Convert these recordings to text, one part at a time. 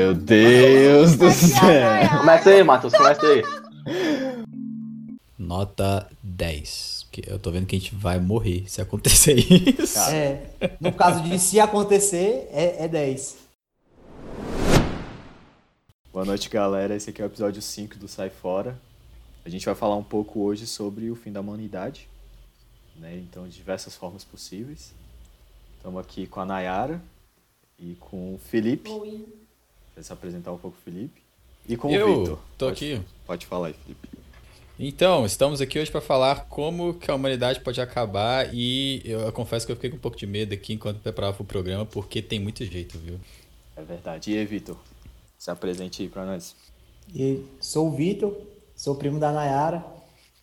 Meu Deus do céu. Começa aí, Matheus, começa aí. Nota 10. Que eu tô vendo que a gente vai morrer se acontecer isso. É, no caso de se acontecer, é, é 10. Boa noite, galera. Esse aqui é o episódio 5 do Sai Fora. A gente vai falar um pouco hoje sobre o fim da humanidade, né? Então, de diversas formas possíveis. Estamos aqui com a Nayara e com o Felipe. Oi. Vai se apresentar um pouco o Felipe. E com Eu o Vitor. tô Pode- aqui. Pode falar aí, Felipe. Então, estamos aqui hoje para falar como que a humanidade pode acabar e eu, eu confesso que eu fiquei com um pouco de medo aqui enquanto preparava o programa, porque tem muito jeito, viu? É verdade. E aí, Vitor? Se apresente aí pra nós. E sou o Vitor, sou primo da Nayara,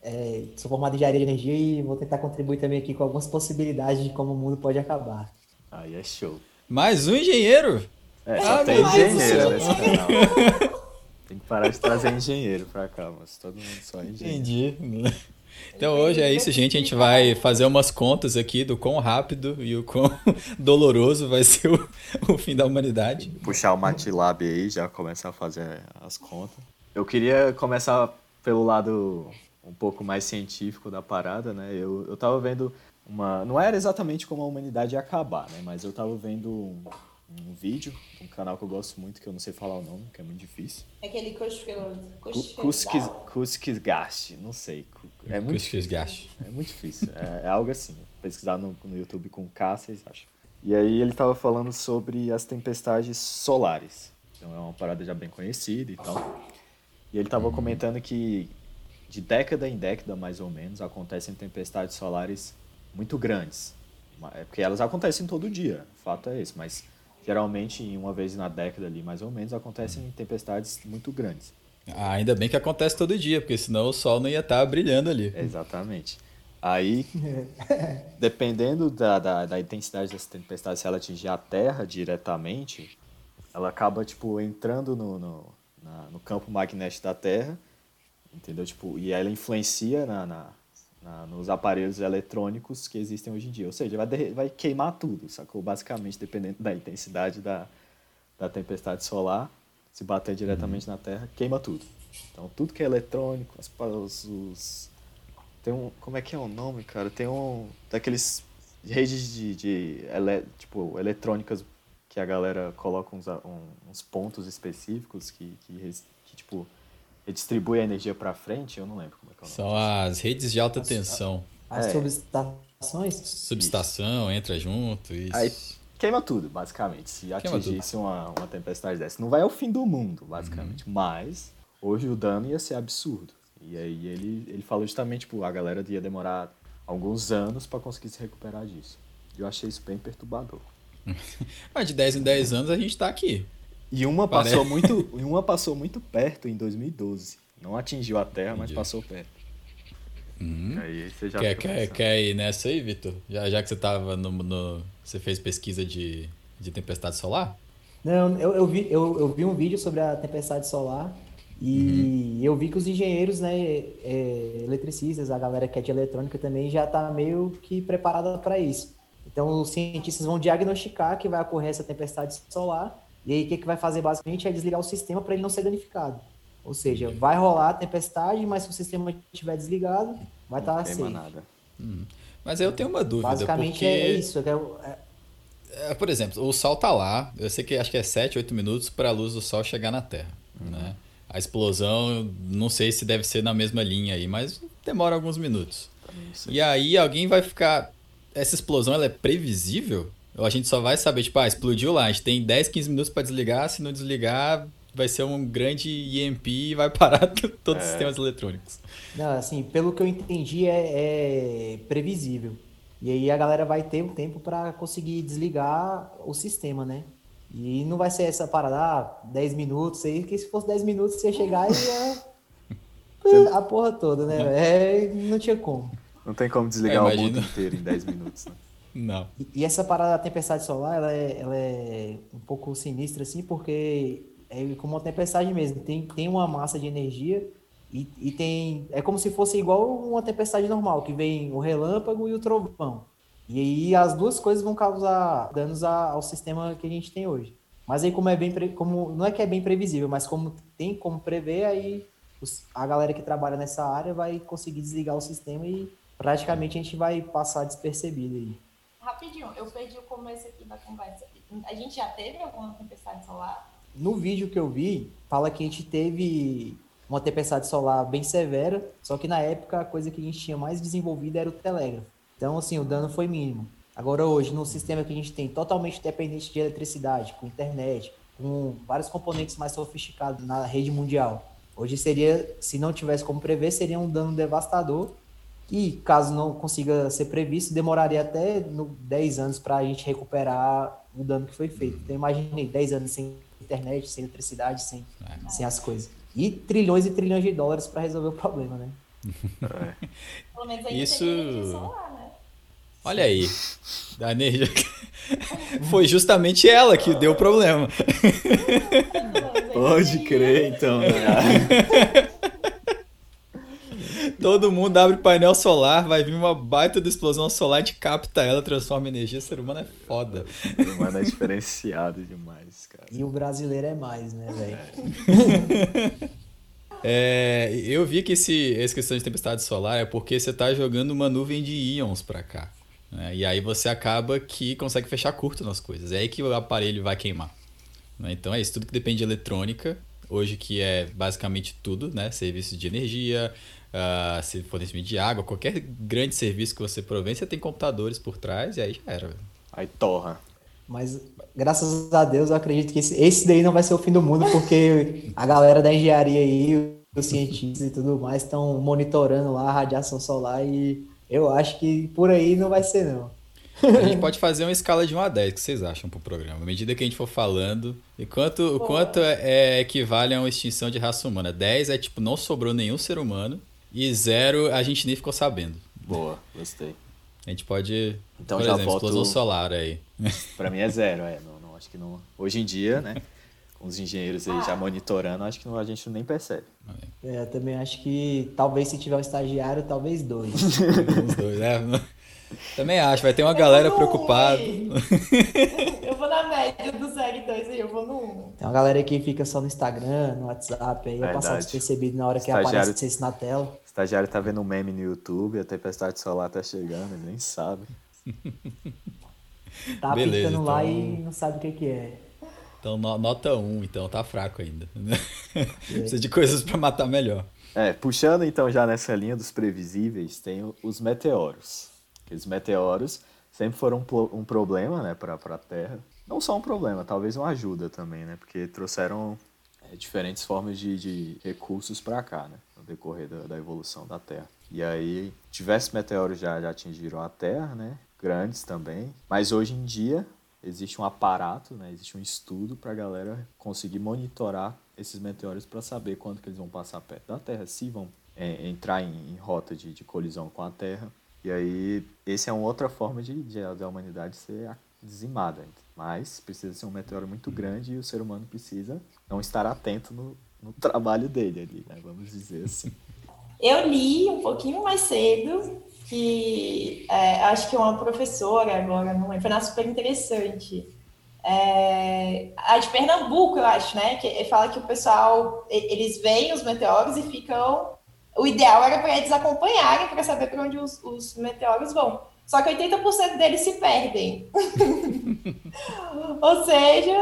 é, sou formado em engenharia de energia e vou tentar contribuir também aqui com algumas possibilidades de como o mundo pode acabar. Aí é show. Mais um engenheiro? É, só Ah, tem engenheiro nesse canal. Tem que parar de trazer engenheiro pra cá, mas todo mundo só é engenheiro. Entendi. Então hoje é isso, gente. A gente vai fazer umas contas aqui do quão rápido e o quão doloroso vai ser o, o fim da humanidade. puxar o MATLAB aí, já começar a fazer as contas. Eu queria começar pelo lado um pouco mais científico da parada, né? Eu, eu tava vendo uma... Não era exatamente como a humanidade ia acabar, né? Mas eu tava vendo um, um vídeo de um canal que eu gosto muito, que eu não sei falar o nome, que é muito difícil. Aquele Kuskisgast, não sei. É muito Kuskisgast. é muito difícil. É, é algo assim. Pesquisar no, no YouTube com K, vocês acham. E aí ele tava falando sobre as tempestades solares. Então é uma parada já bem conhecida e tal. E ele tava comentando que de década em década, mais ou menos, acontecem tempestades solares muito grandes. É porque elas acontecem todo dia, o fato é esse. Mas geralmente, uma vez na década ali, mais ou menos, acontecem tempestades muito grandes. Ah, ainda bem que acontece todo dia, porque senão o sol não ia estar brilhando ali. Exatamente. Aí, dependendo da, da, da intensidade dessa tempestade, se ela atingir a Terra diretamente, ela acaba, tipo, entrando no, no, na- no campo magnético da Terra, entendeu? Tipo, e ela influencia na, na- na- nos aparelhos eletrônicos que existem hoje em dia. Ou seja, vai, vai queimar tudo, sacou? Basicamente, dependendo da intensidade da, da tempestade solar, se bater diretamente na Terra, queima tudo. Então, tudo que é eletrônico, os, os- tem um. Como é que é o nome, cara? Tem um. Daqueles redes de. de ele- tipo, eletrônicas que a galera coloca uns, um- uns pontos específicos que, que, que, tipo, redistribui a energia pra frente. Eu não lembro como é que é o nome. São as redes de alta tensão. As É. subestações, Subestação, entra junto, isso. Aí queima tudo, basicamente. Se Queima atingisse uma, uma tempestade dessa. Não vai ao fim do mundo, basicamente. Uhum. Mas hoje o dano ia ser absurdo. E aí ele, ele falou justamente, tipo, a galera ia demorar alguns anos pra conseguir se recuperar disso. E eu achei isso bem perturbador. Mas de 10 em 10 anos a gente tá aqui. E uma Parece. passou muito, e uma passou muito perto em 2012. Não atingiu a Terra, mas Entendi. passou perto. Uhum. Aí você já Quer, quer, quer ir nessa aí, Vitor? Já, já que você tava no, no- Você fez pesquisa de, de tempestade solar? Não, eu, eu vi, eu, eu vi um vídeo sobre a tempestade solar e eu vi que os engenheiros, né, é, eletricistas, a galera que é de eletrônica também já está meio que preparada para isso. Então, os cientistas vão diagnosticar que vai ocorrer essa tempestade solar e aí o que, que vai fazer basicamente é desligar o sistema para ele não ser danificado. Ou seja, vai rolar a tempestade, mas se o sistema estiver desligado, vai estar Não tá safe. nada. Mas aí eu tenho uma dúvida. Basicamente porque... é isso. é o- é- É, por exemplo, o Sol tá lá, eu sei que acho que é 7, 8 minutos para a luz do Sol chegar na Terra. Né? A explosão, não sei se deve ser na mesma linha aí, mas demora alguns minutos. E aí alguém vai ficar. Essa explosão ela é previsível? A gente só vai saber, tipo, ah, explodiu lá, a gente tem 10, 15 minutos para desligar, se não desligar, vai ser um grande EMP e vai parar todos os É. sistemas eletrônicos. Não, assim, pelo que eu entendi, é, é previsível. E aí a galera vai ter um tempo para conseguir desligar o sistema, né? E não vai ser essa parada, ah, 10 minutos aí, que se fosse 10 minutos você ia chegar e ia... a porra toda, né? É, não tinha como. Não tem como desligar É, o mundo inteiro em 10 minutos, né? Não. E, e essa parada da tempestade solar, ela é, ela é um pouco sinistra, assim, porque é como uma tempestade mesmo. Tem, tem uma massa de energia e, e tem... É como se fosse igual uma tempestade normal, que vem o relâmpago e o trovão. E aí as duas coisas vão causar danos ao sistema que a gente tem hoje. Mas aí como é bem como não é que é bem previsível, mas como tem como prever, aí os, a galera que trabalha nessa área vai conseguir desligar o sistema e praticamente a gente vai passar despercebido aí. Rapidinho, eu perdi o começo aqui da conversa. A gente já teve alguma tempestade solar? No vídeo que eu vi, fala que a gente teve uma tempestade solar bem severa, só que na época a coisa que a gente tinha mais desenvolvida era o telégrafo. Então, assim, o dano foi mínimo. Agora, hoje, no sistema que a gente tem totalmente dependente de eletricidade, com internet, com vários componentes mais sofisticados na rede mundial, hoje seria, se não tivesse como prever, seria um dano devastador e caso não consiga ser previsto, demoraria até no 10 anos para a gente recuperar o dano que foi feito. Então imagine 10 anos sem internet, sem eletricidade, sem, é. sem as coisas. E trilhões e trilhões de dólares para resolver o problema, né? É. Pelo menos aí Isso... solar, né? Olha aí. A energia. Foi justamente ela que deu o problema. Pode crer, então. Né? Todo mundo abre painel solar, vai vir uma baita de explosão solar, a gente capta ela, transforma em energia. O ser humano é foda. O ser humano é diferenciado demais, cara. E o brasileiro é mais, né, velho? É, eu vi que esse, essa questão de tempestade solar é porque você está jogando uma nuvem de íons para cá. Né? E aí você acaba que consegue fechar curto nas coisas. É aí que o aparelho vai queimar. Né? Então é isso, tudo que depende de eletrônica, hoje que é basicamente tudo, né? Serviços de energia, uh, se fornecimento de água, qualquer grande serviço que você provém, você tem computadores por trás e aí já era. Aí torra. Mas graças a Deus eu acredito que esse, esse daí não vai ser o fim do mundo, porque a galera da engenharia aí, os cientistas e tudo mais estão monitorando lá a radiação solar e eu acho que por aí não vai ser não. A gente pode fazer uma escala de 1 a 10, o que vocês acham pro programa? À medida que a gente for falando, e quanto, o quanto é, é, equivale a uma extinção de raça humana? 10 é tipo, não sobrou nenhum ser humano, e zero a gente nem ficou sabendo. Boa, gostei. A gente pode. Então por já exemplo, explosão solar aí. Para mim é zero, é. Não, não, acho que não. Hoje em dia, né? Com os engenheiros aí já monitorando, acho que não, a gente nem percebe. É, eu também acho que talvez se tiver um estagiário, talvez dois. Os dois, né? Também acho, vai ter uma galera preocupada. Na média dos seguidores aí, eu vou no 1. Tem uma galera que fica só no Instagram, no WhatsApp, aí vai passar despercebido na hora que aparece isso na tela. O estagiário tá vendo um meme no YouTube, a tempestade solar tá chegando, ele nem sabe. tá Beleza, então... lá e não sabe o que, que é. Então, nota 1, então, tá fraco ainda. É. Precisa de coisas para matar melhor. É, puxando então já nessa linha dos previsíveis, tem os meteoros. Aqueles meteoros sempre foram um, problema né, para a Terra. Não só um problema, talvez uma ajuda também, né? Porque trouxeram é, diferentes formas de, de recursos para cá, né? No decorrer da, da, evolução da Terra. E aí, diversos meteoros já, já atingiram a Terra, né? Grandes também. Mas hoje em dia, existe um aparato, né? Existe um estudo para a galera conseguir monitorar esses meteoros para saber quando que eles vão passar perto da Terra, se vão é, entrar em, em rota de, de colisão com a Terra e aí, esse é uma outra forma de, de, de a humanidade ser dizimada. Mas precisa ser um meteoro muito grande e o ser humano precisa não estar atento no, no trabalho dele ali, né? Vamos dizer assim. Eu li um pouquinho mais cedo que é, acho que uma professora agora, não foi super interessante. É, a de Pernambuco, eu acho, né? Que fala que o pessoal, eles veem os meteoros e ficam o ideal era para eles acompanharem para saber para onde os, os, meteoros vão. Só que 80% deles se perdem. Ou seja.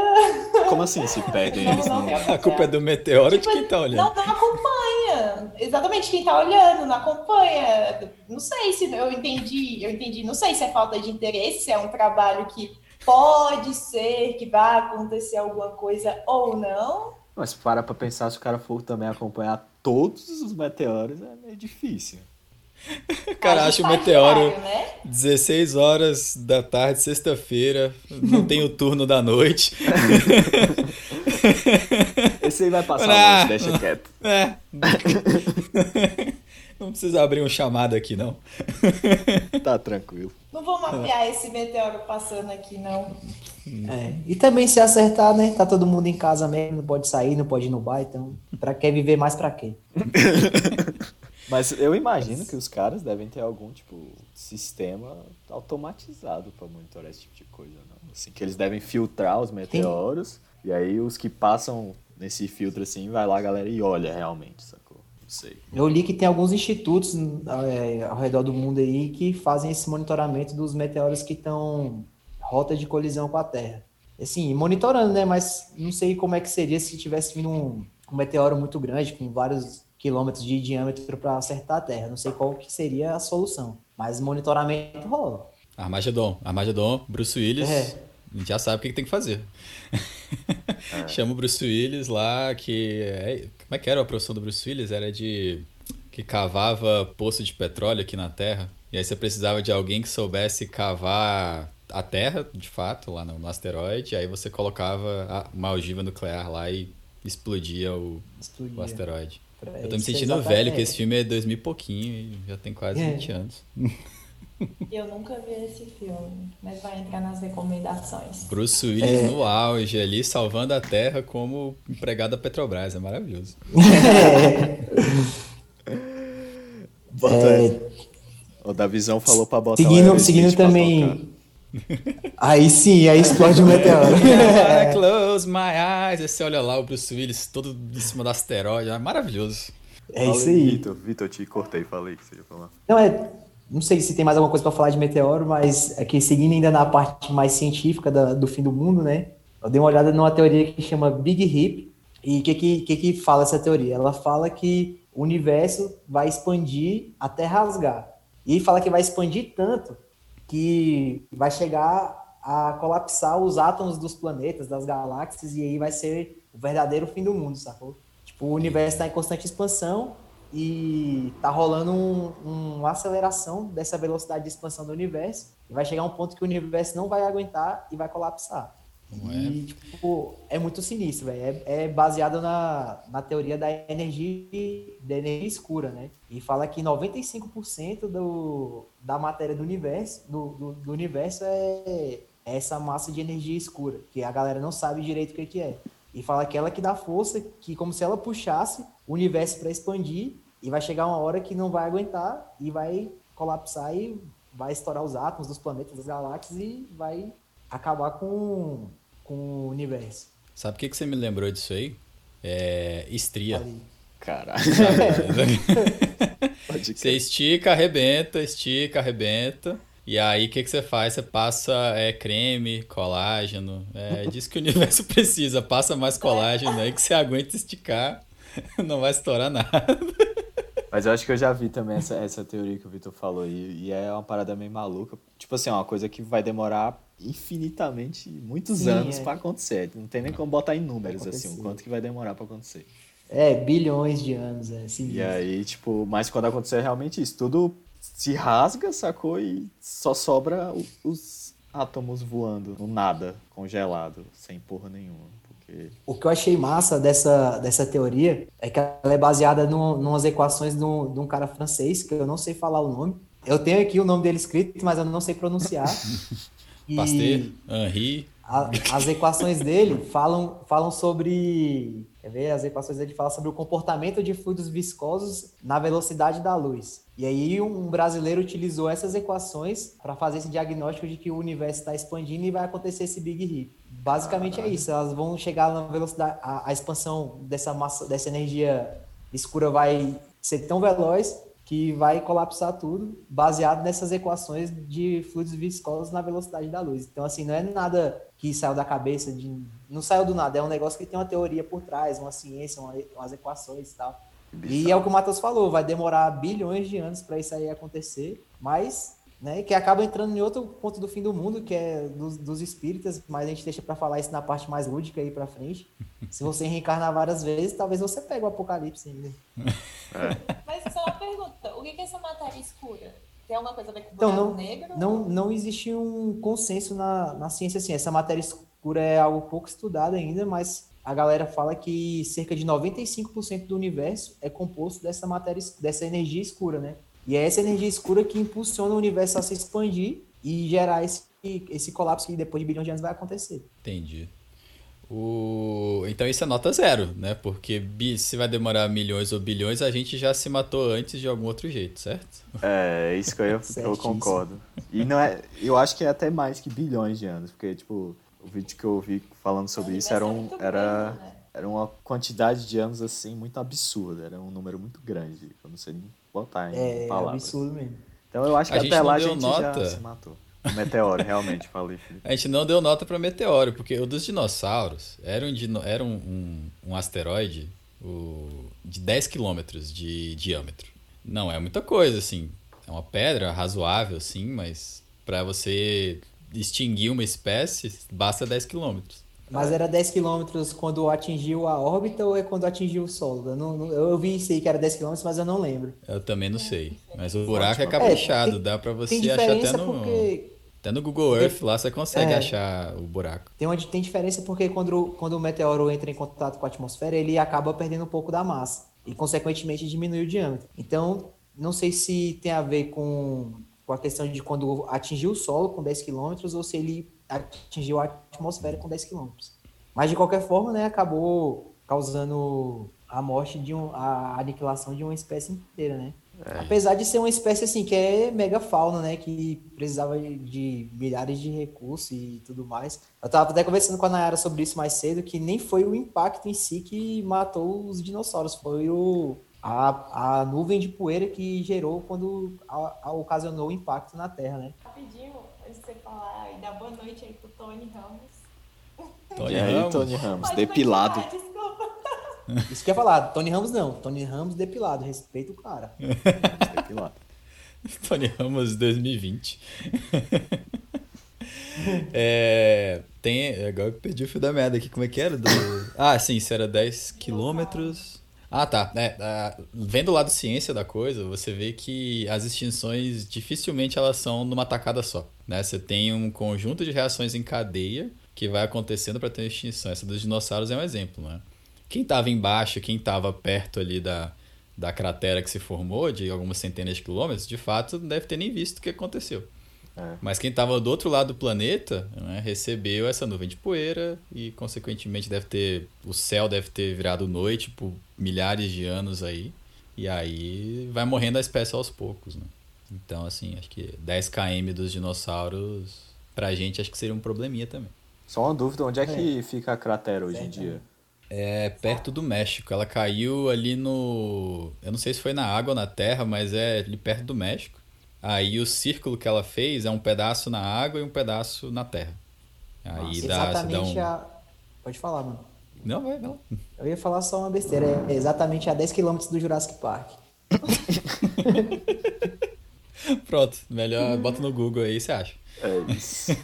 Como assim se perdem? Não, eles não... A culpa é do meteoro tipo, de quem está olhando. Não, não acompanha. Exatamente, quem está olhando, não acompanha. Não sei se eu entendi, eu entendi, não sei se é falta de interesse, se é um trabalho que pode ser que vai acontecer alguma coisa ou não. Mas para para pensar, se o cara for também acompanhar todos os meteoros, é meio difícil. Cara, acha o meteoro né? 16 horas da tarde, sexta-feira, não tem o turno da noite. Esse aí vai passar ah, noite, deixa quieto. É. Não precisa abrir um chamado aqui, não. Tá tranquilo. Não vou mapear esse meteoro passando aqui, não. É. E também se acertar, né? Tá todo mundo em casa mesmo, não pode sair, não pode ir no bar, então pra que viver mais pra quê? Mas eu imagino que os caras devem ter algum, tipo, sistema automatizado para monitorar esse tipo de coisa, não? Assim, que eles devem filtrar os meteoros e aí os que passam nesse filtro assim, vai lá a galera e olha realmente, sacou? Não sei. Eu li que tem alguns institutos é, ao redor do mundo aí que fazem esse monitoramento dos meteoros que estão rota de colisão com a Terra. Assim, monitorando, né? Mas não sei como é que seria se tivesse vindo um, um meteoro muito grande, com vários quilômetros de diâmetro para acertar a Terra. Não sei qual que seria a solução. Mas monitoramento rola. Armagedon. Armagedon, Bruce Willis. É. Já sabe o que, que tem que fazer. É. Chama o Bruce Willis lá, que. É, como é que era a profissão do Bruce Willis? Era de. que cavava poço de petróleo aqui na Terra. E aí você precisava de alguém que soubesse cavar a Terra, de fato, lá no, no asteroide. E aí você colocava uma algiva nuclear lá e explodia o, explodia. o asteroide. Pra eu tô me sentindo velho, que esse filme é 2000 e pouquinho e já tem quase é. 20 anos. Eu nunca vi esse filme, mas vai entrar nas recomendações. Bruce Willis é. no auge ali, salvando a Terra como empregado da Petrobras, é maravilhoso. É. O Davizão falou pra botar seguindo, o seguindo também. Aí sim, aí explode o meteoro. close my eyes. Aí você olha lá o Bruce Willis todo em cima do asteroide. É maravilhoso. É isso aí. Vitor, Vitor, te cortei, falei que você ia falar. Não, é, não sei se tem mais alguma coisa para falar de meteoro, mas aqui seguindo ainda na parte mais científica da, do fim do mundo, né? Eu dei uma olhada numa teoria que chama Big Hip. E o que, que, que, que fala essa teoria? Ela fala que o universo vai expandir até rasgar. E fala que vai expandir tanto que vai chegar a colapsar os átomos dos planetas, das galáxias, e aí vai ser o verdadeiro fim do mundo, sacou? Tipo, o universo está em constante expansão e tá rolando um, uma aceleração dessa velocidade de expansão do universo e vai chegar um ponto que o universo não vai aguentar e vai colapsar. Não é? E, tipo, é muito sinistro, velho. É, é, baseado na, na teoria da energia, da energia escura, né? E fala que 95% do, da matéria do universo, do, do, do universo é, é essa massa de energia escura, que a galera não sabe direito o que, que é. E fala que ela que dá força, que como se ela puxasse o universo para expandir, e vai chegar uma hora que não vai aguentar e vai colapsar e vai estourar os átomos dos planetas, das galáxias e vai acabar com, com o universo. Sabe o que, que você me lembrou disso aí? É estria. Caralho. você estica, arrebenta, estica, arrebenta. E aí, o que, que você faz? Você passa é, creme, colágeno. É disso que o universo precisa. Passa mais colágeno aí que você aguenta esticar. Não vai estourar nada. Mas eu acho que eu já vi também essa, essa teoria que o Vitor falou. E, e é uma parada meio maluca. Tipo assim, é uma coisa que vai demorar infinitamente muitos Sim, anos é. para acontecer. Não tem nem como botar em números assim, o quanto que vai demorar para acontecer. É, bilhões de anos, é assim. E aí, tipo, mas quando acontecer realmente isso, tudo se rasga, sacou? E só sobra os átomos voando no nada, congelado, sem porra nenhuma. O que eu achei massa dessa, dessa teoria é que ela é baseada no, numas equações de um, de um cara francês, que eu não sei falar o nome. Eu tenho aqui o nome dele escrito, mas eu não sei pronunciar. Pasteur, Henri. A, as equações dele falam, falam sobre. Quer ver? As equações dele falam sobre o comportamento de fluidos viscosos na velocidade da luz. E aí, um brasileiro utilizou essas equações para fazer esse diagnóstico de que o universo está expandindo e vai acontecer esse Big Hit. Basicamente é isso. Elas vão chegar na velocidade. A, a expansão dessa massa, dessa energia escura vai ser tão veloz que vai colapsar tudo baseado nessas equações de fluidos viscosos na velocidade da luz. Então, assim, não é nada que saiu da cabeça, de, não saiu do nada, é um negócio que tem uma teoria por trás, uma ciência, uma, umas equações e tal. E é o que o Matheus falou, vai demorar bilhões de anos para isso aí acontecer, mas né, que acaba entrando em outro ponto do fim do mundo, que é dos, dos espíritas, mas a gente deixa para falar isso na parte mais lúdica aí para frente. Se você reencarnar várias vezes, talvez você pegue o apocalipse ainda. É. Mas só uma pergunta, o que é essa matéria escura? Tem alguma coisa a ver com então, não, negro? Não, não existe um consenso na, na ciência assim. Essa matéria escura é algo pouco estudado ainda, mas a galera fala que cerca de 95% do universo é composto dessa matéria, dessa energia escura, né? E é essa energia escura que impulsiona o universo a se expandir e gerar esse, esse colapso que depois de bilhões de anos vai acontecer. Entendi. O... Então isso é nota zero, né? Porque se vai demorar milhões ou bilhões, a gente já se matou antes de algum outro jeito, certo? É, é isso que eu, eu concordo. E não é, eu acho que é até mais que bilhões de anos, porque, tipo, o vídeo que eu vi falando sobre isso era, ser um, era, né? era uma quantidade de anos, assim, muito absurda. Era um número muito grande, eu não sei nem botar em É palavras. absurdo mesmo. Então eu acho que A até não lá a gente nota. já se matou. O meteoro, realmente, falei, Felipe. A gente não deu nota para meteoro, porque o dos dinossauros era um, dino- era um, um, um asteroide o, de 10 quilômetros de diâmetro. Não é muita coisa, assim. É uma pedra razoável, sim, mas para você extinguir uma espécie, basta 10 quilômetros. Mas era 10 quilômetros quando atingiu a órbita ou é quando atingiu o solo? Eu, não, eu vi isso aí que era 10 quilômetros, mas eu não lembro. Eu também não sei. Mas o buraco é É, caprichado, tem- dá para Tem você achar até no, porque até no Google Earth lá você consegue É. achar o buraco. tem, uma, tem diferença porque quando, quando o meteoro entra em contato com a atmosfera, ele acaba perdendo um pouco da massa e, consequentemente, diminui o diâmetro. Então, não sei se tem a ver com, com a questão de quando atingiu o solo com 10 quilômetros ou se ele atingiu a atmosfera com 10 quilômetros. Mas, de qualquer forma, né, acabou causando a morte de um, a aniquilação de uma espécie inteira, né? Apesar de ser uma espécie assim que é mega fauna, né? Que precisava de- milhares de recursos e tudo mais. Eu tava até conversando com a Nayara sobre isso mais cedo, que nem foi o impacto em si que matou os dinossauros, foi o, a, a nuvem de poeira que gerou quando a- a- ocasionou o impacto na Terra, né? Rapidinho, você falar, e dar boa noite aí pro Tony Ramos. Tony e aí, Ramos. Tony Ramos, Pode depilado. continuar, Desculpa. Isso que eu ia falar, Tony Ramos não, Tony Ramos depilado, respeita o cara. Depilado. Tony Ramos 2020. é, tem, agora eu perdi o fio da merda aqui. Como é que era? Do- ah, sim, se era 10 quilômetros. Ah, tá. É, vendo o lado ciência da coisa, você vê que as extinções dificilmente elas são numa tacada só. Né? Você tem um conjunto de reações em cadeia que vai acontecendo para ter uma extinção. Essa dos dinossauros é um exemplo, né? Quem estava embaixo, quem estava perto ali da, da cratera que se formou, de algumas centenas de quilômetros, de fato não deve ter nem visto o que aconteceu. É. Mas quem estava do outro lado do planeta né, recebeu essa nuvem de poeira e, consequentemente, deve ter. O céu deve ter virado noite por milhares de anos aí. E aí vai morrendo a espécie aos poucos, né? Então, assim, acho que 10 km dos dinossauros, pra gente, acho que seria um probleminha também. Só uma dúvida, onde é que fica a cratera hoje em dia? É perto do México. Ela caiu ali no. Eu não sei se foi na água ou na terra, mas é ali perto do México. Aí o círculo que ela fez é um pedaço na água e um pedaço na terra. Aí Nossa. dá, dá Exatamente um. a. Pode falar, mano. Não, vai, vai lá. Eu ia falar só uma besteira, é exatamente a 10 km do Jurassic Park. Pronto, melhor bota no Google aí, você acha. É isso.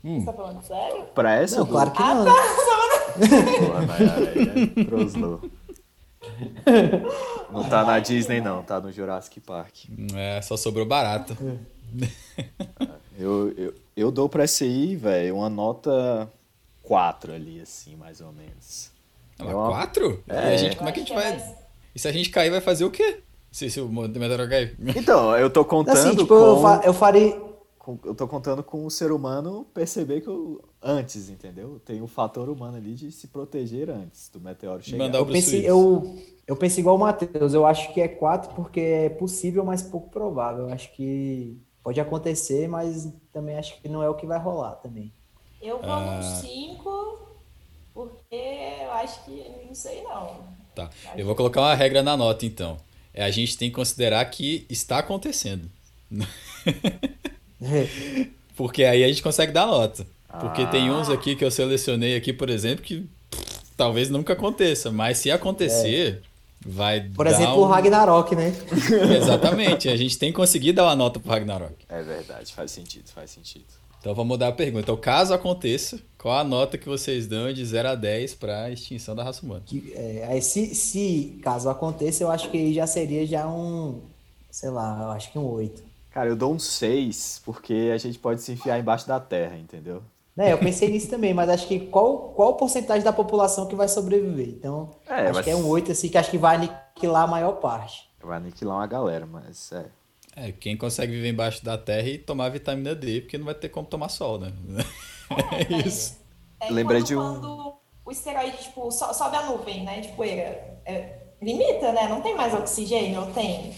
Você tá falando sério? pra essa Não, du- claro que não, né? Pô, a Nayara aí é. Não tá na Disney, não, tá no Jurassic Park. É, só sobrou barato. Eu, eu, eu dou pra esse aí, velho, uma nota 4 ali, assim, mais ou menos. Não, É uma- quatro? E É. a gente, como é que a gente vai. é E se a gente cair, vai fazer o quê? Se, se o meteoro cair? Então, eu tô contando Assim, tipo, com, eu, fa- eu com- Eu tô contando com o ser humano perceber que eu. Antes, entendeu? Tem um fator humano ali de se proteger antes do meteoro chegar. Mandar Eu o pensei, eu, eu pensei igual o Matheus, eu acho que é 4 porque é possível, mas pouco provável. Eu acho que pode acontecer, mas também acho que não é o que vai rolar também. Eu vou Ah. nos 5, porque eu acho que. Não sei não. Tá. Eu vou colocar uma regra na nota, então. É a gente tem que considerar que está acontecendo. Porque aí a gente consegue dar nota. Porque tem uns aqui que eu selecionei aqui, por exemplo, que pff, talvez nunca aconteça. Mas se acontecer, vai Por dar exemplo, um... o Ragnarok, né? Exatamente. A gente tem que conseguir dar uma nota pro Ragnarok. É verdade, faz sentido, faz sentido. Então vamos mudar a pergunta. Então, caso aconteça, qual a nota que vocês dão de 0 a 10 para a extinção da raça humana? Que, é, aí se, se caso aconteça, eu acho que aí já seria já um, sei lá, eu acho que um 8. Cara, eu dou um 6, porque a gente pode se enfiar embaixo da terra, entendeu? Né, eu pensei nisso também, mas acho que qual, qual porcentagem da população que vai sobreviver? Então, É, acho mas- que é um 8, assim, que acho que vai aniquilar a maior parte. Vai aniquilar uma galera, mas é. É, quem consegue viver embaixo da terra e tomar vitamina D, porque não vai ter como tomar sol, né? É isso. É, Lembrei quando, de um- quando o esteroide, tipo, so- sobe a nuvem, né, de poeira, é, limita, né? Não tem mais oxigênio, tem?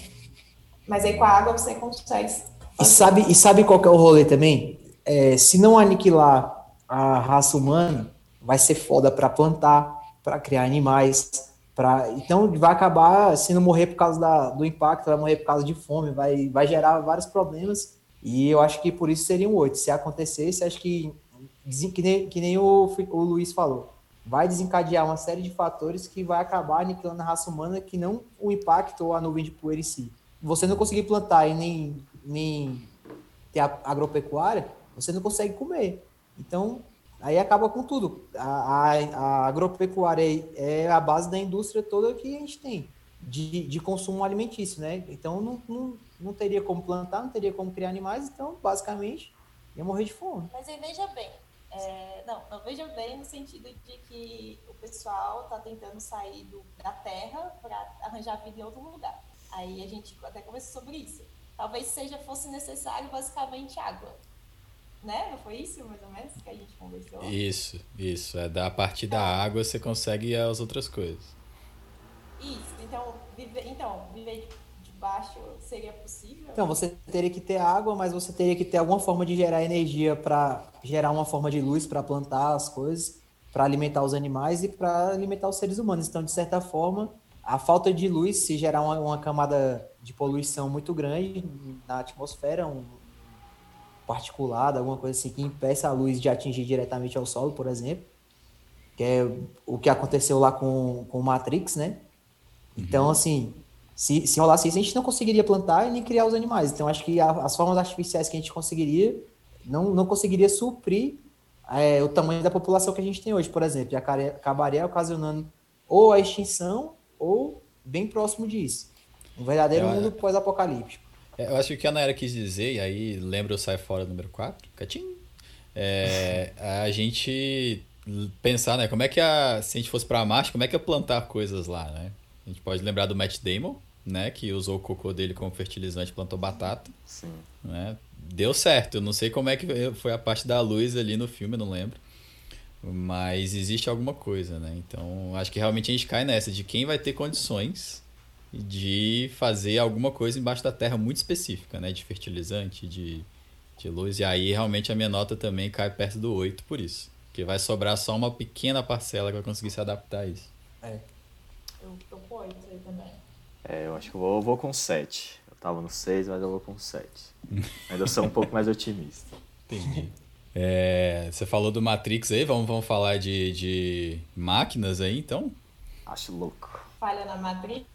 Mas aí com a água você consegue... E sabe, e sabe qual que é o rolê também? É, se não aniquilar a raça humana, vai ser foda para plantar, para criar animais, para então vai acabar se não morrer por causa da, do impacto, vai morrer por causa de fome, vai, vai gerar vários problemas. E eu acho que por isso seria um 8. Se acontecesse, acho que que nem, que nem o, o Luiz falou, vai desencadear uma série de fatores que vai acabar aniquilando a raça humana, que não o impacto ou a nuvem de poeira em si. Você não conseguir plantar e nem, nem ter agropecuária, você não consegue comer. Então, aí acaba com tudo. A, a, a agropecuária é a base da indústria toda que a gente tem, de, de consumo alimentício, né? Então, não, não, não teria como plantar, não teria como criar animais, então, basicamente, ia morrer de fome. Mas aí veja bem, é, não, não veja bem no sentido de que o pessoal está tentando sair do, da terra para arranjar vida em outro lugar. Aí a gente até conversou sobre isso. Talvez seja fosse necessário basicamente água, né? Não foi isso mais ou menos que a gente conversou? Isso, isso. É da a partir da água você consegue as outras coisas. Isso. Então viver, então viver debaixo seria possível? Então, você teria que ter água, mas você teria que ter alguma forma de gerar energia para gerar uma forma de luz para plantar as coisas, para alimentar os animais e para alimentar os seres humanos. Então, de certa forma, a falta de luz, se gerar uma, uma camada de poluição muito grande na atmosfera, um particulado, alguma coisa assim que impeça a luz de atingir diretamente ao solo, por exemplo, que é o que aconteceu lá com, com o Matrix, né? Então, assim, se, se rolasse isso, a gente não conseguiria plantar e nem criar os animais. Então, acho que a- as formas artificiais que a gente conseguiria não, não conseguiria suprir é, o tamanho da população que a gente tem hoje, por exemplo. E acabaria ocasionando ou a extinção ou bem próximo disso. Um verdadeiro É, mundo pós-apocalíptico. É, Eu acho que o que a Naira quis dizer, e aí lembra o Sai Fora número 4, Catim, é a gente pensar, né, como é que a, se a gente fosse pra Marte, como é que é plantar coisas lá, né? A gente pode lembrar do Matt Damon, né, que usou o cocô dele como fertilizante, plantou batata, Sim. né? Deu certo, eu não sei como é que foi a parte da luz ali no filme, eu não lembro. Mas existe alguma coisa, né? Então, acho que realmente a gente cai nessa de quem vai ter condições de fazer alguma coisa embaixo da terra muito específica, né? De fertilizante, de, de luz. E aí, realmente, a minha nota também cai perto do 8 por isso. Porque vai sobrar só uma pequena parcela que vai conseguir se adaptar a isso. Eu tô com oito aí também. É, eu acho que eu vou, eu vou com 7. Eu tava no 6, mas eu vou com 7. Ainda sou um pouco mais otimista. Entendi. É, você falou do Matrix aí, vamos, vamos falar de, de máquinas aí, então? Acho louco. Falha na Matrix.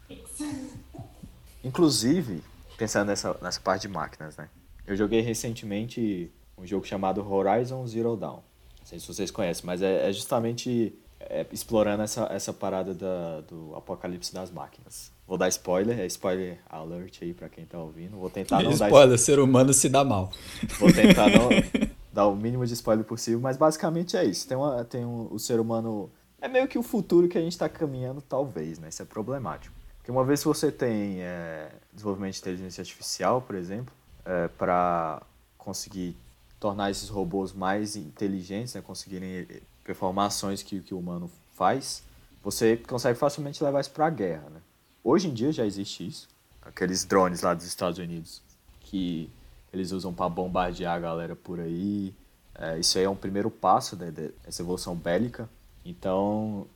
Inclusive, pensando nessa, nessa parte de máquinas, né? Eu joguei recentemente um jogo chamado Horizon Zero Dawn. Não sei se vocês conhecem, mas é, é justamente é, explorando essa, essa parada da, do apocalipse das máquinas. Vou dar spoiler, é spoiler alert aí pra quem tá ouvindo. Vou tentar não dar Spoiler, ser humano se dá mal. Vou tentar não dar o mínimo de spoiler possível, mas basicamente é isso. Tem, uma, tem um, o ser humano. É meio que o futuro que a gente está caminhando, talvez, né? Isso é problemático. Porque uma vez que você tem é, desenvolvimento de inteligência artificial, por exemplo, é, para conseguir tornar esses robôs mais inteligentes, né? conseguirem performar ações que, que o humano faz, você consegue facilmente levar isso para a guerra, né? Hoje em dia já existe isso. Aqueles drones lá dos Estados Unidos que eles usam para bombardear a galera por aí. É, isso aí é um primeiro passo né, dessa evolução bélica. Então,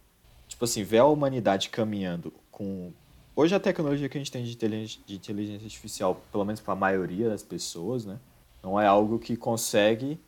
tipo assim, ver a humanidade caminhando com. Hoje a tecnologia que a gente tem de inteligência, de inteligência artificial, pelo menos para a maioria das pessoas, né, não é algo que consegue,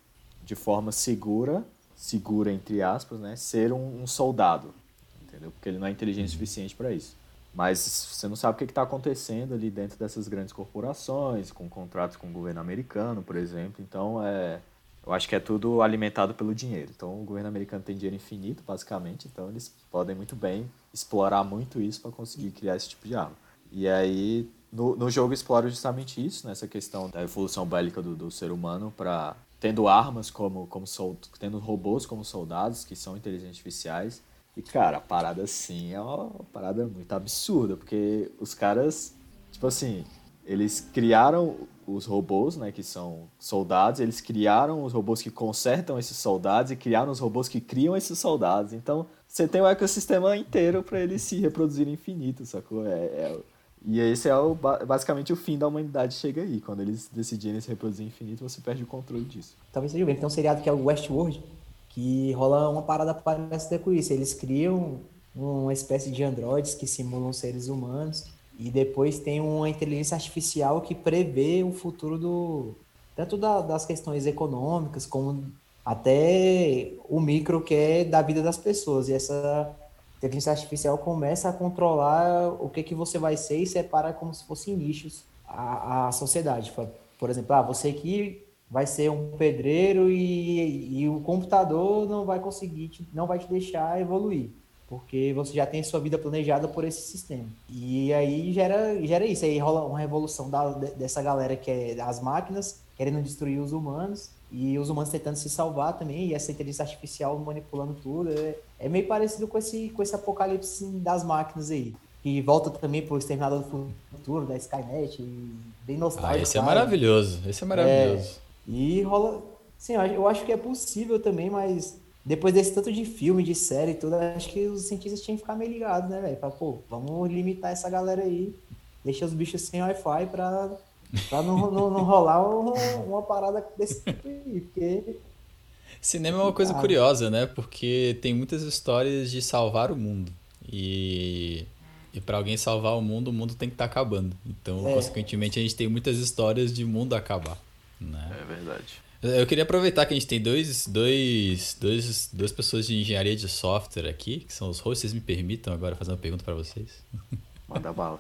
de forma segura, segura entre aspas, né, ser um, um soldado, entendeu? Porque ele não é inteligente o suficiente para isso. Mas você não sabe o que está acontecendo ali dentro dessas grandes corporações, com contratos com o governo americano, por exemplo. Então, é, eu acho que é tudo alimentado pelo dinheiro. Então, o governo americano tem dinheiro infinito, basicamente. Então, eles podem muito bem explorar muito isso para conseguir criar esse tipo de arma. E aí, no, no jogo, explora justamente isso, nessa questão da evolução bélica do, do ser humano para tendo armas como, como sold, tendo robôs como soldados que são inteligentes artificiais e, cara, a parada assim é uma parada muito absurda, porque os caras, tipo assim, eles criaram os robôs, né, que são soldados, eles criaram os robôs que consertam esses soldados e criaram os robôs que criam esses soldados. Então, você tem um ecossistema inteiro para eles se reproduzirem infinito, sacou? É, é, e esse é o, basicamente o fim da humanidade chega aí. Quando eles decidirem se reproduzir infinito, você perde o controle disso. Talvez seja bem. Tem um seriado que é o Westworld, que rola uma parada parecida com isso. Eles criam uma espécie de androides que simulam seres humanos e depois tem uma inteligência artificial que prevê o futuro do tanto da, das questões econômicas como até o micro que é da vida das pessoas. E essa inteligência artificial começa a controlar o que, que você vai ser e separa como se fossem nichos a, a sociedade. Por exemplo, ah, você aqui vai ser um pedreiro e, e o computador não vai conseguir, te, não vai te deixar evoluir porque você já tem sua vida planejada por esse sistema. E aí gera, gera isso, aí rola uma revolução da, dessa galera que é das máquinas, querendo destruir os humanos, e os humanos tentando se salvar também, e essa inteligência artificial manipulando tudo. É, é meio parecido com esse, com esse apocalipse das máquinas aí. E volta também pro Exterminador do Futuro, da Skynet, bem nostálgico. Ah, esse é maravilhoso, esse é maravilhoso. É, e rola... Sim, eu acho que é possível também, mas depois desse tanto de filme, de série e tudo, acho que os cientistas tinham que ficar meio ligados, né, velho? Falar, pô, vamos limitar essa galera aí, deixa os bichos sem Wi-Fi pra, pra não, não, não rolar uma, uma parada desse tipo aí, porque... Cinema é uma coisa curiosa, né? Porque tem muitas histórias de salvar o mundo. E, e para alguém salvar o mundo, o mundo tem que estar tá acabando. Então, é. consequentemente, a gente tem muitas histórias de mundo acabar. Né? É verdade. Eu queria aproveitar que a gente tem dois, dois, dois, duas pessoas de engenharia de software aqui, que são os hosts. Vocês me permitam agora fazer uma pergunta para vocês? Manda bala.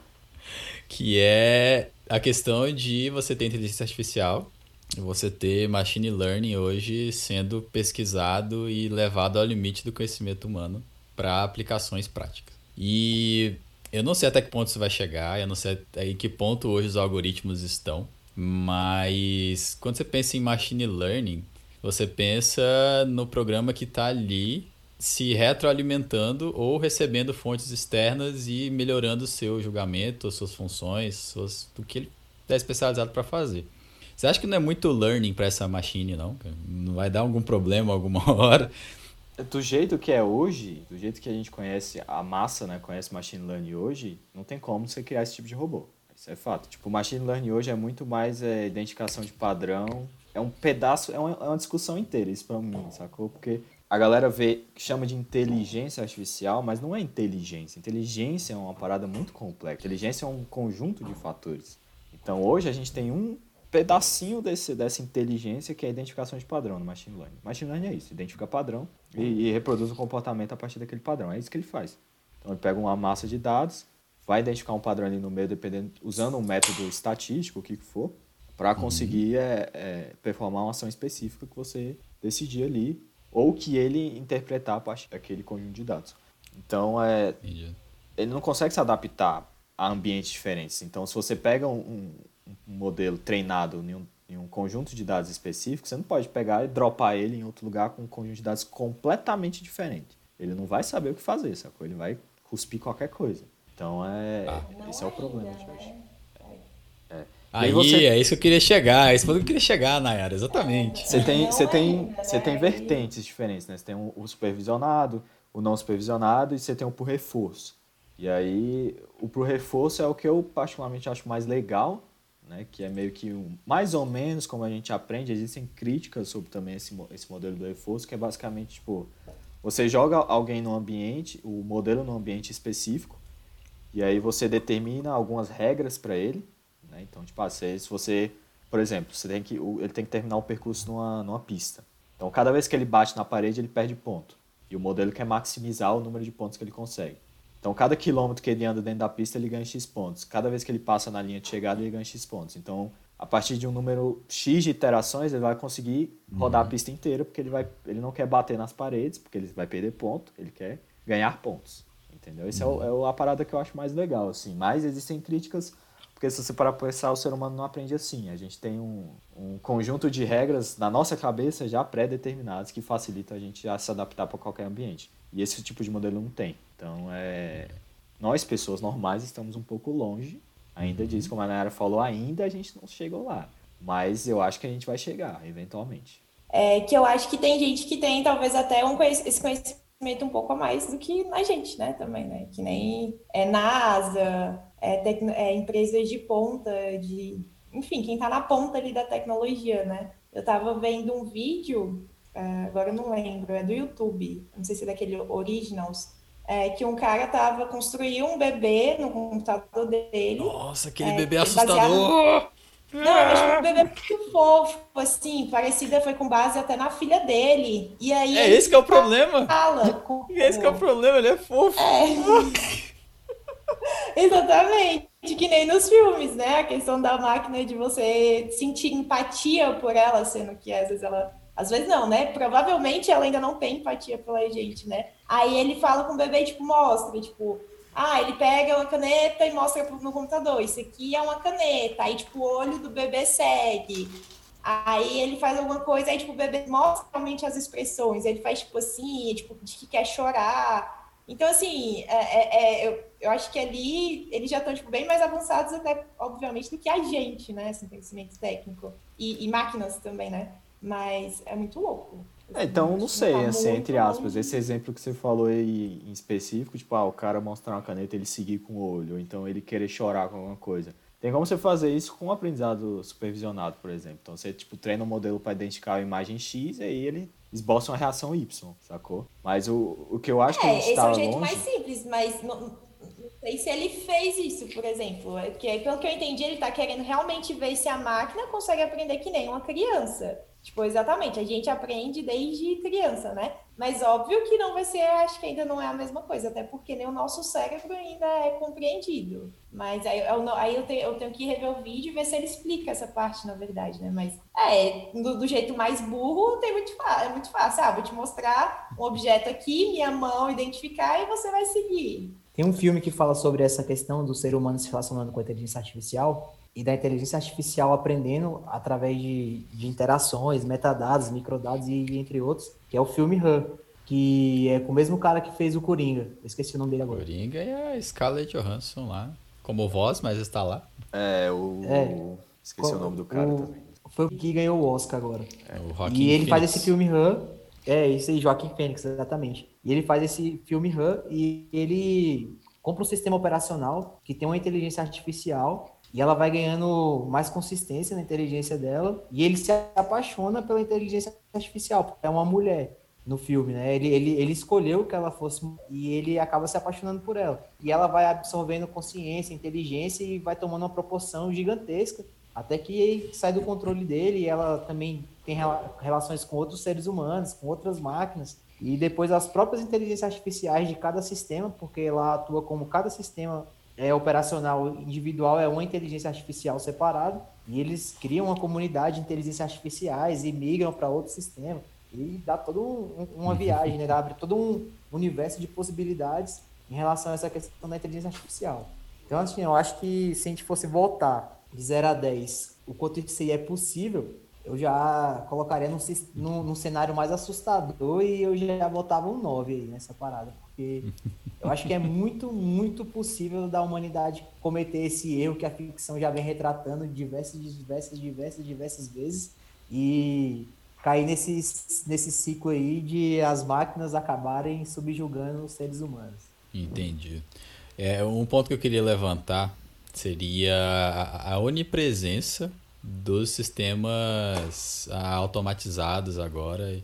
que é a questão de você ter inteligência artificial, você ter machine learning hoje sendo pesquisado e levado ao limite do conhecimento humano para aplicações práticas. E eu não sei até que ponto isso vai chegar, eu não sei em que ponto hoje os algoritmos estão. Mas quando você pensa em machine learning, você pensa no programa que está ali se retroalimentando ou recebendo fontes externas e melhorando seu julgamento, suas funções, suas, o que ele é especializado para fazer. Você acha que não é muito learning para essa machine, não? Não vai dar algum problema alguma hora? Do jeito que é hoje, do jeito que a gente conhece a massa, né, conhece machine learning hoje, não tem como você criar esse tipo de robô. Isso é fato. Tipo, machine learning hoje é muito mais é, identificação de padrão. É um pedaço, é uma, é uma discussão inteira isso pra mim, sacou? Porque a galera vê, chama de inteligência artificial, mas não é inteligência. Inteligência é uma parada muito complexa. Inteligência é um conjunto de fatores. Então hoje a gente tem um pedacinho desse, dessa inteligência que é a identificação de padrão no machine learning. Machine learning é isso, identifica padrão e, e reproduz o comportamento a partir daquele padrão. É isso que ele faz. Então ele pega uma massa de dados, vai identificar um padrão ali no meio, dependendo, usando um método estatístico, o que for, para uhum. conseguir uhum. é, é, performar uma ação específica que você decidir ali, ou que ele interpretar a partir daquele conjunto de dados. Então, é, ele não consegue se adaptar a ambientes diferentes. Então, se você pega um, um, um modelo treinado em um, em um conjunto de dados específico, você não pode pegar e dropar ele em outro lugar com um conjunto de dados completamente diferente. Ele não vai saber o que fazer, sacou? Ele vai cuspir qualquer coisa. Então é. Ah. Esse é o problema de hoje. É. é. Aí, você... é isso que eu queria chegar, é isso que eu queria chegar, Nayara, exatamente. Você tem, você tem, você tem vertentes diferentes, né? Você tem o supervisionado, o não supervisionado e você tem o por reforço. E aí, o por reforço é o que eu particularmente acho mais legal, né? Que é meio que um, mais ou menos como a gente aprende, existem críticas sobre também esse, esse modelo do reforço, que é basicamente tipo, você joga alguém no ambiente, o modelo no ambiente específico, e aí você determina algumas regras para ele. Né? Então, tipo, ah, se você, por exemplo, você tem que, ele tem que terminar o percurso numa, numa pista. Então, cada vez que ele bate na parede, ele perde ponto. E o modelo quer maximizar o número de pontos que ele consegue. Então, cada quilômetro que ele anda dentro da pista, ele ganha X pontos. Cada vez que ele passa na linha de chegada, ele ganha X pontos. Então, a partir de um número X de iterações, ele vai conseguir rodar uhum. a pista inteira, porque ele, vai, ele não quer bater nas paredes, porque ele vai perder ponto, ele quer ganhar pontos entendeu? Essa uhum. é, é a parada que eu acho mais legal, assim. Mas existem críticas, porque se você parar para pensar, o ser humano não aprende assim. A gente tem um, um conjunto de regras na nossa cabeça já pré-determinadas que facilita a gente a se adaptar para qualquer ambiente. E esse tipo de modelo não tem. Então, é... nós, pessoas normais, estamos um pouco longe Ainda diz, como a Nayara falou, ainda a gente não chegou lá. Mas eu acho que a gente vai chegar, eventualmente. É, que eu acho que tem gente que tem talvez até um, esse conhecimento um pouco a mais do que a gente, né? Também, né? Que nem é NASA, é, tecno, é empresas de ponta, de enfim, quem está na ponta ali da tecnologia, né? Eu estava vendo um vídeo, é, agora eu não lembro, é do YouTube, não sei se é daquele Originals, é, que um cara tava construindo um bebê no computador dele. Nossa, aquele é, bebê assustador! Baseado... Não, acho um bebê muito fofo, assim, parecida foi com base até na filha dele. E aí é esse que é o problema. Fala com... Esse que é o problema, ele é fofo. É. Exatamente. Que nem nos filmes, né? A questão da máquina de você sentir empatia por ela, sendo que às vezes ela. Às vezes não, né? Provavelmente ela ainda não tem empatia pela gente, né? Aí ele fala com o bebê, tipo, mostra, tipo, ah, ele pega uma caneta e mostra no computador. Isso aqui é uma caneta. Aí, tipo, o olho do bebê segue. Aí ele faz alguma coisa, aí, tipo, o bebê mostra realmente as expressões. Ele faz, tipo, assim, tipo, de que quer chorar. Então, assim, é, é, é, eu, eu acho que ali eles já estão tipo, bem mais avançados, até, obviamente, do que a gente, né? Esse conhecimento técnico. E, e máquinas também, né? Mas é muito louco. É, então, não sei, tá assim, entre aspas, esse exemplo que você falou aí em específico, tipo, ah, o cara mostrar uma caneta ele seguir com o olho, ou então ele querer chorar com alguma coisa. Tem como você fazer isso com um aprendizado supervisionado, por exemplo. Então, você, tipo, treina um modelo para identificar a imagem X e aí ele esboça uma reação Y, sacou? Mas o, o que eu acho é, que a gente esse tá é o jeito longe... mais simples, mas não, não, sei se ele fez isso, por exemplo. É porque, pelo que eu entendi, ele tá querendo realmente ver se a máquina consegue aprender que nem uma criança. Tipo, exatamente, a gente aprende desde criança, né? Mas óbvio que não vai ser, acho que ainda não é a mesma coisa, até porque nem o nosso cérebro ainda é compreendido. Mas aí, eu, aí eu, tenho, eu tenho que rever o vídeo e ver se ele explica essa parte, na verdade, né? Mas é, do, do jeito mais burro, tem muito, é muito fácil. Ah, vou te mostrar um objeto aqui, minha mão, identificar e você vai seguir. Tem um filme que fala sobre essa questão do ser humano se relacionando com a inteligência artificial e da inteligência artificial aprendendo através de, de interações, metadados, microdados e entre outros, que é o filme Han, que é com o mesmo cara que fez o Coringa. Eu esqueci o nome dele agora. Coringa é a Scarlett Johansson lá, como voz, mas está lá. É, o... É, esqueci o nome do cara o... também. Foi o que ganhou o Oscar agora. É, o Joaquim e ele Phoenix. faz esse filme Han, é, isso aí, Joaquim Fênix, exatamente. E ele faz esse filme Han e ele compra um sistema operacional que tem uma inteligência artificial e ela vai ganhando mais consistência na inteligência dela. E ele se apaixona pela inteligência artificial, porque é uma mulher no filme, né? Ele, ele, ele escolheu que ela fosse e ele acaba se apaixonando por ela. E ela vai absorvendo consciência, inteligência e vai tomando uma proporção gigantesca até que sai do controle dele e ela também tem relações com outros seres humanos, com outras máquinas. E depois as próprias inteligências artificiais de cada sistema, porque ela atua como cada sistema é, operacional individual é uma inteligência artificial separada, e eles criam uma comunidade de inteligências artificiais e migram para outro sistema. E dá toda um, uma viagem, né? abre todo um universo de possibilidades em relação a essa questão da inteligência artificial. Então, assim, eu acho que se a gente fosse voltar de 0 a 10, o quanto isso aí é possível, eu já colocaria num, num, num, cenário mais assustador e eu já botava um 9 aí nessa parada. Porque eu acho que é muito, muito possível da humanidade cometer esse erro que a ficção já vem retratando diversas, diversas, diversas, diversas vezes e cair nesse, nesse ciclo aí de as máquinas acabarem subjugando os seres humanos. Entendi. É, um ponto que eu queria levantar seria a onipresença dos sistemas automatizados agora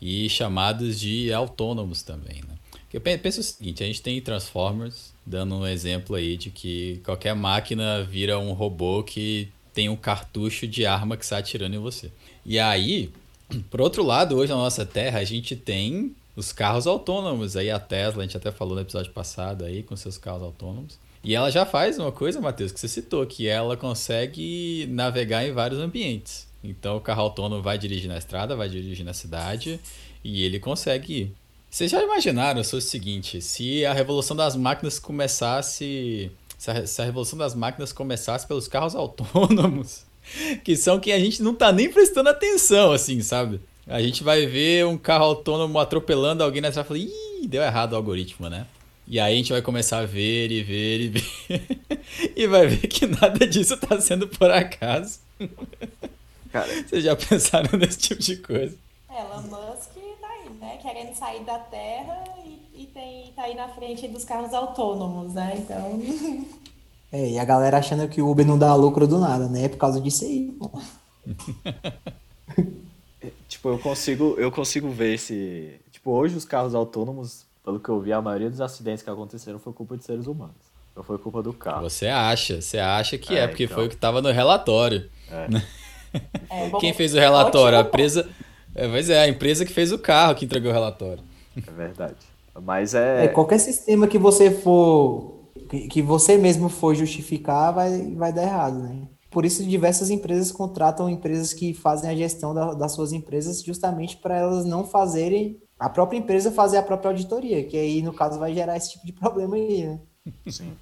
e chamados de autônomos também. Né? Eu penso o seguinte, a gente tem Transformers, dando um exemplo aí de que qualquer máquina vira um robô que tem um cartucho de arma que está atirando em você. E aí, por outro lado, hoje na nossa Terra, a gente tem os carros autônomos. Aí a Tesla, a gente até falou no episódio passado aí, com seus carros autônomos. E ela já faz uma coisa, Matheus, que você citou, que ela consegue navegar em vários ambientes. Então o carro autônomo vai dirigir na estrada, vai dirigir na cidade e ele consegue ir. Vocês já imaginaram o seguinte, se a revolução das máquinas começasse. Se a, se a revolução das máquinas começasse pelos carros autônomos, que são que a gente não tá nem prestando atenção, assim, sabe? A gente vai ver um carro autônomo atropelando alguém na estrada e fala, ih, deu errado o algoritmo, né? E aí a gente vai começar a ver e ver e ver. e vai ver que nada disso tá sendo por acaso. Cara, Vocês já pensaram nesse tipo de coisa? É, Elon Musk né? Querendo sair da Terra e, e tem, tá aí na frente dos carros autônomos, né? Então. É, e a galera achando que o Uber não dá lucro do nada, né? É por causa disso aí, pô. tipo, eu consigo, eu consigo ver esse. Tipo, hoje os carros autônomos, pelo que eu vi, a maioria dos acidentes que aconteceram foi culpa de seres humanos. Não foi culpa do carro. Você acha, você acha que é, É, porque então. foi o que tava no relatório. É, bom, Quem fez o relatório? A ótimo empresa. É, pois é, a empresa que fez o carro que entregou o relatório. É verdade. Mas É, é. qualquer sistema que você for. Que, que você mesmo for justificar, vai, vai dar errado, né? Por isso, diversas empresas contratam empresas que fazem a gestão da- das suas empresas justamente para elas não fazerem. A própria empresa fazer a própria auditoria, que aí, no caso, vai gerar esse tipo de problema aí, né? Sim.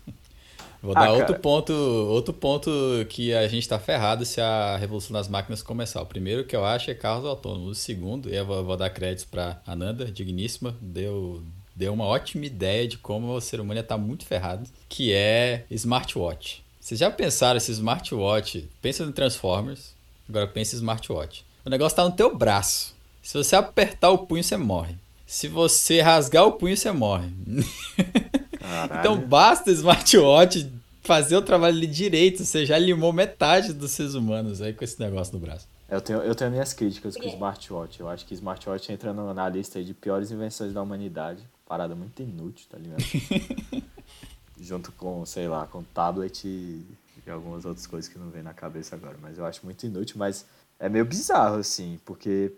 Vou Ah, dar outro ponto, outro ponto que a gente tá ferrado se a revolução das máquinas começar. O primeiro que eu acho é carros autônomos. O segundo, e eu vou, vou dar créditos para Ananda, digníssima, deu, deu uma ótima ideia de como o ser humano estar muito ferrado, que é smartwatch. Vocês já pensaram esse smartwatch? Pensa no Transformers, agora pensa em smartwatch. O negócio tá no teu braço. Se você apertar o punho, você morre. Se você rasgar o punho, você morre. Caralho. Então basta o smartwatch fazer o trabalho ali direito. Você já limou metade dos seres humanos aí com esse negócio no braço. Eu tenho, eu tenho minhas críticas com o smartwatch. Eu acho que smartwatch entra no- na lista aí de piores invenções da humanidade. Parada muito inútil, tá ligado? Junto com, sei lá, com tablet e, e algumas outras coisas que não vem na cabeça agora. Mas eu acho muito inútil, mas é meio bizarro, assim, porque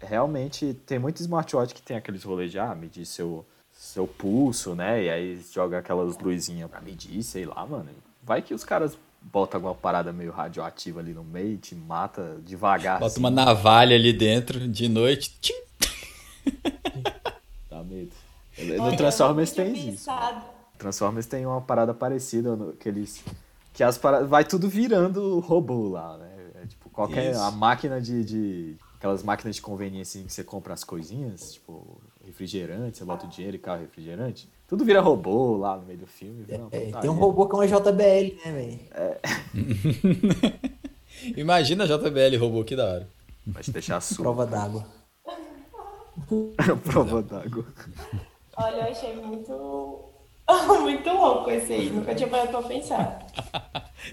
realmente tem muito smartwatch que tem aqueles rolês de ah, medir seu, seu pulso, né? E aí joga aquelas luzinhas pra medir, sei lá, mano. Vai que os caras botam alguma parada meio radioativa ali no meio e te mata devagar. Bota assim. uma navalha ali dentro de noite. tchim. Dá medo. Olha, No Transformers tem isso. pensado. Transformers tem uma parada parecida no, que eles. Que as paradas. Vai tudo virando robô lá, né? É tipo, qualquer. Isso. A máquina de, de. Aquelas máquinas de conveniência que você compra as coisinhas, tipo, refrigerante, você bota o dinheiro e carro refrigerante. Tudo vira robô lá no meio do filme. vira uma É, tem um robô que é uma JBL, né, velho? Imagina a JBL robô, que da hora. Vai te deixar surdo. Prova d'água. Prova d'água. Olha, eu achei muito. muito louco esse aí. Nunca tinha parado pra pensar.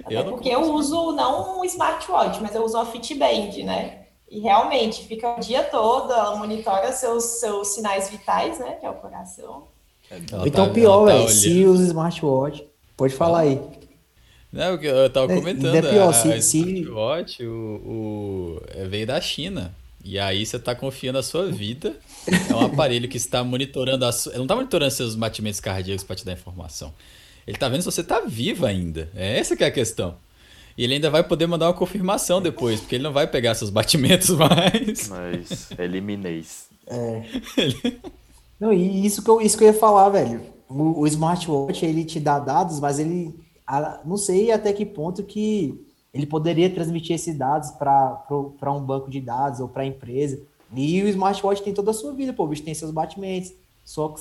Até Eu porque eu uso não um smartwatch, mas eu uso uma Fitband, né? E realmente fica o dia todo, ela monitora seus, seus sinais vitais, né? Que é o coração. Ela então tá- pior, tá velho, se usa smartwatch. Pode falar aí. Não, o que eu tava É, comentando. é pior, a, se- a se- smartwatch o, o- é, veio da China. E aí você tá confiando a sua vida. É um aparelho que está monitorando a sua. Ele não tá monitorando seus batimentos cardíacos para te dar informação. Ele tá vendo se você tá vivo ainda. É essa que é a questão. E ele ainda vai poder mandar uma confirmação depois, porque ele não vai pegar seus batimentos mais. Mas eliminei-se. Não, e isso que eu, isso que eu ia falar, velho. O, o smartwatch, ele te dá dados, mas ele... a- não sei até que ponto que ele poderia transmitir esses dados para um banco de dados ou para a empresa. E o smartwatch tem toda a sua vida, pô. O bicho tem seus batimentos, sua,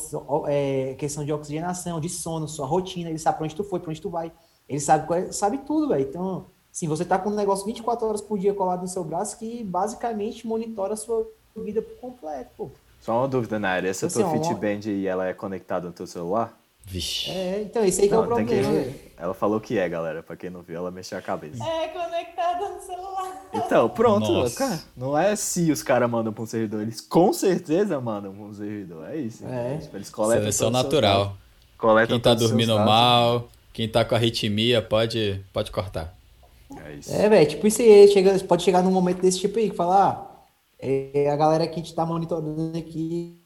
é, questão de oxigenação, de sono, sua rotina. Ele sabe pra onde tu foi, pra onde tu vai. Ele sabe, é- sabe tudo, velho. Então, assim, você tá com um negócio 24 horas por dia colado no seu braço que basicamente monitora a sua vida por completo, pô. Só uma dúvida, Naira. Essa Assim, tua uma- Fitband aí, ela é conectada no teu celular? Vixe. É, então, esse aí que é o Não, que problema, ver. Ela falou que é, galera. Pra quem não viu, ela mexeu a cabeça. É conectada no celular. Então, pronto. Nossa. Cara, não é se os caras mandam pra um servidor. Eles com certeza mandam pra um servidor. É isso. É. Eles coletam Seleção natural. Coletam Quem tá dormindo dados. mal, quem tá com arritmia, pode, pode cortar. É isso. É, velho, tipo, isso aí chega, pode chegar num momento desse tipo aí, que fala, ah, é, a galera que a gente tá monitorando aqui,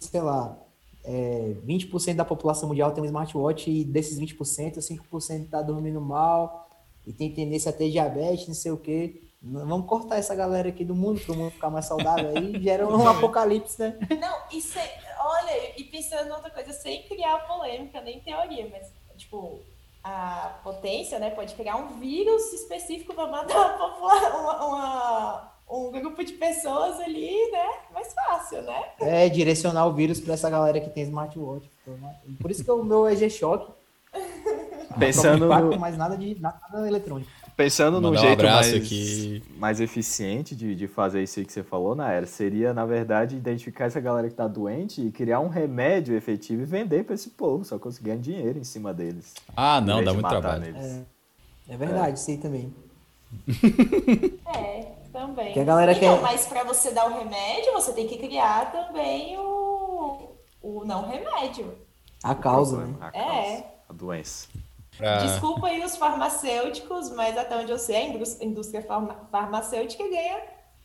sei lá, é, 20% da população mundial tem um smartwatch e desses 20%, 5% tá dormindo mal e tem tendência a ter diabetes, não sei o quê. Vamos cortar essa galera aqui do mundo para o mundo ficar mais saudável aí, gera um apocalipse, né? Não, isso é, olha, e pensando em outra coisa, sem criar polêmica, nem teoria, mas, tipo, a potência, né, pode criar um vírus específico para matar uma, uma, um grupo de pessoas ali, né? Mais fácil, né? É, direcionar o vírus para essa galera que tem smartwatch. Por isso que o meu é G-Shock. Pensando impacto, no, mas nada de nada eletrônico. Pensando no Mandar um jeito abraço mais, aqui. mais eficiente de, de fazer isso aí que você falou, Naera, seria, na verdade, identificar essa galera que tá doente e criar um remédio efetivo e vender para esse povo, só conseguir dinheiro em cima deles. Ah, não, dá muito trabalho. neles. É verdade, isso aí também. É, também. Que a galera então, quer- mas para você dar o remédio, você tem que criar também o, o não remédio. A causa, né? Problema, A, É. causa, a doença. Pra- Desculpa aí os farmacêuticos, mas até onde eu sei, a indús- indústria farma- farmacêutica ganha,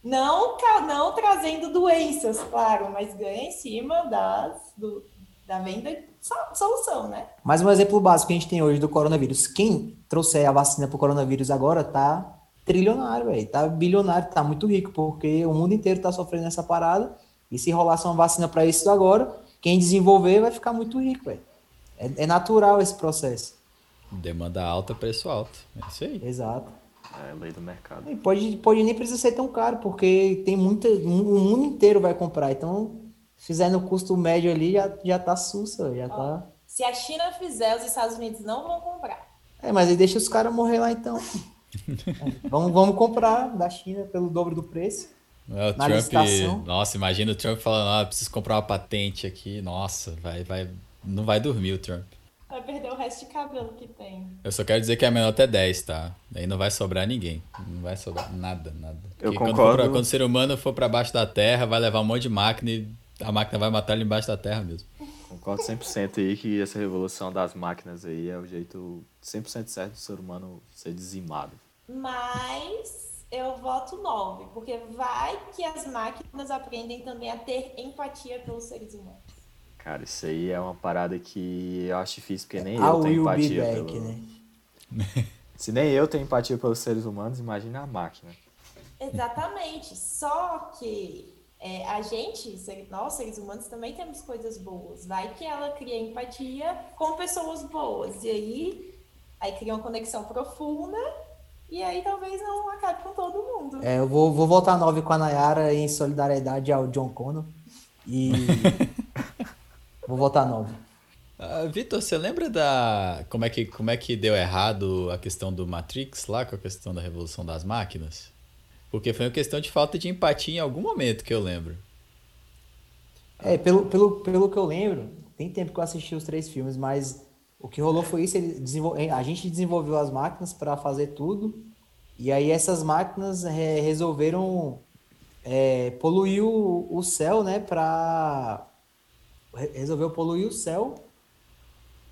não, não trazendo doenças, claro, mas ganha em cima das, do- da venda de so- solução, né? Mais um exemplo básico que a gente tem hoje do coronavírus. Quem trouxer a vacina pro coronavírus agora tá trilionário, velho. Tá bilionário, tá muito rico, porque o mundo inteiro tá sofrendo essa parada. E se rolasse uma vacina para isso agora, quem desenvolver vai ficar muito rico, velho. É, é natural esse processo. Demanda alta, preço alto. É isso aí. Exato. É lei do mercado. E pode, pode nem precisar ser tão caro, porque tem muita. O mundo inteiro vai comprar. Então, se fizer no custo médio ali, já, já tá sussa, já tá. Se a China fizer, os Estados Unidos não vão comprar. É, mas aí deixa os caras morrer lá então. É, vamos, vamos comprar da China pelo dobro do preço. É, O Trump, licitação. nossa, imagina o Trump falando, ah, preciso comprar uma patente aqui. Nossa, vai, vai, não vai dormir o Trump. Vai perder o resto de cabelo que tem. Eu só quero dizer que é menor até 10, tá? Aí não vai sobrar ninguém. Não vai sobrar nada, nada. Eu Porque Quando, concordo. for pra- quando o ser humano for pra baixo da terra, vai levar um monte de máquina e a máquina vai matar ele embaixo da terra mesmo. Concordo 100% aí que essa revolução das máquinas aí é o jeito 100% certo do ser humano ser dizimado. Mas eu voto 9, porque vai que as máquinas aprendem também a ter empatia pelos seres humanos. Cara, isso aí é uma parada que eu acho difícil, porque nem I eu tenho empatia back, pelo... né? Se nem eu tenho empatia pelos seres humanos, imagina a máquina. Exatamente. Só que é, a gente, nós seres humanos, também temos coisas boas. Vai que ela cria empatia com pessoas boas. E aí, aí cria uma conexão profunda. E aí talvez não acabe com todo mundo. É, eu vou, vou votar 9 com a Nayara em solidariedade ao John Connor. E. vou votar 9. Ah, Vitor, você lembra da como é que como é que deu errado a questão do Matrix lá com a questão da revolução das máquinas? Porque foi uma questão de falta de empatia em algum momento que eu lembro. É, pelo, pelo, pelo que eu lembro, tem tempo que eu assisti os três filmes, mas o que rolou foi isso, desenvol... a gente desenvolveu as máquinas para fazer tudo, e aí essas máquinas é, resolveram é, poluir o, o céu, né, para resolveu poluir o céu.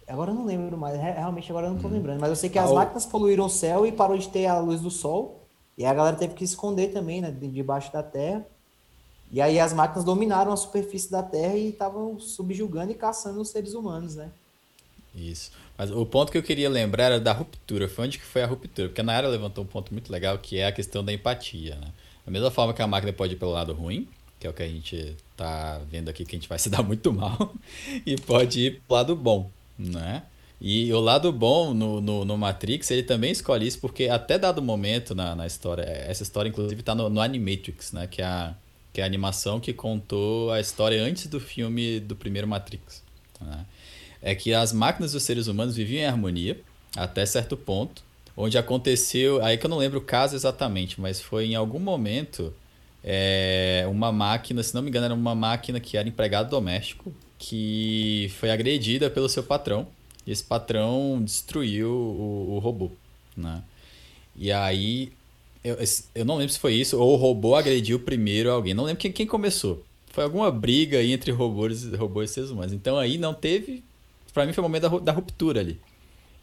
Agora eu não lembro mais, re- realmente agora eu não tô lembrando, mas eu sei que as Ah, máquinas poluíram o céu e parou de ter a luz do sol, e a galera teve que se esconder também, né, de- debaixo da terra. E aí as máquinas dominaram a superfície da Terra e estavam subjugando e caçando os seres humanos, né? Isso. Mas o ponto que eu queria lembrar era da ruptura. Foi onde que foi a ruptura? Porque a Nayara levantou um ponto muito legal, que é a questão da empatia, né? Da mesma forma que a máquina pode ir pelo lado ruim, que é o que a gente tá vendo aqui, que a gente vai se dar muito mal, e pode ir pro lado bom, né? E o lado bom no, no, no Matrix, ele também escolhe isso, porque até dado momento na, na história, essa história inclusive tá no, no Animatrix, né? Que é, a, que é a animação que contou a história antes do filme do primeiro Matrix, né? é que as máquinas dos seres humanos viviam em harmonia até certo ponto, onde aconteceu, aí que eu não lembro o caso exatamente, mas foi em algum momento é, uma máquina, se não me engano, era uma máquina que era empregado doméstico, que foi agredida pelo seu patrão, e esse patrão destruiu o, o robô, né? E aí, eu, eu não lembro se foi isso, ou o robô agrediu primeiro alguém, não lembro quem, quem começou. Foi alguma briga aí entre robôs, robôs e seres humanos. Então aí não teve Pra mim foi o momento da, da ruptura ali.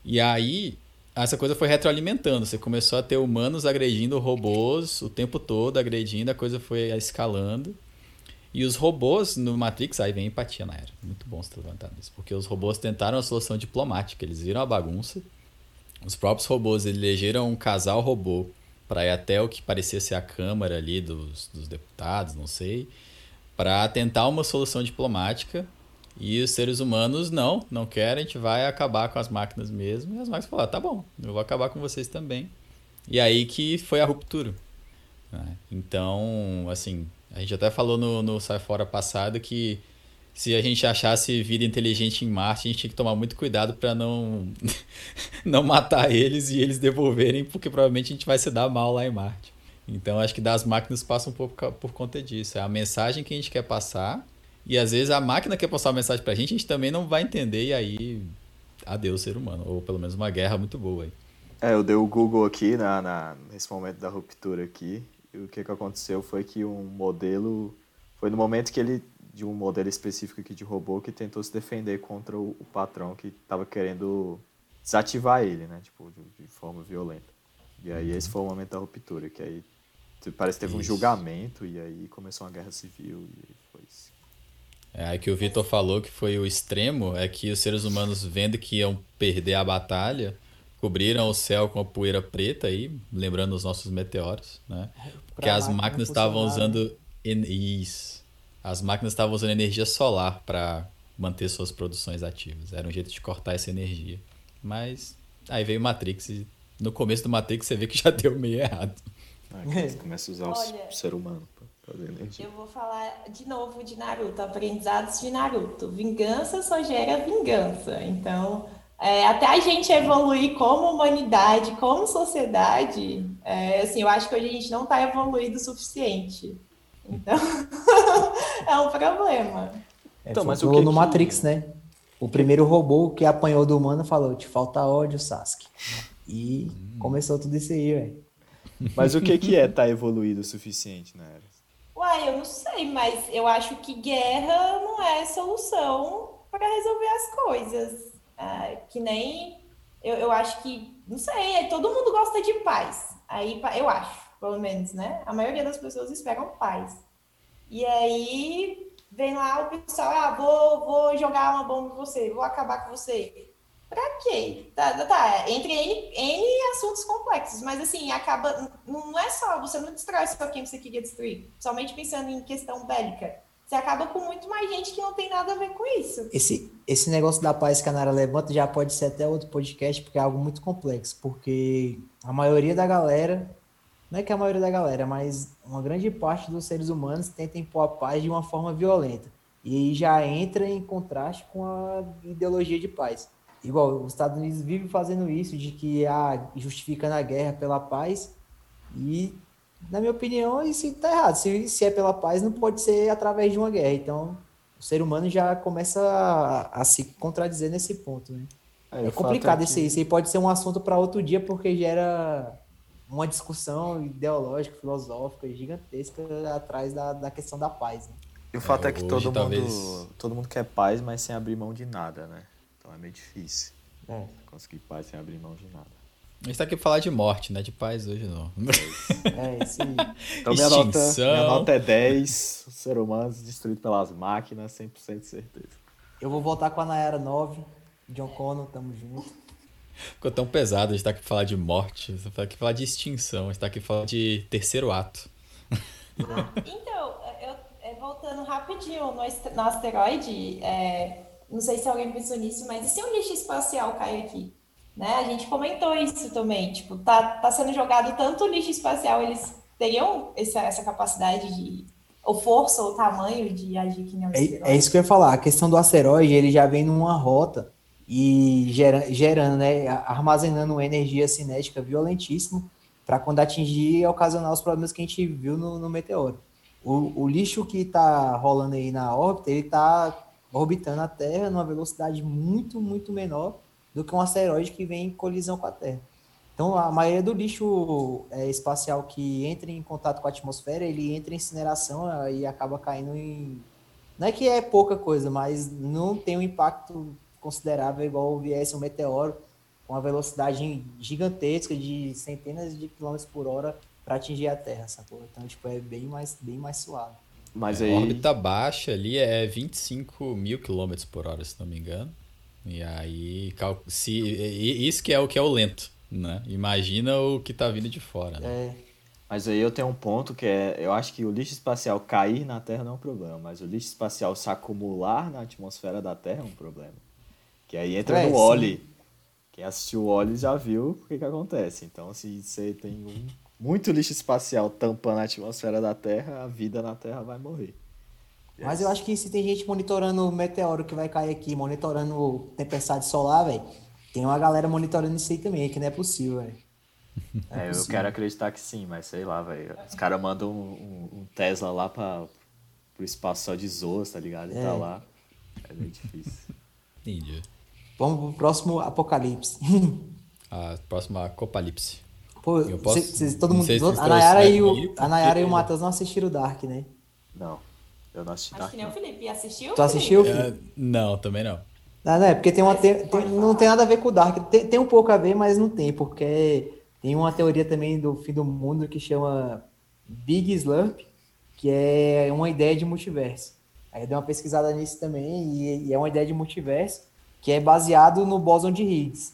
E aí, essa coisa foi retroalimentando. Você começou a ter humanos agredindo robôs o tempo todo, agredindo, a coisa foi escalando. E os robôs no Matrix, aí vem empatia na era. Muito bom você ter levantado isso. Porque os robôs tentaram uma solução diplomática, eles viram a bagunça. Os próprios robôs elegeram um casal robô para ir até o que parecia ser a Câmara ali dos, dos deputados, não sei, para tentar uma solução diplomática. E os seres humanos não, não querem, a gente vai acabar com as máquinas mesmo. E as máquinas falaram, tá bom, eu vou acabar com vocês também. E aí que foi a ruptura. Né? Então, assim, a gente até falou no, no Sai Fora passado que se a gente achasse vida inteligente em Marte, a gente tinha que tomar muito cuidado para não não matar eles e eles devolverem, porque provavelmente a gente vai se dar mal lá em Marte. Então acho que das máquinas passa um pouco por conta disso. É a mensagem que a gente quer passar. E às vezes a máquina quer passar uma mensagem pra gente, a gente também não vai entender, e aí adeus ser humano. Ou pelo menos uma guerra muito boa aí. É, eu dei o Google aqui na, na, nesse momento da ruptura aqui. E o que, que aconteceu foi que um modelo. Foi no momento que ele. De um modelo específico aqui de robô que tentou se defender contra o, o patrão que estava querendo desativar ele, né? Tipo, de, de forma violenta. E aí esse foi o momento da ruptura, que aí Parece que teve Isso. um julgamento e aí começou uma guerra civil e. É, aí que o Vitor falou que foi o extremo, é que os seres humanos vendo que iam perder a batalha, cobriram o céu com a poeira preta aí, lembrando os nossos meteoros, né? Porque as máquinas estavam usando isso. As máquinas estavam usando energia solar para manter suas produções ativas. Era um jeito de cortar essa energia. Mas aí veio Matrix e no começo do Matrix você vê que já deu meio errado. Ah, começa a usar Olha, o ser humano. Eu vou falar de novo de Naruto, aprendizados de Naruto. Vingança só gera vingança. Então, é, até a gente evoluir como humanidade, como sociedade, é, assim, eu acho que hoje a gente não está evoluído o suficiente. Então, é um problema. É, então, mas o que no que... Matrix, né? O primeiro robô que apanhou do humano falou: te falta ódio, Sasuke. E hum. começou tudo isso aí, velho. Mas o que, que é estar tá evoluído o suficiente, né? Uai, eu não sei, mas eu acho que guerra não é solução para resolver as coisas. É, que nem. Eu, eu acho que. Não sei, todo mundo gosta de paz. Aí, eu acho, pelo menos, né? A maioria das pessoas esperam paz. E aí vem lá o pessoal, ah, vou, vou jogar uma bomba em você, vou acabar com você. Pra quê? Tá, tá, tá, entre N, N assuntos complexos, mas assim, acaba. Não é só, você não destrói só quem você queria destruir, somente pensando em questão bélica. Você acaba com muito mais gente que não tem nada a ver com isso. Esse, esse negócio da paz que a Nara levanta já pode ser até outro podcast, porque é algo muito complexo. Porque a maioria da galera, não é que a maioria da galera, mas uma grande parte dos seres humanos tenta impor a paz de uma forma violenta. E já entra em contraste com a ideologia de paz igual os Estados Unidos vive fazendo isso, de que ah, justificando a guerra pela paz, e na minha opinião isso está errado. Se, se é pela paz, não pode ser através de uma guerra. Então, o ser humano já começa a, a se contradizer nesse ponto. Né? É, é complicado é que... isso aí. Isso aí pode ser um assunto para outro dia, porque gera uma discussão ideológica, filosófica gigantesca atrás da, da questão da paz. Né? E o fato é, é que todo mundo, todo mundo quer paz, mas sem abrir mão de nada, né? Então é meio difícil. É. Conseguir paz sem abrir mão de nada. A gente tá aqui pra falar de morte, né? De paz hoje não. É isso aí. Então minha nota, minha nota é 10. Ser humano destruído pelas máquinas, 100% de certeza. Eu vou voltar com a Nayara 9. John Connor, tamo junto. Ficou tão pesado, a gente tá aqui pra falar de morte, a gente tá aqui pra falar de extinção, a gente tá aqui pra falar de terceiro ato. Então, eu, eu, voltando rapidinho no, no asteroide, é, não sei se alguém pensou nisso, mas e se um lixo espacial cair aqui? Né? A gente comentou isso também, tipo, tá, tá sendo jogado tanto lixo espacial, eles teriam essa, essa capacidade de, ou força, ou tamanho de agir que nem um é, é isso que eu ia falar, a questão do asteroide, ele já vem numa rota e gera, gerando, né, armazenando energia cinética violentíssima para quando atingir ocasionar os problemas que a gente viu no, no meteoro. O, o lixo que está rolando aí na órbita, ele está orbitando a Terra numa velocidade muito, muito menor do que um asteroide que vem em colisão com a Terra. Então, a maioria do lixo é, espacial que entra em contato com a atmosfera, ele entra em incineração e acaba caindo em... Não é que é pouca coisa, mas não tem um impacto considerável igual viesse um meteoro com uma velocidade gigantesca de centenas de quilômetros por hora para atingir a Terra, sacou? Então, tipo, é bem mais, bem mais suave. Mas é, aí... A órbita baixa ali é 25 mil quilômetros por hora, se não me engano. E aí, se, isso que é o que é o lento, né? Imagina o que está vindo de fora, né? É. Mas aí eu tenho um ponto que é, eu acho que o lixo espacial cair na Terra não é um problema, mas o lixo espacial se acumular na atmosfera da Terra é um problema. Que aí entra é, no Oli. Quem assistiu o Oli já viu o que, que acontece. Então, se você tem um muito lixo espacial tampando a atmosfera da Terra, a vida na Terra vai morrer. Mas eu acho que se tem gente monitorando o meteoro que vai cair aqui, monitorando tempestade solar, velho, tem uma galera monitorando isso aí também, que não é possível, velho. É, eu quero acreditar que sim, mas sei lá, velho. Os caras mandam um, um, um, Tesla lá pra, pro espaço só de zoas, tá ligado? E tá é. tá lá. É meio difícil. Entendi. Vamos pro próximo apocalipse. a próxima apocalipse. Pô, eu posso... cê, cê, todo mundo. a Nayara, e o, a Nayara e o Matheus não assistiram o Dark, né? Não. Eu não assisti Acho Dark. Acho que nem o Felipe. Assistiu? Tu assistiu? É, não, também não. Não, não, é porque tem uma. Tem, tem, não tem nada a ver com o Dark. Tem, tem um pouco a ver, mas não tem, porque tem uma teoria também do fim do mundo que chama Big Slump, que é uma ideia de multiverso. Aí eu dei uma pesquisada nisso também, e, e é uma ideia de multiverso que é baseado no Bóson de Higgs.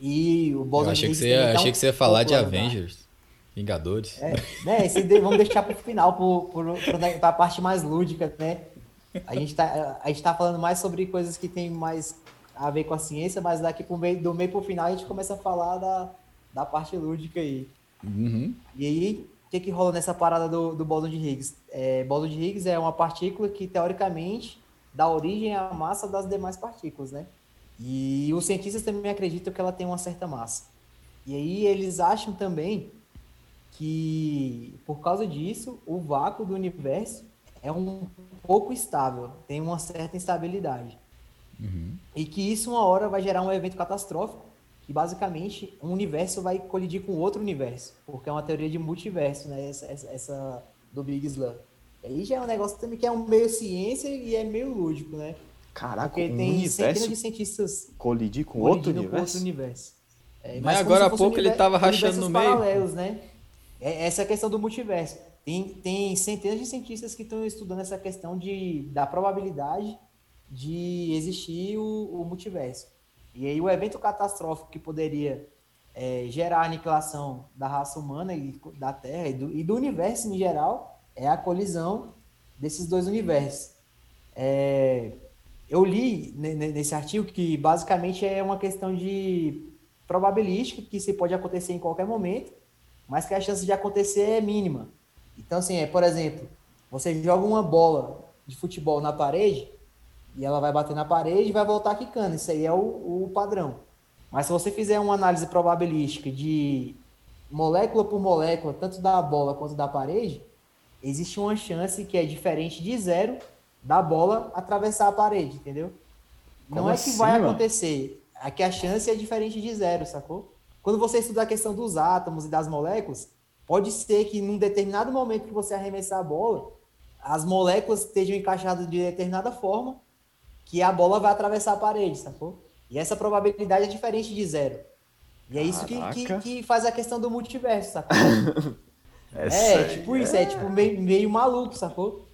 E o Bóson eu achei. Que você ia, achei um que você ia falar de Avengers. Vingadores. É, né? Esse vamos deixar para o final, para a parte mais lúdica, né? A gente, tá, a gente tá falando mais sobre coisas que tem mais a ver com a ciência, mas daqui pro meio, do meio para o final a gente começa a falar da, da parte lúdica aí. Uhum. E aí, o que, que rola nessa parada do, do bóson de Higgs? É, bóson de Higgs é uma partícula que, teoricamente, dá origem à massa das demais partículas, né? E os cientistas também acreditam que ela tem uma certa massa. E aí eles acham também que, por causa disso, o vácuo do universo é um pouco estável, tem uma certa instabilidade. Uhum. E que isso, uma hora, vai gerar um evento catastrófico, que basicamente um universo vai colidir com outro universo, porque é uma teoria de multiverso, né? Essa, essa, essa do Big Slam. Aí já é um negócio também que é um meio ciência e é meio lúdico, né? Caraca, Porque um tem centenas de cientistas colidir com outro universo? Com outro universo. É, mas agora há pouco ele estava rachando no meio. Paralelos, né? É, essa é a questão do multiverso. Tem, tem centenas de cientistas que estão estudando essa questão de, da probabilidade de existir o, o multiverso. E aí o evento catastrófico que poderia é, gerar a aniquilação da raça humana e da Terra e do, e do universo em geral é a colisão desses dois universos. É, eu li nesse artigo que basicamente é uma questão de probabilística, que se pode acontecer em qualquer momento, mas que a chance de acontecer é mínima. Então, assim, é, por exemplo, você joga uma bola de futebol na parede e ela vai bater na parede e vai voltar quicando. Isso aí é o, o padrão. Mas se você fizer uma análise probabilística de molécula por molécula, tanto da bola quanto da parede, existe uma chance que é diferente de zero da bola atravessar a parede, entendeu? Como não é que vai assim, acontecer. É que a chance é diferente de zero, sacou? Quando você estuda a questão dos átomos e das moléculas, pode ser que num determinado momento que você arremessar a bola, as moléculas estejam encaixadas de determinada forma que a bola vai atravessar a parede, sacou? E essa probabilidade é diferente de zero. E é isso que, que, que, faz a questão do multiverso, sacou? é, tipo isso, é, é tipo meio, meio maluco, sacou?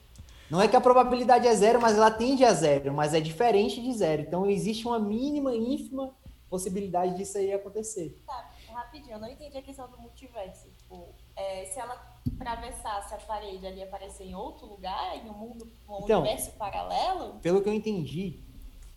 Não é que a probabilidade é zero, mas ela tende a zero, mas é diferente de zero. Então existe uma mínima, ínfima possibilidade disso aí acontecer. Tá, rapidinho, eu não entendi a questão do multiverso. Tipo, é, se ela atravessasse a parede ali aparecer em outro lugar, em um mundo, um então, universo paralelo? Pelo que eu entendi,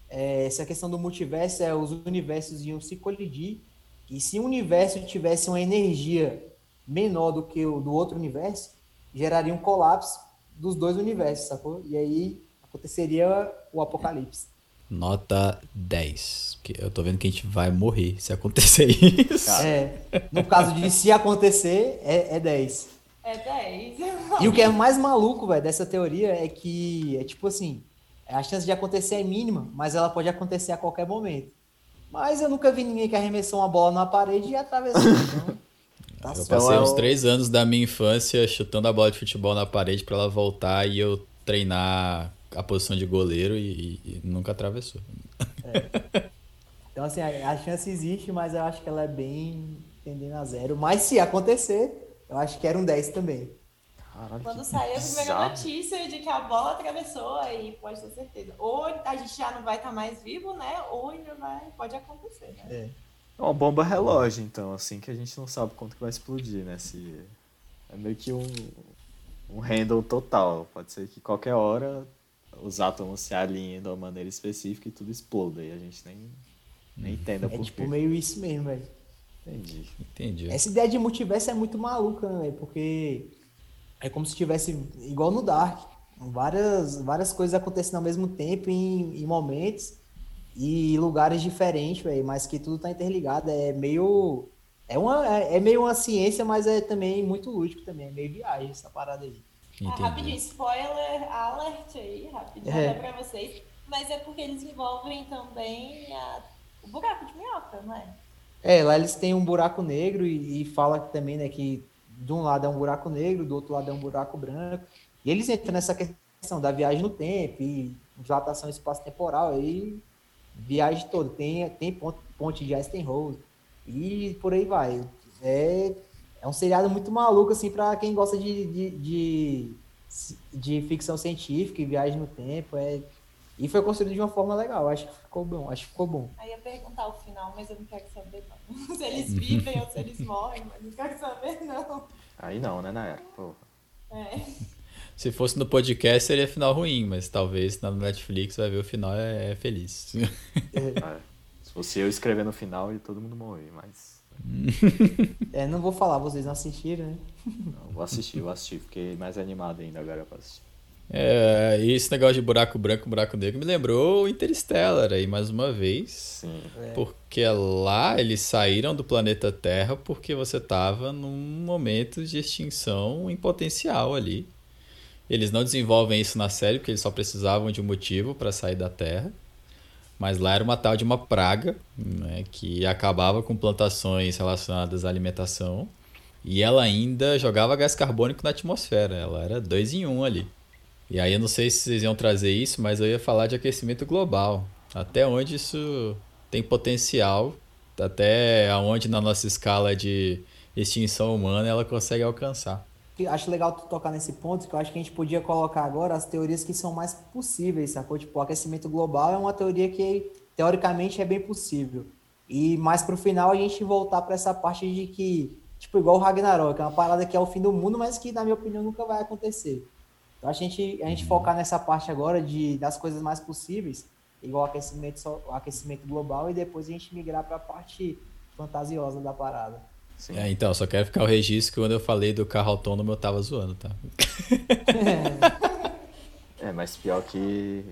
é, essa questão do multiverso é os universos iam se colidir e se um universo tivesse uma energia menor do que o do outro universo, geraria um colapso dos dois universos, sacou? E aí aconteceria o apocalipse. Nota 10. Porque eu tô vendo que a gente vai morrer se acontecer isso. É, no caso de se acontecer, é, é 10. É 10. E o que é mais maluco, velho, dessa teoria é que é tipo assim, a chance de acontecer é mínima, mas ela pode acontecer a qualquer momento. Mas eu nunca vi ninguém que arremessou uma bola na parede e atravessou. Então, Tá eu passei uns três anos da minha infância chutando a bola de futebol na parede para ela voltar e eu treinar a posição de goleiro e, e nunca atravessou. É. Então, assim, a, a, chance existe, mas eu acho que ela é bem tendendo a zero. Mas se acontecer, eu acho que era um 10 também. Caralho, Quando sair a primeira notícia de que a bola atravessou, aí pode ter certeza. Ou a gente já não vai estar mais vivo, né? Ou ainda vai, pode acontecer, né? É. É uma bomba relógio, então, assim, que a gente não sabe quanto que vai explodir, né? Se... É meio que um, um handle total. Pode ser que qualquer hora os átomos se alinhem de uma maneira específica e tudo exploda. E a gente nem, nem entenda é por tipo meio isso mesmo, velho. Entendi. Entendi. Essa ideia de multiverso é muito maluca, né? Porque é como se tivesse igual no Dark, várias, várias coisas acontecendo ao mesmo tempo em, em momentos e lugares diferentes, véio, mas que tudo tá interligado. É meio é uma é, é meio uma ciência, mas é também muito lúdico também, é meio viagem essa parada aí. Ah, rapidinho, spoiler alert aí, rapidinho É. é. pra vocês. Mas é porque eles envolvem também a- o buraco de minhoca, não é? É, lá eles têm um buraco negro e, e fala também, né, que de um lado é um buraco negro, do outro lado é um buraco branco. E eles entram nessa questão da viagem no tempo e dilatação espaço-temporal aí, viagem toda. Tem, tem ponte, ponte de Eisenhower e por aí vai. É, é um seriado muito maluco, assim, para quem gosta de, de, de, de ficção científica e viagem no tempo. É, e foi construído de uma forma legal. Acho que ficou bom. Acho que ficou bom. Aí ia perguntar o final, mas eu não quero saber não. Se eles vivem ou se eles morrem, mas não quero saber não. Aí não, né, Nayara? Pô. É. Se fosse no podcast seria final ruim, mas talvez na Netflix vai ver o final é, é feliz. É. Se fosse eu escrever no final e todo mundo morrer, mas. É, não vou falar, vocês não assistiram, né? Não, vou assistir, vou assistir. Fiquei mais animado ainda agora pra assistir. É, e esse negócio de buraco branco, buraco negro me lembrou o Interstellar aí mais uma vez. Sim. Porque lá eles saíram do planeta Terra porque você tava num momento de extinção em potencial ali. Eles não desenvolvem isso na série porque eles só precisavam de um motivo para sair da Terra. Mas lá era uma tal de uma praga, né, que acabava com plantações relacionadas à alimentação. E ela ainda jogava gás carbônico na atmosfera. Ela era dois em um ali. E aí eu não sei se vocês iam trazer isso, mas eu ia falar de aquecimento global. Até onde isso tem potencial, até aonde na nossa escala de extinção humana ela consegue alcançar. Acho legal tu tocar nesse ponto, que eu acho que a gente podia colocar agora as teorias que são mais possíveis, sacou? Tipo, o aquecimento global é uma teoria que, teoricamente, é bem possível. E mais pro final a gente voltar para essa parte de que, tipo, igual o Ragnarok, é uma parada que é o fim do mundo, mas que, na minha opinião, nunca vai acontecer. Então a gente, a gente focar nessa parte agora de, das coisas mais possíveis, igual o aquecimento, o aquecimento global, e depois a gente migrar para a parte fantasiosa da parada. Sim. É, então, só quero ficar o registro que quando eu falei do carro autônomo eu tava zoando, tá? É, mas pior que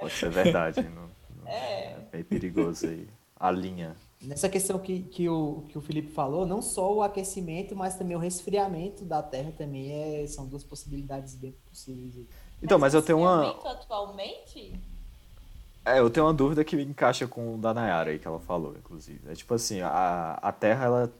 pode ser verdade. não- não- É. é bem perigoso aí. A linha. Nessa questão que, que, o, que o Felipe falou, não só o aquecimento, mas também o resfriamento da Terra também é, são duas possibilidades bem possíveis. Então, mas eu tenho uma. atualmente? É, eu tenho uma dúvida que encaixa com o da Nayara aí que ela falou, inclusive. É tipo assim, a, a Terra, ela,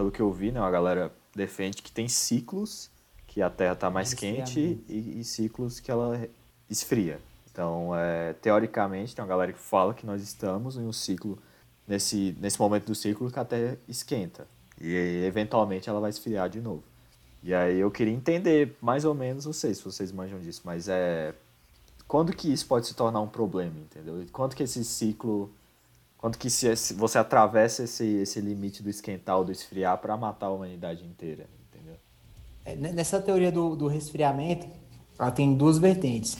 pelo que eu vi, né, a galera defende que tem ciclos que a Terra tá mais quente e, e ciclos que ela esfria. Então, é, teoricamente, tem uma galera que fala que nós estamos em um ciclo, nesse, nesse momento do ciclo que a Terra esquenta. E eventualmente ela vai esfriar de novo. E aí eu queria entender mais ou menos, não sei se vocês manjam disso, mas é quando que isso pode se tornar um problema, entendeu? Quando que esse ciclo, quando que se, se você atravessa esse, esse limite do esquentar ou do esfriar para matar a humanidade inteira, entendeu? É, ne- Nessa teoria do, do resfriamento, ela tem duas vertentes.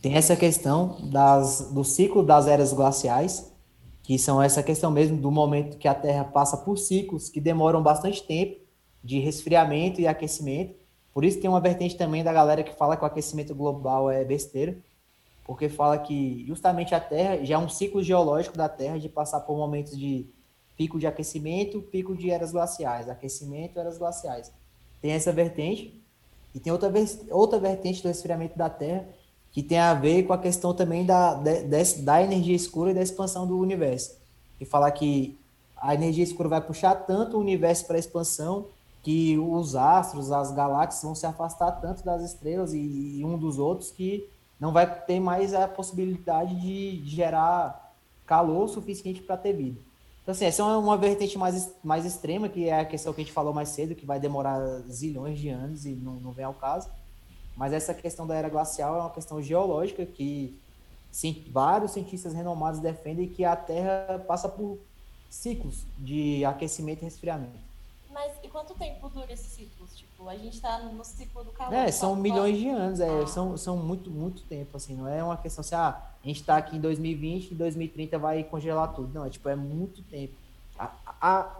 Tem essa questão das, do ciclo das eras glaciais, que são essa questão mesmo do momento que a Terra passa por ciclos que demoram bastante tempo de resfriamento e aquecimento. Por isso tem uma vertente também da galera que fala que o aquecimento global é besteira, porque fala que justamente a Terra já é um ciclo geológico da Terra de passar por momentos de pico de aquecimento, pico de eras glaciais, aquecimento, eras glaciais. Tem essa vertente e tem outra, outra vertente do resfriamento da Terra que tem a ver com a questão também da, des- da energia escura e da expansão do universo. E fala que a energia escura vai puxar tanto o universo para a expansão que os astros, as galáxias vão se afastar tanto das estrelas e, e um dos outros que não vai ter mais a possibilidade de gerar calor suficiente para ter vida. Então, assim, essa é uma, vertente mais, mais extrema, que é a questão que a gente falou mais cedo, que vai demorar zilhões de anos e não, não vem ao caso. Mas essa questão da era glacial é uma questão geológica que sim, vários cientistas renomados defendem que a Terra passa por ciclos de aquecimento e resfriamento. Mas e quanto tempo dura esses ciclos? Tipo, a gente tá no ciclo do calor. É, são milhões de anos, é, Ah. são, são muito, muito tempo, assim, não é uma questão assim, ah, a gente tá aqui em 2020 e 2030 vai congelar tudo. Não, é tipo, é muito tempo. A, a,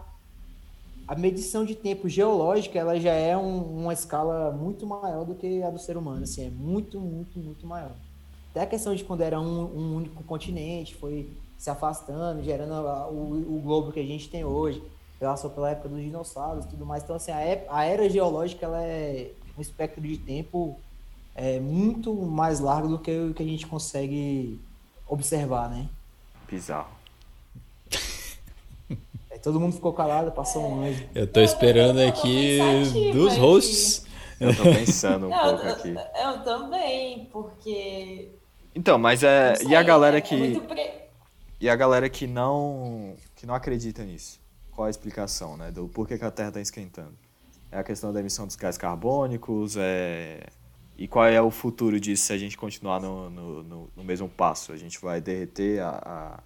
a medição de tempo geológica ela já é um, uma escala muito maior do que a do ser humano, assim, é muito, muito, muito maior. Até a questão de quando era um, um único continente, foi se afastando, gerando o, o, globo que a gente tem hoje, passou pela época dos dinossauros e tudo mais. Então, assim, a, a era geológica ela é um espectro de tempo é, muito mais largo do que o que a gente consegue observar, né? Bizarro. todo mundo ficou calado, passou um anjo. Eu tô esperando aqui dos hosts. Eu tô pensando um pouco eu, aqui. Eu também, porque. Então, mas é. Sei, e a galera é, que. É pre... E a galera que não. que não acredita nisso? Qual a explicação, né? Do porquê que a Terra tá esquentando? É a questão da emissão dos gases carbônicos, é. E qual é o futuro disso se a gente continuar no, no, no, no mesmo passo? A gente vai derreter a, a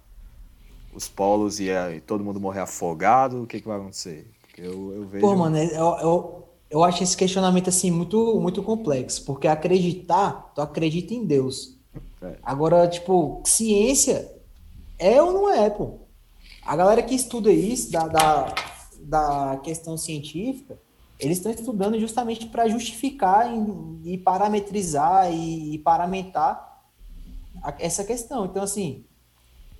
os polos e, e, todo mundo morrer afogado, o que, que vai acontecer? Eu, eu vejo... Pô, mano, eu, eu, eu acho esse questionamento assim muito, muito complexo, porque acreditar, tu acredita em Deus. É. Agora, tipo, ciência é ou não é, pô? A galera que estuda isso, da, da, da questão científica, eles estão estudando justamente para justificar e, e parametrizar e, e paramentar a, essa questão. Então, assim,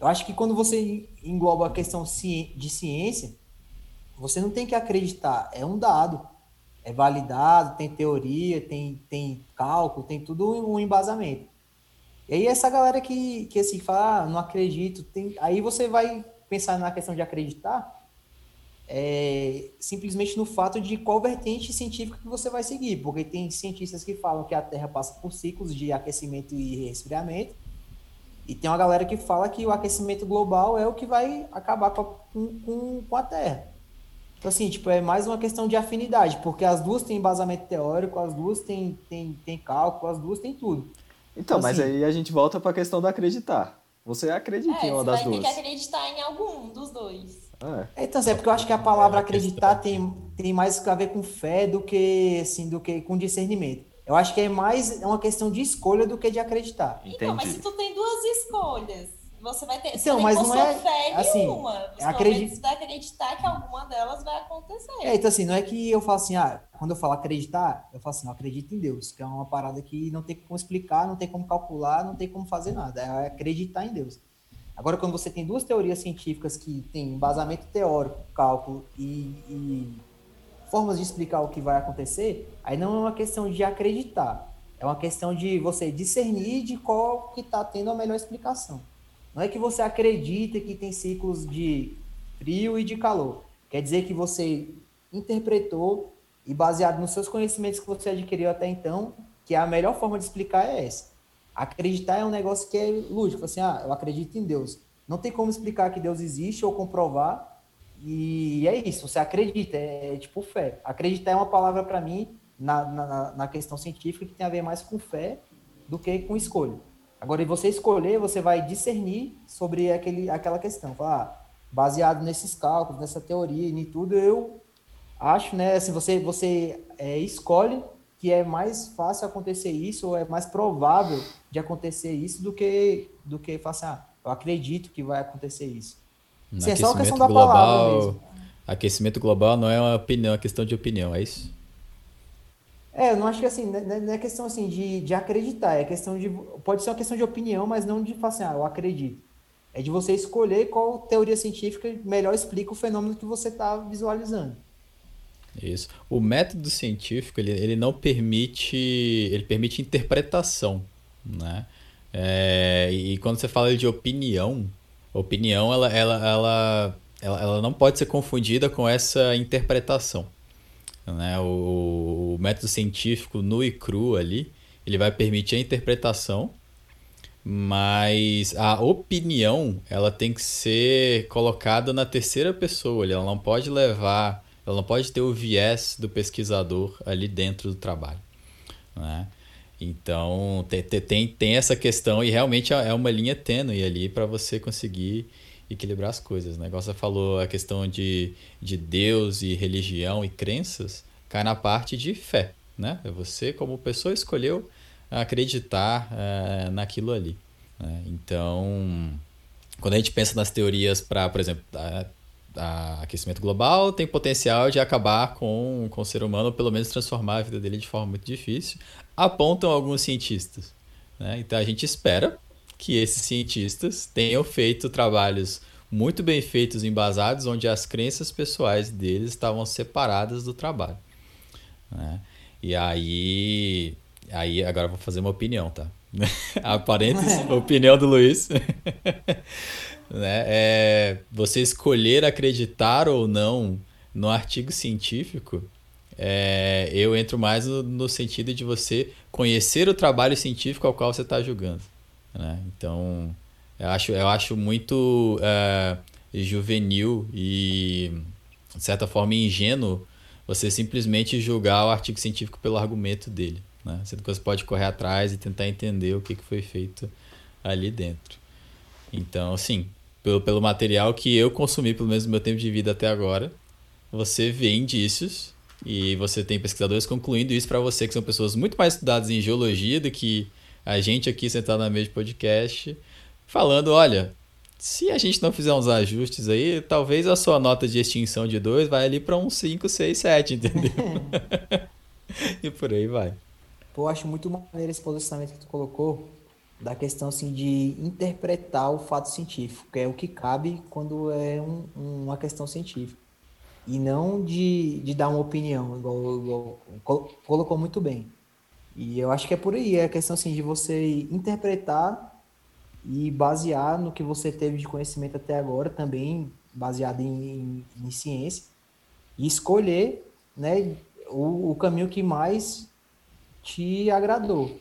eu acho que quando você engloba a questão de ciência, você não tem que acreditar, é um dado. É validado, tem teoria, tem, tem cálculo, tem tudo um embasamento. E aí essa galera que, que assim, fala, ah, não acredito, tem... aí você vai pensar na questão de acreditar é, simplesmente no fato de qual vertente científica que você vai seguir, porque tem cientistas que falam que a Terra passa por ciclos de aquecimento e resfriamento, e tem uma galera que fala que o aquecimento global é o que vai acabar com a, com, com a Terra. Então, assim, tipo, é mais uma questão de afinidade, porque as duas têm embasamento teórico, as duas têm, têm, têm cálculo, as duas têm tudo. Então, então mas assim, aí a gente volta para a questão do acreditar. Você acredita é, em uma das duas. Você vai ter que acreditar em algum dos dois. É. Então, é porque eu acho que a palavra acreditar tem, tem mais a ver com fé do que, assim, do que com discernimento. Eu acho que é mais uma questão de escolha do que de acreditar. Entendi. Então, mas se tu tem duas escolhas, você vai ter. Então, mas não é fé assim. Nenhuma. Você acredito... vai acreditar que alguma delas vai acontecer. É, então assim, não é que eu falo assim, ah, quando eu falo acreditar, eu falo assim, eu acredito em Deus, que é uma parada que não tem como explicar, não tem como calcular, não tem como fazer nada. É acreditar em Deus. Agora, quando você tem duas teorias científicas que têm embasamento teórico, cálculo e, e formas de explicar o que vai acontecer, aí não é uma questão de acreditar, é uma questão de você discernir de qual que está tendo a melhor explicação. Não é que você acredita que tem ciclos de frio e de calor. Quer dizer que você interpretou e baseado nos seus conhecimentos que você adquiriu até então, que a melhor forma de explicar é essa. Acreditar é um negócio que é lógico, assim, ah, eu acredito em Deus. Não tem como explicar que Deus existe ou comprovar, e é isso, você acredita, é, é tipo fé. Acreditar é uma palavra para mim, na, na, na, questão científica, que tem a ver mais com fé do que com escolha. Agora, você escolher, você vai discernir sobre aquele, aquela questão. Falar, ah, baseado nesses cálculos, nessa teoria, em tudo, eu acho, né? Assim, você, você é, escolhe que é mais fácil acontecer isso, ou é mais provável de acontecer isso, do que, do que falar assim, ah, eu acredito que vai acontecer isso. Sim, é só questão da global, palavra mesmo. Aquecimento global não é uma opinião, é questão de opinião, é isso? É, eu não acho que assim, não é questão assim de, de acreditar, é questão de. Pode ser uma questão de opinião, mas não de falar assim, ah, eu acredito. É de você escolher qual teoria científica melhor explica o fenômeno que você está visualizando. Isso. O método científico, ele, ele não permite. Ele permite interpretação, né? É, e quando você fala de opinião, opinião ela, ela, ela, ela, ela não pode ser confundida com essa interpretação. Né? O, o, método científico nu e cru ali, ele vai permitir a interpretação, mas a opinião ela tem que ser colocada na terceira pessoa, ela não pode levar, ela não pode ter o viés do pesquisador ali dentro do trabalho. Né? Então tem, tem, tem essa questão e realmente é, é uma linha tênue ali para você conseguir equilibrar as coisas. Né? Igual você falou, a questão de, de Deus e religião e crenças cai na parte de fé. Né? É você, como pessoa, escolheu acreditar é, naquilo ali. Né? Então, quando a gente pensa nas teorias para, por exemplo, a aquecimento global tem potencial de acabar com, com o ser humano, ou pelo menos transformar a vida dele de forma muito difícil, apontam alguns cientistas. Né? Então a gente espera que esses cientistas tenham feito trabalhos muito bem feitos, embasados, onde as crenças pessoais deles estavam separadas do trabalho. Né? E aí, aí agora vou fazer uma opinião, tá? a parênteses, a opinião do Luiz. né? É, você escolher acreditar ou não no artigo científico, é, eu entro mais no, no, sentido de você conhecer o trabalho científico ao qual você está julgando. Né? Então, eu acho, eu acho muito é, juvenil e, de certa forma, ingênuo você simplesmente julgar o artigo científico pelo argumento dele. Né? Sendo que você pode correr atrás e tentar entender o que, que foi feito ali dentro. Então, assim, pelo, pelo material que eu consumi, pelo menos no meu tempo de vida até agora, você vê indícios e você tem pesquisadores concluindo isso para você, que são pessoas muito mais estudadas em geologia do que a gente aqui sentado na mesa de podcast, falando: olha, se a gente não fizer uns ajustes aí, talvez a sua nota de extinção de 2 vai ali para um 5, 6, 7, entendeu? e por aí vai. Pô, acho muito maneiro esse posicionamento que tu colocou, da questão assim de interpretar o fato científico, que é o que cabe quando é um, uma questão científica. E não de, de dar uma opinião, igual, igual colocou muito bem. E eu acho que é por aí, é a questão assim de você interpretar e basear no que você teve de conhecimento até agora, também baseado em, em, em ciência, e escolher né, o, o caminho que mais te agradou.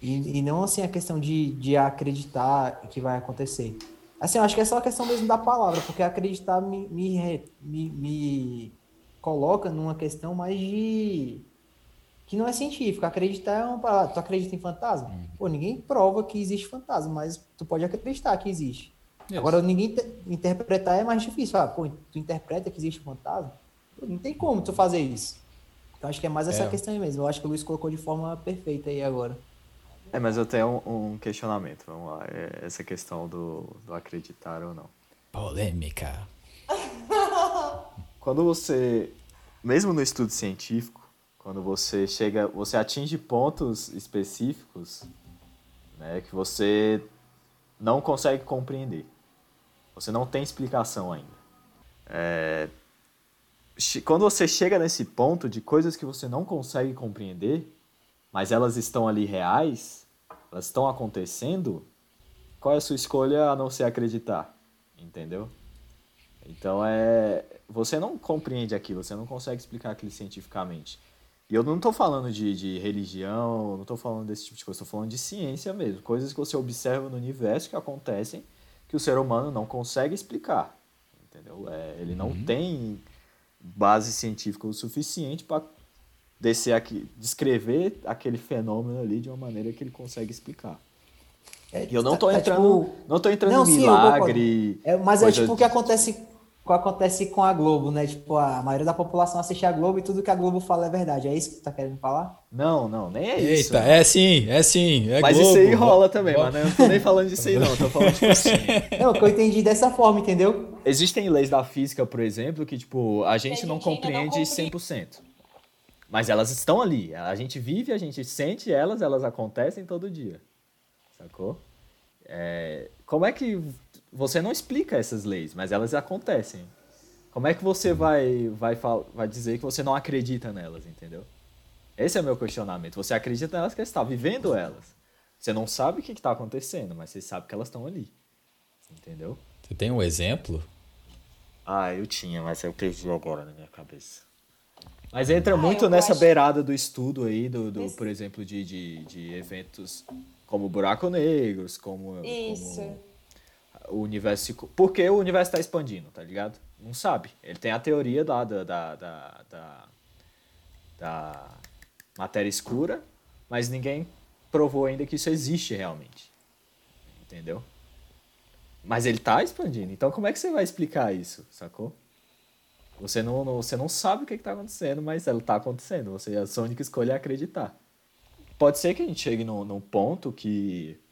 E, e não assim a questão de, de acreditar que vai acontecer. Assim, eu acho que é só a questão mesmo da palavra, porque acreditar me, me, me, me coloca numa questão mais de. Que não é científica. Acreditar é uma palavra. Tu acredita em fantasma? Uhum. Pô, ninguém prova que existe fantasma, mas tu pode acreditar que existe. Isso. Agora, ninguém interpretar é mais difícil. Ah, pô, tu interpreta que existe fantasma? Pô, não tem como tu fazer isso. Então, acho que é mais essa é. questão aí mesmo. Eu acho que o Luiz colocou de forma perfeita aí agora. É, mas eu tenho um, um questionamento, vamos lá. É essa questão do, do acreditar ou não. Polêmica. Quando você, mesmo no estudo científico, quando você chega, você atinge pontos específicos, né, que você não consegue compreender. Você não tem explicação ainda. É, quando você chega nesse ponto de coisas que você não consegue compreender, mas elas estão ali reais, elas estão acontecendo, qual é a sua escolha a não ser acreditar? Entendeu? Então é. Você não compreende aquilo, você não consegue explicar aquilo cientificamente. E eu não estou falando de, de religião, não estou falando desse tipo de coisa, estou falando de ciência mesmo. Coisas que você observa no universo que acontecem que o ser humano não consegue explicar. Entendeu? É, ele não uhum. tem base científica o suficiente para descer aqui, descrever aquele fenômeno ali de uma maneira que ele consegue explicar. É, e eu não estou é, entrando, tipo... não tô entrando não, em milagre. É, mas é tipo o que acontece, acontece com a Globo, né? Tipo, a maioria da população assiste a Globo e tudo que a Globo fala é verdade. É isso que tu tá querendo falar? Não, não, nem é isso. Eita, é sim, é sim. É mas Globo. isso aí rola também, mano. Eu não tô nem falando disso aí, não. Tô falando tipo assim. Não, que eu entendi dessa forma, entendeu? Existem leis da física, por exemplo, que, tipo, a gente, a gente não compreende não 100%. Mas elas estão ali. A gente vive, a gente sente elas, elas acontecem todo dia. Sacou? É, como é que você não explica essas leis, mas elas acontecem? Como é que você vai, vai, vai dizer que você não acredita nelas, entendeu? Esse é o meu questionamento. Você acredita nelas porque você está vivendo elas. Você não sabe o que está acontecendo, mas você sabe que elas estão ali. Entendeu? Você tem um exemplo? Ah, eu tinha, mas eu perdi agora na minha cabeça. Mas entra ah, muito nessa acho... beirada do estudo aí, do, do por exemplo, de, de, de, eventos como buraco negros, como, Isso. como o universo. Porque o universo está expandindo, tá ligado? Não sabe. Ele tem a teoria da, da, da, da, da matéria escura, mas ninguém provou ainda que isso existe realmente. Entendeu? Mas ele está expandindo. Então como é que você vai explicar isso, sacou? Você não, não, você não sabe o que está acontecendo, mas ela está acontecendo. Você, a única escolha é acreditar. Pode ser que a gente chegue num, num ponto que, que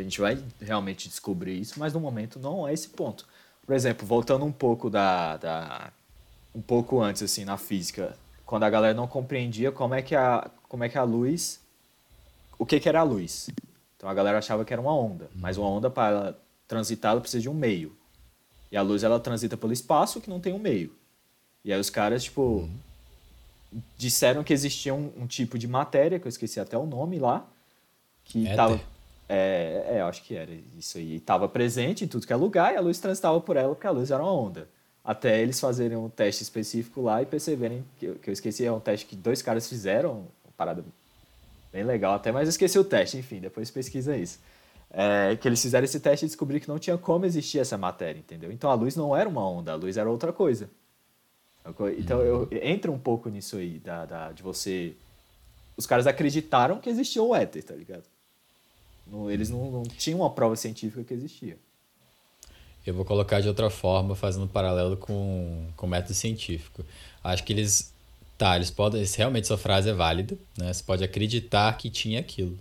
a gente vai realmente descobrir isso, mas no momento não é esse ponto. Por exemplo, voltando um pouco da, da um pouco antes assim na física, quando a galera não compreendia como é que a como é que a luz o que que era a luz. Então a galera achava que era uma onda, mas uma onda para transitar ela precisa de um meio. E a luz ela transita pelo espaço que não tem um meio. E aí os caras tipo uhum. disseram que existia um, um, tipo de matéria que eu esqueci até o nome lá que estava é, é, acho que era isso aí. Estava presente em tudo que é lugar e a luz transitava por ela porque a luz era uma onda. Até eles fazerem um teste específico lá e perceberem que, que eu esqueci, é um teste que dois caras fizeram, uma parada bem legal até, mas eu esqueci o teste, enfim, depois pesquisa isso. É, que eles fizeram esse teste e descobriram que não tinha como existir essa matéria, entendeu? Então a luz não era uma onda, a luz era outra coisa. Então eu entra um pouco nisso aí, da, da, de você. Os caras acreditaram que existia o éter, tá ligado? Eles não, não tinham uma prova científica que existia. Eu vou colocar de outra forma, fazendo um paralelo com, com o método científico. Acho que eles. Tá, eles podem. Realmente sua frase é válida, né? Você pode acreditar que tinha aquilo.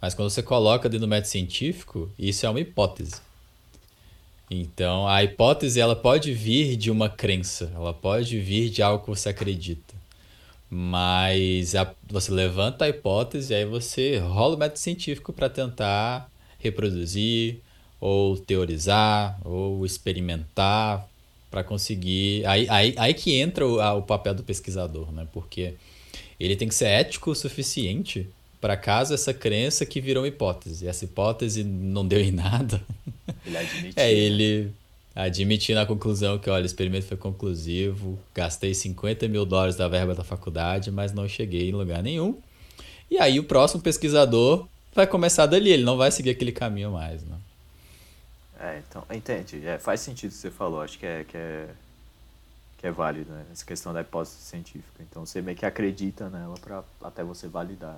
Mas quando você coloca dentro do método científico, isso é uma hipótese. Então, a hipótese ela pode vir de uma crença, ela pode vir de algo que você acredita. Mas a, você levanta a hipótese e aí você rola o método científico para tentar reproduzir, ou teorizar, ou experimentar, para conseguir. Aí, aí, aí que entra o, a, o papel do pesquisador, né? Porque ele tem que ser ético o suficiente para caso essa crença que virou hipótese. Essa hipótese não deu em nada. Ele admitiu. É ele admitindo a conclusão que, olha, o experimento foi conclusivo, gastei 50 mil dólares da verba da faculdade, mas não cheguei em lugar nenhum. E aí o próximo pesquisador vai começar dali, ele não vai seguir aquele caminho mais, né? É, então, entende, é, faz sentido o que você falou, acho que é, que é, que é válido, né? Essa questão da hipótese científica. Então você meio que acredita nela para até você validar.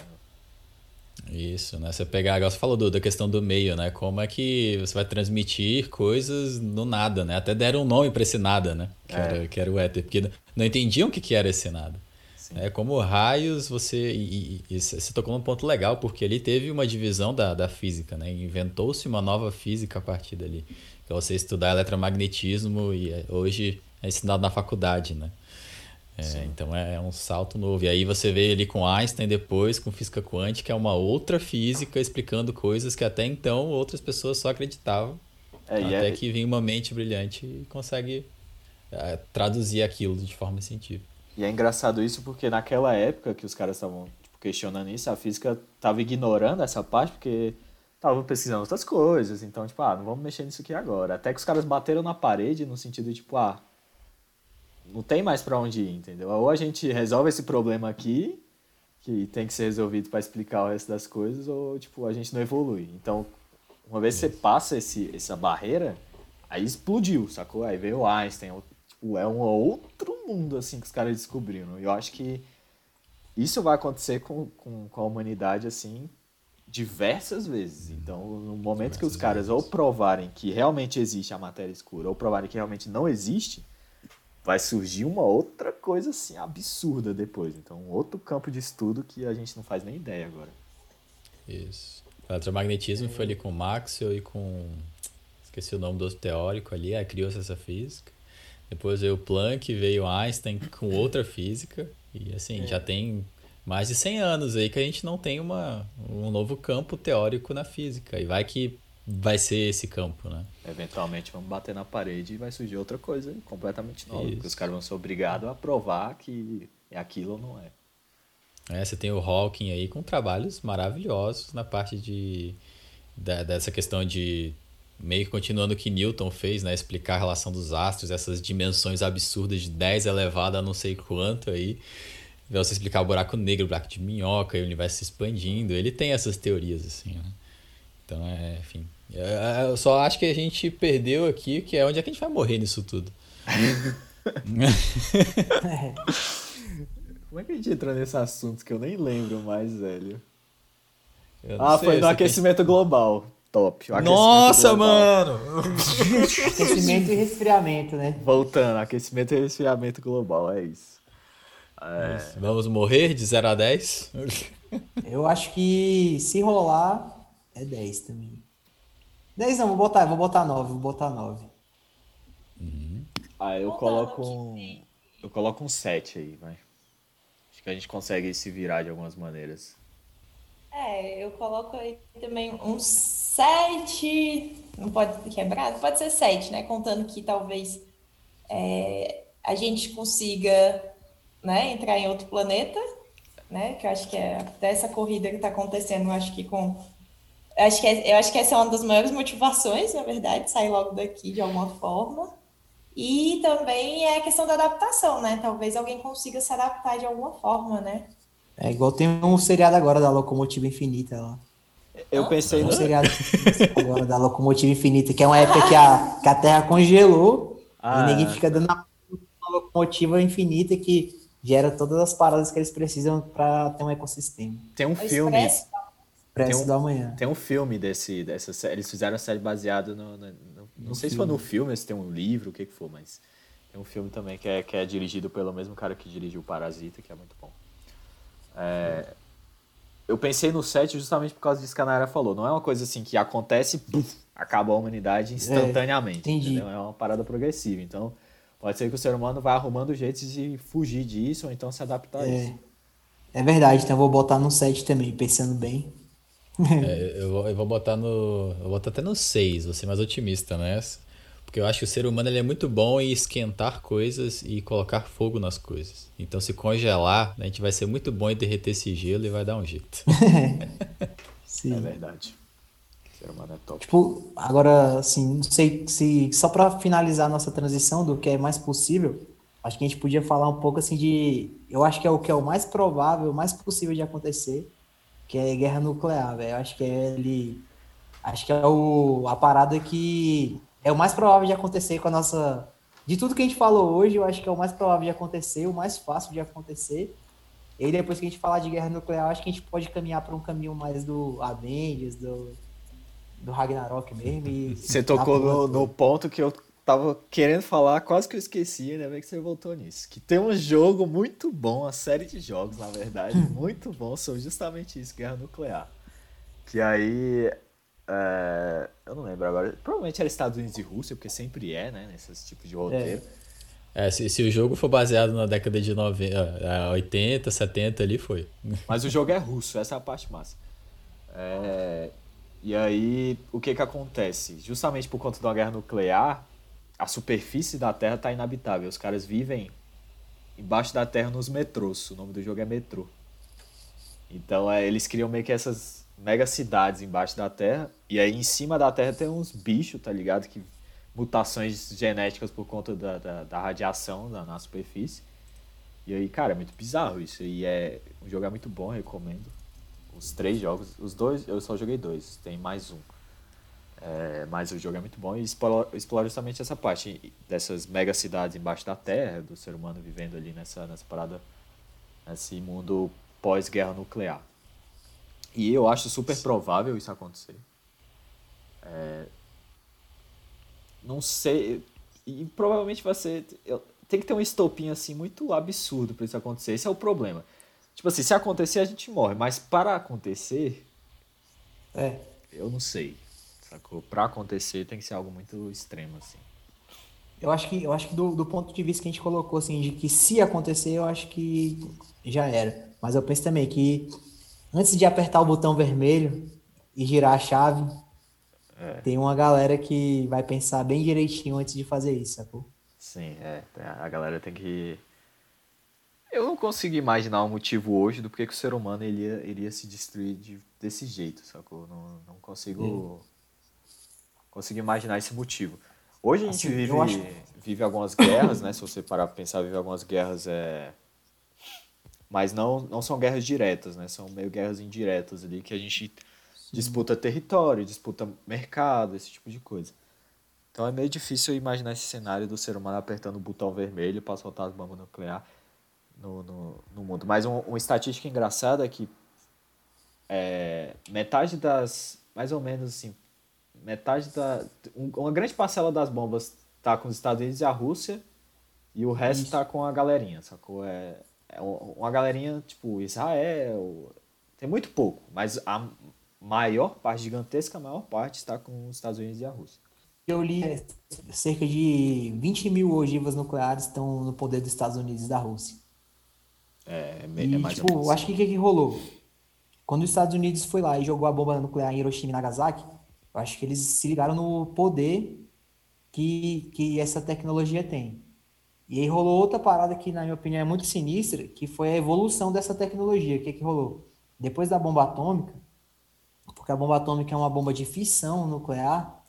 Isso, né? Você pegar, agora você falou do, da questão do meio, né? Como é que você vai transmitir coisas no nada, né? Até deram um nome para esse nada, né? Que, é. era, que era o éter, porque não entendiam o que, que era esse nada. É como raios, você. E, e, e, você tocou num ponto legal, porque ele teve uma divisão da, da física, né? Inventou-se uma nova física a partir dali. Que é você estudar eletromagnetismo e é, hoje é ensinado na faculdade, né? É, então é, é, um salto novo. E aí você vê ele com Einstein depois, com física quântica, é uma outra física explicando coisas que até então outras pessoas só acreditavam. É, até é... que vem uma mente brilhante e consegue é, traduzir aquilo de forma científica. E é engraçado isso porque naquela época que os caras estavam tipo, questionando isso, a física estava ignorando essa parte porque estavam pesquisando outras coisas. Então, tipo, ah, não vamos mexer nisso aqui agora. Até que os caras bateram na parede no sentido de, tipo, ah, não tem mais para onde ir, entendeu? Ou a gente resolve esse problema aqui, que tem que ser resolvido para explicar o resto das coisas, ou tipo, a gente não evolui. Então, uma vez que você passa esse, essa barreira, aí explodiu, sacou? Aí veio Einstein, tipo, é um outro mundo assim que os caras descobriram. E eu acho que isso vai acontecer com, com, com a humanidade assim diversas vezes. Então, no momento diversas que os caras vezes. ou provarem que realmente existe a matéria escura, ou provarem que realmente não existe, vai surgir uma outra coisa assim absurda depois. Então, outro campo de estudo que a gente não faz nem ideia agora. Isso. O eletromagnetismo é. foi ali com Maxwell e com. Esqueci o nome do outro teórico ali, aí criou-se essa física. Depois veio o Planck, veio Einstein com outra física. E assim, é. já tem mais de 100 anos aí que a gente não tem uma, um novo campo teórico na física. E vai que vai ser esse campo, né? Eventualmente vamos bater na parede e vai surgir outra coisa completamente nova. Porque os caras vão ser obrigados a provar que é aquilo ou não é. É, você tem o Hawking aí com trabalhos maravilhosos na parte de da, dessa questão de meio que continuando o que Newton fez, né, explicar a relação dos astros, essas dimensões absurdas de 10 elevado a não sei quanto aí. Você explicar o buraco negro, o buraco de minhoca e o universo se expandindo. Ele tem essas teorias assim, né? Então, é, enfim, eu só acho que a gente perdeu aqui, que é onde é que a gente vai morrer nisso tudo. Como é que a gente entrou nesse assunto que eu nem lembro mais, velho? Ah, sei, foi no aquecimento global. Top. Nossa, global. mano! aquecimento e resfriamento, né? Voltando, aquecimento e resfriamento global, é isso. É... Vamos morrer de 0 a 10? Eu acho que se rolar, é 10 também. 10 não, vou botar, vou botar 9, vou botar 9. Ah, eu coloco um. Eu coloco um 7 aí, vai. Acho que a gente consegue se virar de algumas maneiras. É, eu coloco aí também um 7. Não pode quebrar? Pode ser 7, né? Contando que talvez é, a gente consiga né, entrar em outro planeta, né? Que eu acho que é até essa corrida que está acontecendo, eu acho que com. Eu acho que, é- eu acho que essa é uma das maiores motivações, na verdade, sair logo daqui de alguma forma. E também é a questão da adaptação, né? Talvez alguém consiga se adaptar de alguma forma, né? É igual tem um seriado agora da Locomotiva Infinita lá. Eu pensei Tem um no. seriado agora da Locomotiva Infinita, que é uma época que a, que a Terra congelou Ah, e ninguém fica dando a uma locomotiva infinita que gera todas as paradas que eles precisam para ter um ecossistema. Tem um O filme. Expresso, Preço Tem um- do amanhã. Tem um filme desse, dessa série. Eles fizeram a série baseada no. no- no- não sei se foi no filme, se tem um livro, o que que for, mas. Tem um filme também que é, que é dirigido pelo mesmo cara que dirigiu o Parasita, que é muito bom. É, eu pensei no 7 justamente por causa disso que a Nayara falou. Não é uma coisa assim que acontece, puf, acaba a humanidade instantaneamente. entendi. entendeu? É uma parada progressiva. Então, pode ser que o ser humano vá arrumando jeitos de fugir disso ou então se adaptar a isso. É verdade, então eu vou botar no 7 também, pensando bem. É, eu, vou, eu vou botar no. Eu vou botar até no 6, vou ser mais otimista nessa. Porque eu acho que o ser humano ele é muito bom em esquentar coisas e colocar fogo nas coisas. Então, se congelar, a gente vai ser muito bom em derreter esse gelo e vai dar um jeito. Sim. É verdade. O ser humano é top. Tipo, agora, assim, não sei se só para finalizar a nossa transição do que é mais possível, acho que a gente podia falar um pouco assim de, eu acho que é o que é o mais provável, o mais possível de acontecer, que é guerra nuclear, velho. Acho que é ele, acho que é o a parada que é o mais provável de acontecer com a nossa, de tudo que a gente falou hoje, eu acho que é o mais provável de acontecer, o mais fácil de acontecer. E aí depois que a gente falar de guerra nuclear, acho que a gente pode caminhar para um caminho mais do Avengers, do do Ragnarok mesmo. Você tocou no, no ponto que eu tava querendo falar, quase que eu esqueci, ainda bem que você voltou nisso. Que tem um jogo muito bom, uma série de jogos, na verdade, muito bom, sobre justamente isso, guerra nuclear. Que aí. é, eu não lembro agora. Provavelmente era Estados Unidos e Rússia, porque sempre é, né? Nesses tipos de roteiro. É, se, se o jogo for baseado na década de 90, ah, 80, 70 ali, foi. Mas o jogo é russo, essa é a parte massa. É, E aí, o que que acontece? Justamente por conta de uma guerra nuclear, a superfície da Terra está inabitável. Os caras vivem embaixo da Terra nos metrôs. O nome do jogo é Metrô. Então, é, eles criam meio que essas mega cidades embaixo da Terra. E aí, em cima da Terra tem uns bichos, tá ligado? Que mutações genéticas por conta da, da, da radiação na, na superfície. E aí, cara, é muito bizarro isso. E é, o jogo é muito bom, recomendo. Os três jogos, os dois, eu só joguei dois, tem mais um. É, mas o jogo é muito bom e explora, explora justamente essa parte dessas mega cidades embaixo da terra, do ser humano vivendo ali nessa, nessa parada, nesse mundo pós-guerra nuclear. E eu acho super provável isso acontecer. É, não sei. E provavelmente vai ser. eu- tem que ter um estopim assim muito absurdo para isso acontecer. Esse é o problema. Tipo assim, se acontecer a gente morre, mas para acontecer, É, eu não sei. Sacou? Pra acontecer tem que ser algo muito extremo, assim. eu acho que, eu acho que do, do ponto de vista que a gente colocou, assim, de que se acontecer, eu acho que já era. Mas eu penso também que antes de apertar o botão vermelho e girar a chave, tem uma galera que vai pensar bem direitinho antes de fazer isso, sacou? Sim, é. A galera tem que. Eu não consigo imaginar um motivo hoje do porquê que o ser humano ele ia, iria se destruir de, desse jeito, sacou? Não, não consigo. Consigo imaginar esse motivo. Hoje a gente Assim, vive, acho- vive algumas guerras, né? Se você parar pra pensar, vive algumas guerras. É... Mas não, não são guerras diretas, né? São meio guerras indiretas ali que a gente disputa território, disputa mercado, esse tipo de coisa. Então é meio difícil imaginar esse cenário do ser humano apertando o botão vermelho para soltar as bombas nucleares no, no, no mundo. Mas um, uma estatística engraçada é que é, metade das. Mais ou menos assim. Metade da. um- uma grande parcela das bombas tá com os Estados Unidos e a Rússia. E o resto Isso. tá com a galerinha, sacou? É, é um- uma galerinha, tipo, Israel. Tem muito pouco, mas a maior parte, gigantesca maior parte, está com os Estados Unidos e a Rússia. eu li é, cerca de 20 mil ogivas nucleares estão no poder dos Estados Unidos e da Rússia. É, é E, mais tipo, ou menos. acho que o que, que rolou? Quando os Estados Unidos foi lá e jogou a bomba nuclear em Hiroshima e Nagasaki, eu acho que eles se ligaram no poder que, que essa tecnologia tem. E aí rolou outra parada que, na minha opinião, é muito sinistra, que foi a evolução dessa tecnologia. O que, que rolou? Depois da bomba atômica, porque a bomba atômica é uma bomba de fissão nuclear,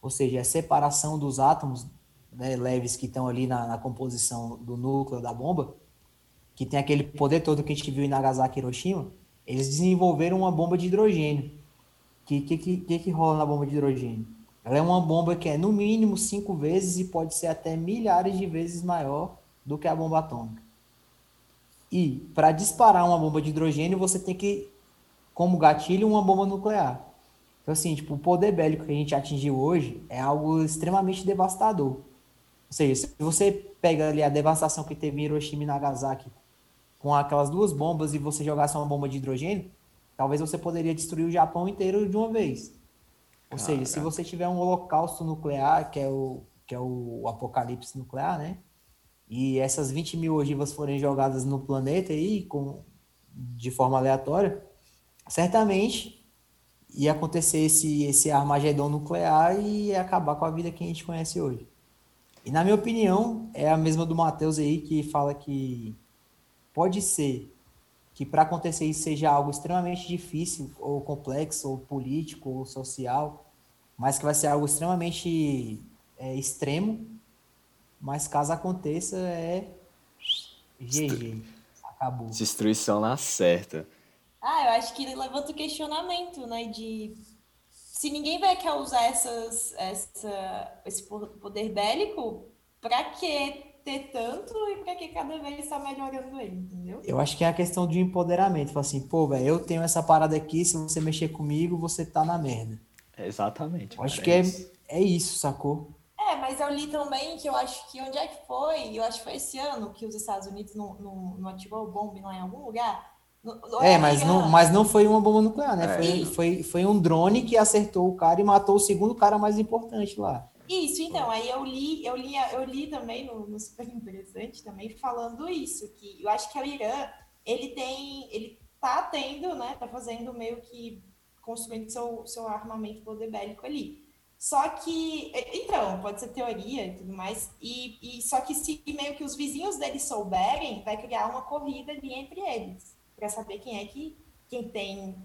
ou seja, é separação dos átomos né, leves que estão ali na, na composição do núcleo da bomba, que tem aquele poder todo que a gente viu em Nagasaki e Hiroshima, eles desenvolveram uma bomba de hidrogênio. Que, que, que, que rola na bomba de hidrogênio? Ela é uma bomba que é no mínimo cinco vezes e pode ser até milhares de vezes maior do que a bomba atômica. E para disparar uma bomba de hidrogênio, você tem que, como gatilho, uma bomba nuclear. Então, assim, tipo, o poder bélico que a gente atingiu hoje é algo extremamente devastador. Ou seja, se você pega ali a devastação que teve em Hiroshima e Nagasaki com aquelas duas bombas e você jogasse uma bomba de hidrogênio, talvez você poderia destruir o Japão inteiro de uma vez. Ou seja, se Caraca. você tiver um holocausto nuclear, que é o, que é o apocalipse nuclear, né? E essas 20 mil ogivas forem jogadas no planeta aí, com, de forma aleatória, certamente ia acontecer esse, esse Armagedon nuclear e ia acabar com a vida que a gente conhece hoje. E na minha opinião, é a mesma do Matheus aí, que fala que pode ser que para acontecer isso seja algo extremamente difícil, ou complexo, ou político, ou social, mas que vai ser algo extremamente é, extremo, mas caso aconteça é GG, acabou. Destruição na certa. Ah, eu acho que ele levanta o questionamento, né? De se ninguém vai querer usar essas, essa, esse po- poder bélico, pra que ter tanto e pra que cada vez está melhorando ele, entendeu? Eu acho que é a questão de empoderamento, Fala assim, pô, velho, eu tenho essa parada aqui, se você mexer comigo, você tá na merda. Exatamente. Eu acho que é, isso. é isso, sacou? É, mas eu li também que eu acho que onde é que foi? Eu acho que foi esse ano que os Estados Unidos não, não, não ativou o bombe lá em algum lugar. No- no- É, mas não, mas não foi uma bomba nuclear, né? É. Foi, foi, foi um drone que acertou o cara e matou o segundo cara mais importante lá. Isso, então, aí eu li, eu li, eu li também no, no Super Interessante também falando isso, que eu acho que o Irã, ele tem, ele tá tendo, né, tá fazendo meio que construindo seu, seu armamento poder bélico ali. Só que, então, pode ser teoria e tudo mais, e, e só que se meio que os vizinhos deles souberem, vai criar uma corrida ali entre eles, para saber quem é que, quem tem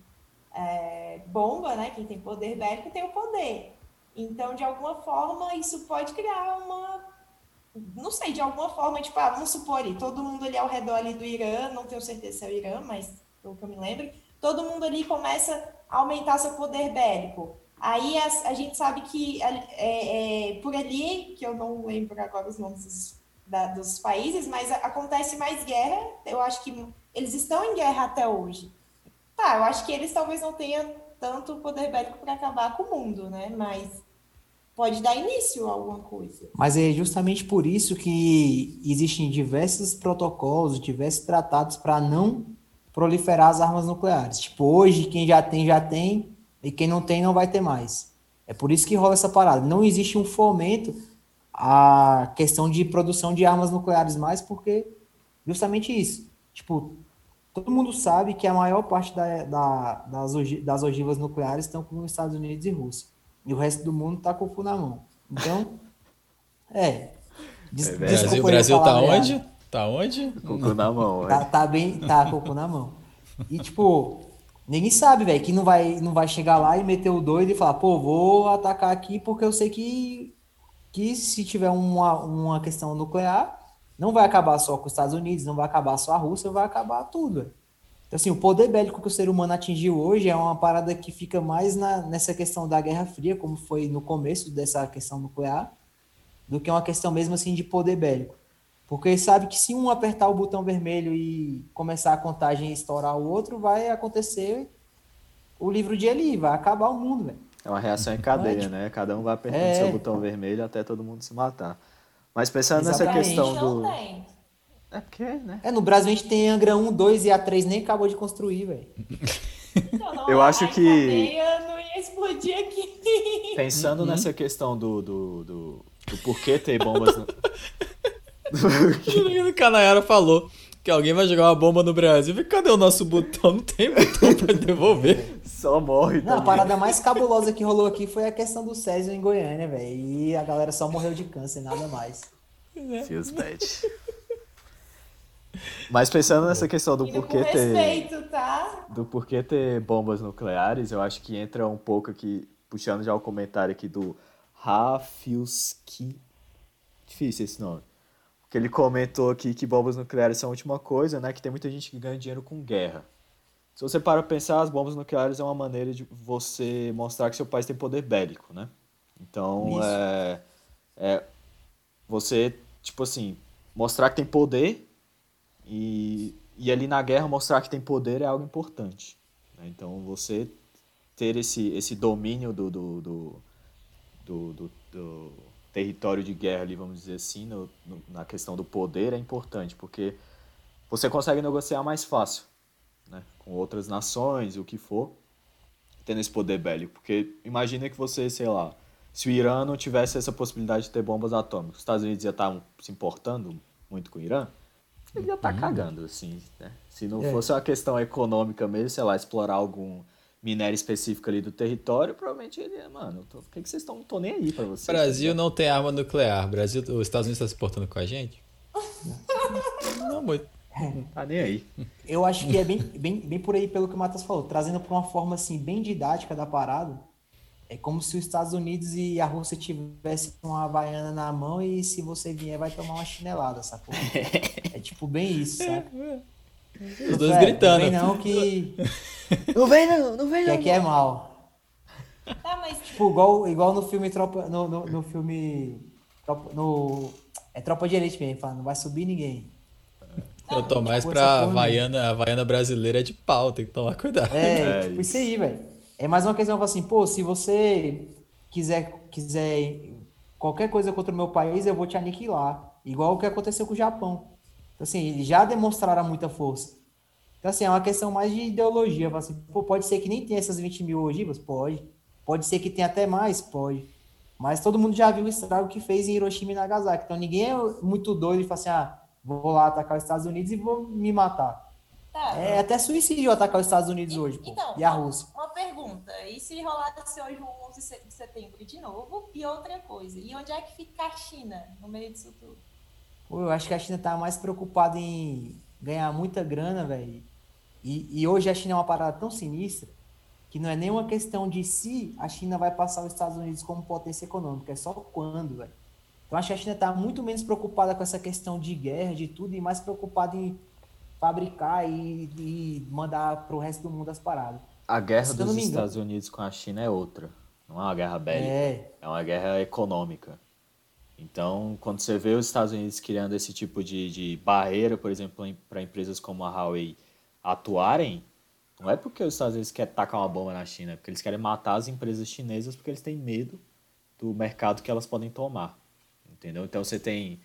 é, bomba, né, quem tem poder bélico tem o poder. Então, de alguma forma, isso pode criar uma. Não sei, de alguma forma, tipo, ah, vamos supor ali, todo mundo ali ao redor ali do Irã, não tenho certeza se é o Irã, mas pelo que eu me lembro, todo mundo ali começa a aumentar seu poder bélico. Aí a, a gente sabe que é, é, por ali, que eu não lembro agora os nomes dos, da, dos países, mas a, acontece mais guerra. Eu acho que eles estão em guerra até hoje. Tá, eu acho que eles talvez não tenham tanto poder bélico para acabar com o mundo, né? Mas pode dar início a alguma coisa. Mas é justamente por isso que existem diversos protocolos, diversos tratados para não proliferar as armas nucleares. Tipo, hoje quem já tem, já tem, e quem não tem, não vai ter mais. É por isso que rola essa parada. Não existe um fomento à questão de produção de armas nucleares mais, porque justamente isso. Tipo, todo mundo sabe que a maior parte da, da, das, ogi- das ogivas nucleares estão com os Estados Unidos e Rússia. E o resto do mundo tá com o cu na mão. Então, é. Des, É O. Brasil, desculpa o aí a Brasil tá onde? Tá onde? Com o cu na mão, Tá, velho. tá bem, tá com o cu na mão. E tipo, ninguém sabe, velho, que não vai, não vai chegar lá e meter o doido e falar, pô, vou atacar aqui porque eu sei que, que se tiver uma, uma questão nuclear, não vai acabar só com os Estados Unidos, não vai acabar só a Rússia, vai acabar tudo, velho. Então, assim, o poder bélico que o ser humano atingiu hoje é uma parada que fica mais na, nessa questão da Guerra Fria, como foi no começo dessa questão nuclear, do que uma questão mesmo assim de poder bélico. Porque sabe que se um apertar o botão vermelho e começar a contagem e estourar o outro, vai acontecer o livro de Eli, vai acabar o mundo, velho. É uma reação em cadeia, né? Cada um vai apertando É. seu botão vermelho até todo mundo se matar. Mas pensando nessa Exatamente. questão não do. É porque, né? É, no Brasil a gente tem Angra 1, 2 e A3 nem acabou de construir, velho. Então, Eu acho que- não ia explodir aqui. Pensando Uhum. nessa questão do, do, do, do porquê ter bombas no... O Canayara falou que alguém vai jogar uma bomba no Brasil. Cadê o nosso botão? Não tem botão pra devolver. Só morre, tá Não, a parada mais cabulosa que rolou aqui foi a questão do Césio em Goiânia, velho. E a galera só morreu de câncer, nada mais. Feels bad. Mas pensando nessa questão do porquê ter... respeito, tá? do porquê ter bombas nucleares, eu acho que entra um pouco aqui, puxando já o comentário aqui do Rafilski. Difícil esse nome. Porque ele comentou aqui que bombas nucleares são a última coisa, né? Que tem muita gente que ganha dinheiro com guerra. Se você para pra pensar, as bombas nucleares é uma maneira de você mostrar que seu país tem poder bélico, né? Então, é, é você, tipo assim, mostrar que tem poder e, e ali na guerra mostrar que tem poder é algo importante. né? Então você ter esse, esse domínio do, do, do, do, do- do território de guerra ali, vamos dizer assim, no- no- na questão do poder é importante, porque você consegue negociar mais fácil né? com outras nações, o que for, tendo esse poder bélico. Porque imagina que você, sei lá, se o Irã não tivesse essa possibilidade de ter bombas atômicas, os Estados Unidos ia estar se importando muito com o Irã, ele ia estar cagando, assim, né? Se não É. fosse uma questão econômica mesmo, sei lá, explorar algum minério específico ali do território, provavelmente ele ia, mano, por que, que vocês estão, não tô nem aí pra vocês. Brasil não tem arma nuclear. Brasil, os Estados Unidos estão se portando com a gente? Não muito. Tá nem aí. Eu acho que é bem, bem, bem por aí pelo que o Matheus falou, trazendo para uma forma assim bem didática da parada. É como se os Estados Unidos e a Rússia tivessem uma havaiana na mão e se você vier vai tomar uma chinelada, sacou? É tipo bem isso, saca? Os dois É, gritando. Não vem não que, Não vem não, não vem que aqui é mal. Tá, mas Tipo, igual, igual no filme Tropa. No, no, no filme. Tropa, no, é Tropa de Elite mesmo, fala, não vai subir ninguém. Eu tô mais Tipo, pra Havaiana, Havaiana brasileira é de pau, tem que tomar cuidado. É, É tipo isso. isso aí, velho. É mais uma questão assim, pô, se você quiser, quiser qualquer coisa contra o meu país, eu vou te aniquilar. Igual o que aconteceu com o Japão. Então, assim, eles já demonstraram muita força. Então, assim, é uma questão mais de ideologia. Assim, pô, pode ser que nem tenha essas 20 mil ogivas? Pode. Pode ser que tenha até mais? Pode. Mas todo mundo já viu o estrago que fez em Hiroshima e Nagasaki. Então, ninguém é muito doido e fala assim, ah, vou lá atacar os Estados Unidos e vou me matar. tá. É até suicídio atacar os Estados Unidos hoje, pô. Então, e a Rússia. Pergunta. E se rolasse hoje o 11 de setembro de novo? E outra coisa. E onde é que fica a China no meio disso tudo? Pô, eu acho que a China tá mais preocupada em ganhar muita grana, velho. E, e hoje a China é uma parada tão sinistra que não é nenhuma questão de se a China vai passar os Estados Unidos como potência econômica, é só quando, velho. Então acho que a China tá muito menos preocupada com essa questão de guerra, de tudo, e mais preocupada em fabricar e, e mandar pro resto do mundo as paradas. A guerra dos Estados Unidos com a China é outra. Não é uma guerra bélica. É, É uma guerra econômica. Então, quando você vê os Estados Unidos criando esse tipo de, de barreira, por exemplo, para empresas como a Huawei atuarem, não é porque os Estados Unidos querem tacar uma bomba na China, é porque eles querem matar as empresas chinesas porque eles têm medo do mercado que elas podem tomar. Entendeu? Então você tem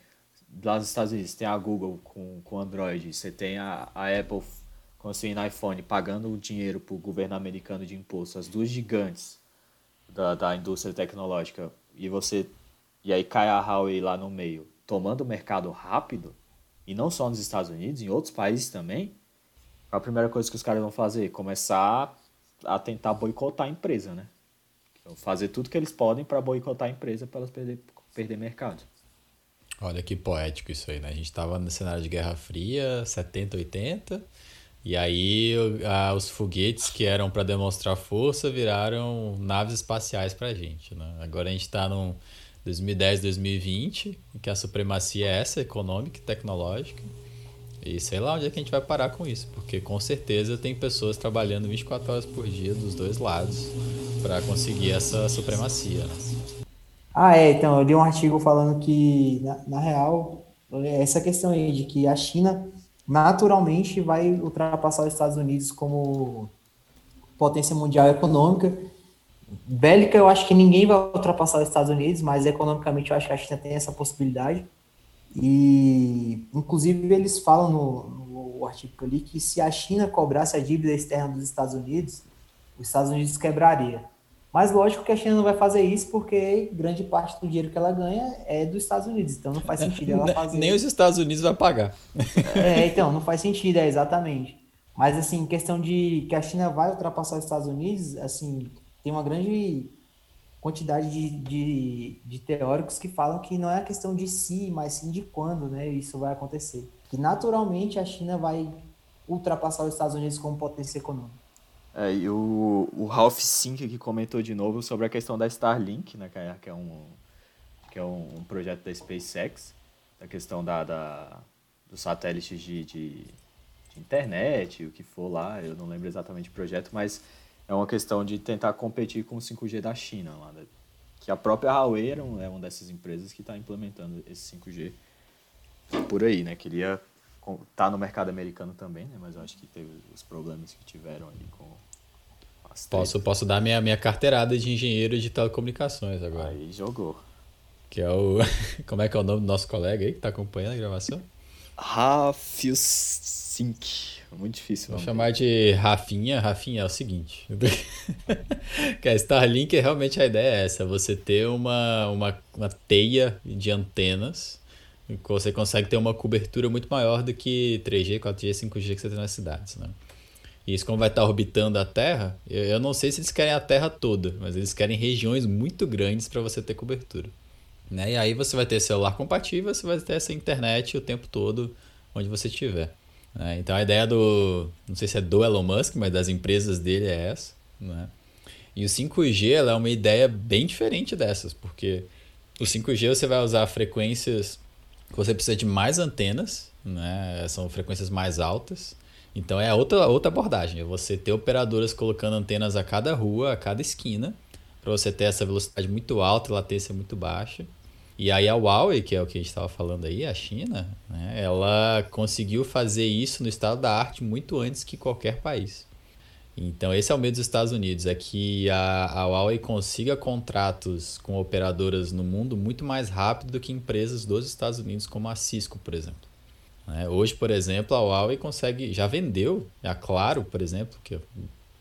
lá nos Estados Unidos, tem a Google com, com Android, você tem a, a Apple construindo iPhone, pagando o dinheiro para o governo americano de imposto, as duas gigantes da, da indústria tecnológica, e você e aí cai a Huawei lá no meio, tomando o mercado rápido, e não só nos Estados Unidos, em outros países também, a primeira coisa que os caras vão fazer? Começar a tentar boicotar a empresa, né? Então, fazer tudo que eles podem para boicotar a empresa para elas perder, perder mercado. Olha que poético isso aí, né? A gente tava no cenário de Guerra Fria, 70, 80, e aí a- os foguetes que eram para demonstrar força viraram naves espaciais pra gente, né? Agora a gente tá num 2010, 2020, em que a supremacia é essa, econômica e tecnológica. E sei lá onde é que a gente vai parar com isso, porque com certeza tem pessoas trabalhando 24 horas por dia dos dois lados para conseguir essa supremacia, né? Ah, é, então, eu li um artigo falando que, na, na real, essa questão aí de que a China naturalmente vai ultrapassar os Estados Unidos como potência mundial econômica. Bélica, eu acho que ninguém vai ultrapassar os Estados Unidos, mas economicamente eu acho que a China tem essa possibilidade. E, inclusive, eles falam no, no artigo ali que se a China cobrasse a dívida externa dos Estados Unidos, os Estados Unidos quebraria. Mas lógico que a China não vai fazer isso porque grande parte do dinheiro que ela ganha é dos Estados Unidos. Então não faz sentido ela fazer. Nem os Estados Unidos vai pagar. É, então, não faz sentido, é exatamente. Mas assim, questão de que a China vai ultrapassar os Estados Unidos, assim, tem uma grande quantidade de, de, de teóricos que falam que não é a questão de si, mas sim de quando, né? Isso vai acontecer. Que naturalmente a China vai ultrapassar os Estados Unidos como potência econômica. É, e o, o Ralph Sink que comentou de novo sobre a questão da Starlink, né, que é, é um, que é um, projeto da SpaceX, da questão da, da dos satélites de, de, de, internet, o que for lá, eu não lembro exatamente o projeto, mas é uma questão de tentar competir com o 5G da China, lá, né, que a própria Huawei é uma dessas empresas que está implementando esse 5G por aí, né, queria tá no mercado americano também, né? Mas eu acho que teve os problemas que tiveram ali com Posso, posso dar minha, minha carteirada de engenheiro de telecomunicações agora. Aí jogou. Que é o. Como é que é o nome do nosso colega aí que tá acompanhando a gravação? Rafius Sink. Muito difícil. Vou chamar de Rafinha. Rafinha é o seguinte. que a Starlink realmente a ideia é essa: você ter uma, uma, uma teia de antenas você consegue ter uma cobertura muito maior do que 3G, 4G, 5G que você tem nas cidades, né? E isso como vai estar orbitando a Terra, eu não sei se eles querem a Terra toda, mas eles querem regiões muito grandes para você ter cobertura. Né? E aí você vai ter celular compatível, você vai ter essa internet o tempo todo onde você estiver. Né? Então a ideia do, não sei se é do Elon Musk, mas das empresas dele é essa. Né? E o 5G ela é uma ideia bem diferente dessas, porque o 5G você vai usar frequências que você precisa de mais antenas, né? são frequências mais altas então é outra, outra abordagem, é você ter operadoras colocando antenas a cada rua, a cada esquina, para você ter essa velocidade muito alta e latência muito baixa. E aí a Huawei, que é o que a gente estava falando aí, a China, né, ela conseguiu fazer isso no estado da arte muito antes que qualquer país. Então esse é o medo dos Estados Unidos, é que a, a Huawei consiga contratos com operadoras no mundo muito mais rápido do que empresas dos Estados Unidos, como a Cisco, por exemplo. Né? Hoje, por exemplo, a Huawei consegue, já vendeu, a Claro, por exemplo, que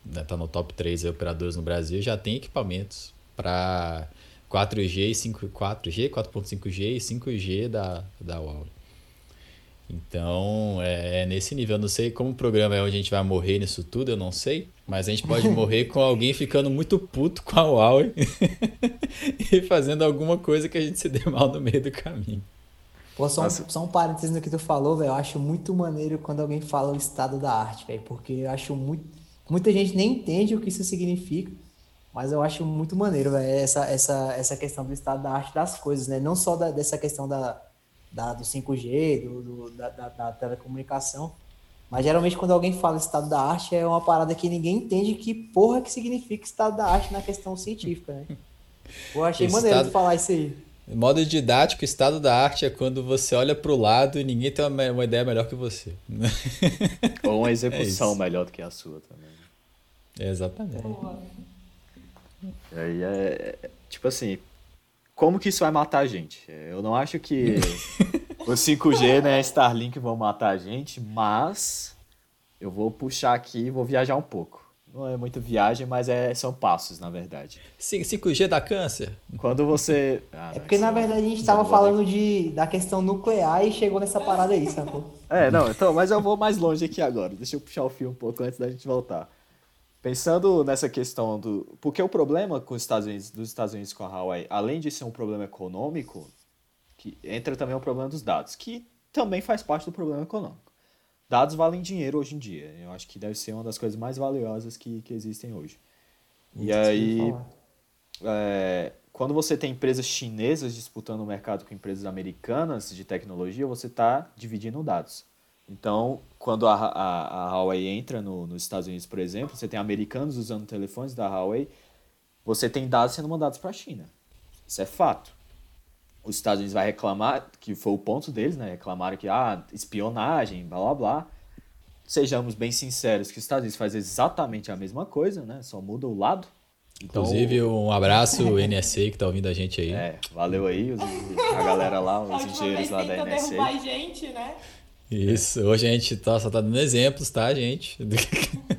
está né, no top 3 de operadores no Brasil, já tem equipamentos para 4G, 5, 4G, 4.5G e 5G da, da Huawei. Então, é, é, nesse nível. Eu não sei como o programa é onde a gente vai morrer nisso tudo, eu não sei. Mas a gente pode morrer com alguém ficando muito puto com a Huawei e fazendo alguma coisa que a gente se dê mal no meio do caminho. Pô, só, um, só um parênteses no que tu falou, velho. Eu acho muito maneiro quando alguém fala o estado da arte, velho. Porque eu acho muito. Muita gente nem entende o que isso significa. Mas eu acho muito maneiro, velho, essa, essa, essa questão do estado da arte das coisas, né? Não só da, dessa questão da, da, do 5G, do, do da, da, da, telecomunicação. Mas geralmente quando alguém fala estado da arte é uma parada que ninguém entende que porra que significa estado da arte na questão científica, né? Pô, achei Esse maneiro estado... de falar isso aí. Modo didático, estado da arte é quando você olha para o lado e ninguém tem uma, uma, ideia melhor que você. Ou uma execução é melhor do que a sua também. exatamente. E aí é, é, tipo assim, como que isso vai matar a gente? Eu não acho que o 5G, né, Starlink vão matar a gente, mas eu vou puxar aqui e vou viajar um pouco. Não é muito viagem, mas é, são passos, na verdade. 5G dá câncer? Quando você. Ah, é porque, na verdade, a gente estava falando de, da questão nuclear e chegou nessa parada aí, sacou? É, não, então, mas eu vou mais longe aqui agora. Deixa eu puxar o fio um pouco antes da gente voltar. Pensando nessa questão do. Porque o problema com os Estados Unidos, dos Estados Unidos com a Hawaii, além de ser um problema econômico, que entra também o problema dos dados, que também faz parte do problema econômico dados valem dinheiro hoje em dia. Eu acho que deve ser uma das coisas mais valiosas que, que existem hoje. e aí, é, quando você tem empresas chinesas disputando o mercado com empresas americanas de tecnologia, você está dividindo dados. Então, quando a, a, a Huawei entra no, nos Estados Unidos, por exemplo, você tem americanos usando telefones da Huawei, você tem dados sendo mandados para a China. Isso é fato os Estados Unidos vai reclamar, que foi o ponto deles, né? Reclamaram que, ah, espionagem, blá blá blá. Sejamos bem sinceros que os Estados Unidos faz exatamente a mesma coisa, né? Só muda o lado. Então, Inclusive, um abraço NSA que tá ouvindo a gente aí. É, valeu aí, os, a galera lá, os engenheiros lá da NSA. A gente, né? Isso, hoje a gente tá, só tá dando exemplos, tá, gente?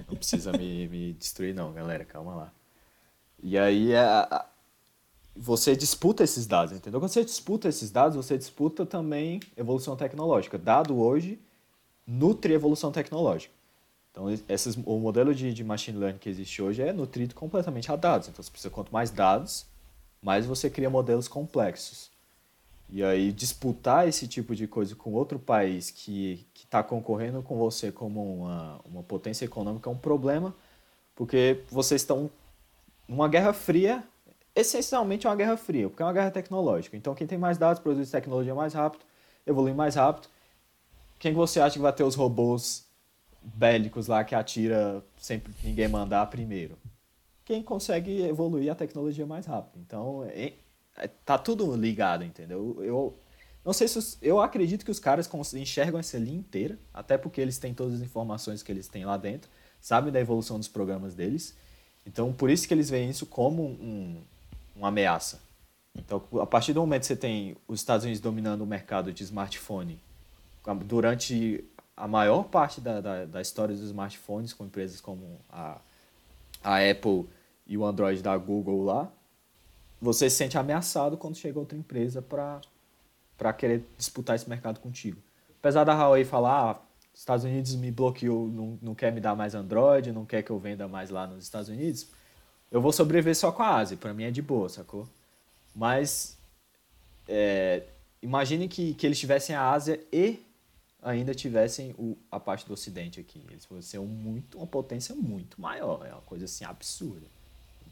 Não precisa me, me destruir não, galera, calma lá. E aí é, você disputa esses dados, entendeu? Quando você disputa esses dados, você disputa também evolução tecnológica. Dado hoje nutre evolução tecnológica. Então, esses, o modelo de, de machine learning que existe hoje é nutrido completamente a dados. Então, você precisa, quanto mais dados, mais você cria modelos complexos. E aí, disputar esse tipo de coisa com outro país que está concorrendo com você como uma, uma potência econômica é um problema, porque vocês estão numa guerra fria, essencialmente é uma guerra fria, porque é uma guerra tecnológica. Então, quem tem mais dados produz tecnologia mais rápido, evolui mais rápido. Quem você acha que vai ter os robôs bélicos lá que atira sempre que ninguém mandar primeiro? Quem consegue evoluir a tecnologia mais rápido. Então, é, é, tá tudo ligado, entendeu? Eu não sei se os, eu acredito que os caras enxergam essa linha inteira, até porque eles têm todas as informações que eles têm lá dentro, sabem da evolução dos programas deles. Então, por isso que eles veem isso como um, uma ameaça. Então, a partir do momento que você tem os Estados Unidos dominando o mercado de smartphone durante a maior parte da, da, da história dos smartphones, com empresas como a, a Apple e o Android da Google lá, você se sente ameaçado quando chega outra empresa para querer disputar esse mercado contigo. Apesar da Huawei falar, ah, Estados Unidos me bloqueou, não, não quer me dar mais Android, não quer que eu venda mais lá nos Estados Unidos, eu vou sobreviver só com a Ásia. Para mim é de boa, sacou? Mas é, imagine que, que eles tivessem a Ásia e ainda tivessem o, a parte do Ocidente aqui. Eles fossem muito, uma potência muito maior. É uma coisa assim absurda.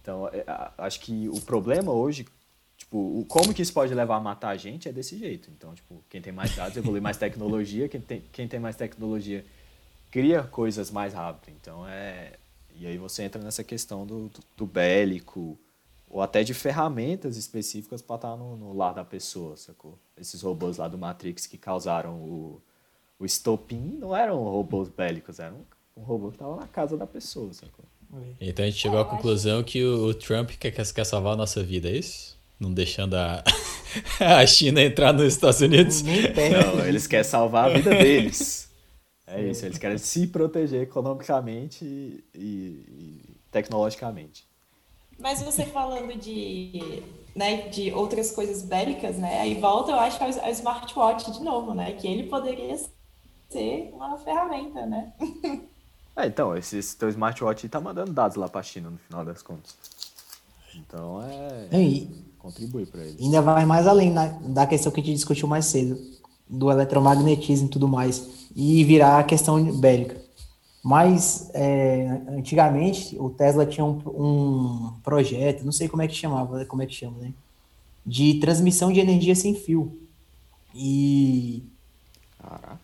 Então, é, acho que o problema hoje, tipo, o, como que isso pode levar a matar a gente é desse jeito. Então, tipo, quem tem mais dados evolui mais tecnologia, quem tem, quem tem mais tecnologia cria coisas mais rápido. Então, é. E aí você entra nessa questão do, do, do bélico, ou até de ferramentas específicas para estar no, no lar da pessoa, sacou? Esses robôs lá do Matrix que causaram o, o estopim não eram robôs bélicos, era um, um robô que estava na casa da pessoa, sacou? Então a gente chegou à conclusão que o, Trump quer, quer salvar a nossa vida, é isso? Não deixando a, a China entrar nos Estados Unidos? Não, eles querem salvar a vida deles. É isso, eles querem se proteger economicamente e, e tecnologicamente. Mas você falando de, né, de outras coisas bélicas, né? Aí volta, eu acho, ao smartwatch de novo, né? Que ele poderia ser uma ferramenta, né? É, então, esse, esse teu smartwatch tá mandando dados lá pra China no final das contas. Então é. é contribui para eles. Ainda vai mais além na, da questão que a gente discutiu mais cedo, do eletromagnetismo e tudo mais, e virar a questão bélica. Mas é, antigamente o Tesla tinha um, um, projeto, não sei como é que chamava, como é que chama, né? De transmissão de energia sem fio. E. Caraca.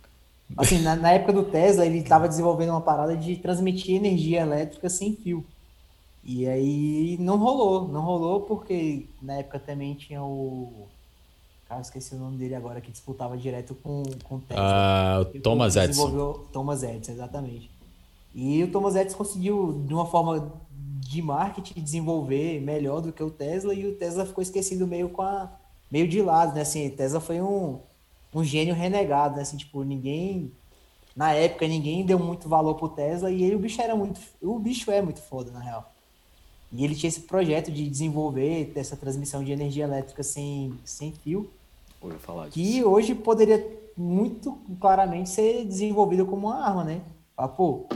Assim, na, na época do Tesla, ele estava desenvolvendo uma parada de transmitir energia elétrica sem fio. E aí não rolou, não rolou porque na época também tinha o. Cara, esqueci o nome dele agora, que disputava direto com, com o Tesla. Ah, o Thomas Edison. Thomas Edison, exatamente. E o Thomas Edison conseguiu, de uma forma de marketing, desenvolver melhor do que o Tesla, e o Tesla ficou esquecido meio com a. meio de lado, né? Assim, Tesla foi um um gênio renegado, né? Assim, tipo, ninguém. Na época, ninguém deu muito valor pro Tesla e ele, o bicho era muito. O bicho é muito foda, na real. E ele tinha esse projeto de desenvolver essa transmissão de energia elétrica sem, sem fio. Falar disso. Que hoje poderia muito claramente ser desenvolvido como uma arma, né? Ah, pô,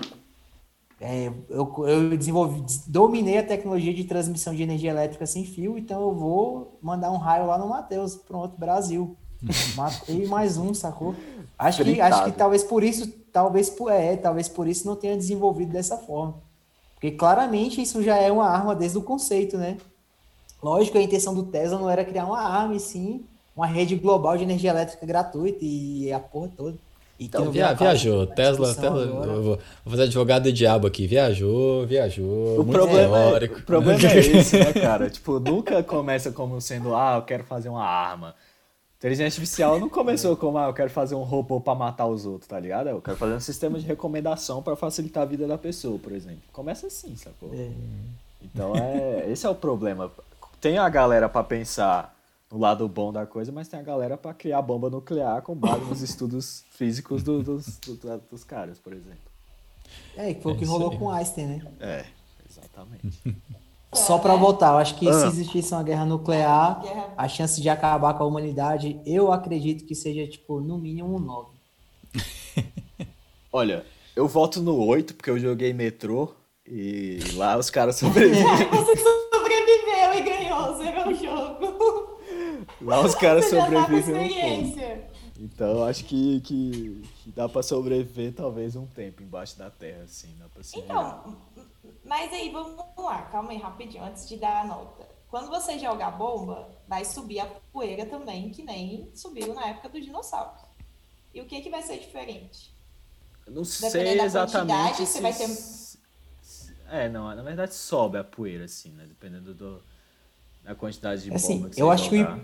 é, eu, eu desenvolvi, dominei a tecnologia de transmissão de energia elétrica sem fio, então eu vou mandar um raio lá no Matheus, pronto, Brasil. Matei mais um, sacou? Acho que, acho que talvez por isso, talvez por, é, talvez por isso não tenha desenvolvido dessa forma. Porque claramente isso já é uma arma desde o conceito, né? Lógico, a intenção do Tesla não era criar uma arma, e sim uma rede global de energia elétrica gratuita e a porra toda. Então, via, viajou. Tesla, Tesla vou, vou, fazer advogado do diabo aqui. Viajou, viajou. O problema, é, o problema é esse, né, cara? tipo, nunca começa como sendo, ah, eu quero fazer uma arma. Inteligência artificial não começou como, ah, eu quero fazer um robô para matar os outros, tá ligado? Eu quero fazer um sistema de recomendação para facilitar a vida da pessoa, por exemplo. Começa assim, sacou? É. Então, é, esse é o problema. Tem a galera para pensar no lado bom da coisa, mas tem a galera para criar bomba nuclear com base nos estudos físicos do, dos, do, dos caras, por exemplo. É, que foi o que rolou com Einstein, né? É, exatamente. Só pra né? voltar, eu acho que se Ah. existisse uma guerra nuclear, a chance de acabar com a humanidade, eu acredito que seja, tipo, no mínimo um 9. Olha, eu voto no 8 porque eu joguei metrô e lá os caras sobrevivem. Você sobreviveu e ganhou, zerou o jogo. Lá os caras tá sobrevivem um pouco. experiência. Então eu acho que, que, que dá pra sobreviver talvez um tempo embaixo da terra, assim, dá pra se. Então, mas aí vamos lá, calma aí, rapidinho, antes de dar a nota. Quando você jogar bomba, vai subir a poeira também, que nem subiu na época dos dinossauros. E o que, que vai ser diferente? Eu não Dependendo sei exatamente se- vai ter- É, não, na verdade sobe a poeira, assim, né? Dependendo do, da quantidade de Assim, bomba que eu você acho que jogar.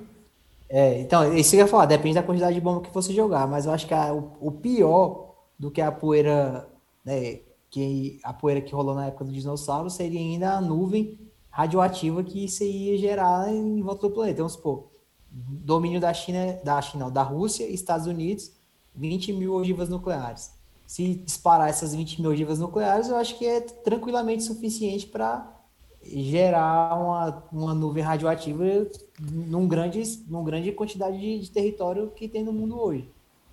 É, então, isso que eu ia falar, depende da quantidade de bomba que você jogar, mas eu acho que a- o, o pior do que a poeira, né, que a poeira que rolou na época do dinossauro seria ainda a nuvem radioativa que isso ia gerar em volta do planeta. Vamos supor, domínio da China, da China, não, da Rússia e Estados Unidos, 20 mil ogivas nucleares. Se disparar essas 20 mil ogivas nucleares, eu acho que é tranquilamente suficiente para gerar uma, uma nuvem radioativa num grande, num grande quantidade de, de território que tem no mundo hoje.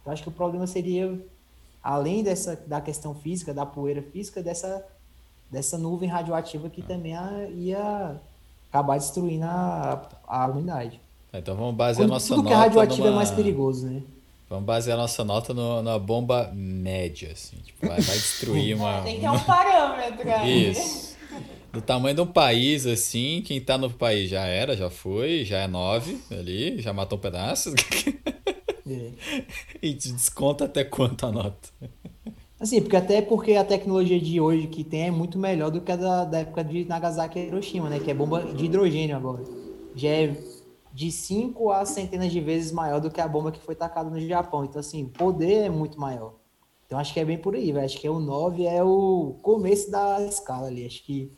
Eu acho que o problema seria, além dessa da questão física, da poeira física, dessa, dessa nuvem radioativa que também a- ia acabar destruindo a, a humanidade. Tá, Então vamos basear Quando nossa tudo que é nota radioativo é numa- mais perigoso, né? Vamos basear nossa nota no- numa bomba média, assim. Tipo, vai, vai destruir uma... Tem que ter um parâmetro aí. Isso. Do tamanho de um país, assim, quem tá no país já era, já foi, já é nove ali, já matou um pedaço. É. e te desconta até quanto a nota? Assim, porque até porque a tecnologia de hoje que tem é muito melhor do que a da, da época de Nagasaki e Hiroshima, né? Que é bomba de hidrogênio agora. Já é de 5 a centenas de vezes maior do que a bomba que foi tacada no Japão. Então, assim, o poder é muito maior. Então, acho que é bem por aí, velho. Acho que é o 9 é o começo da escala ali. Acho que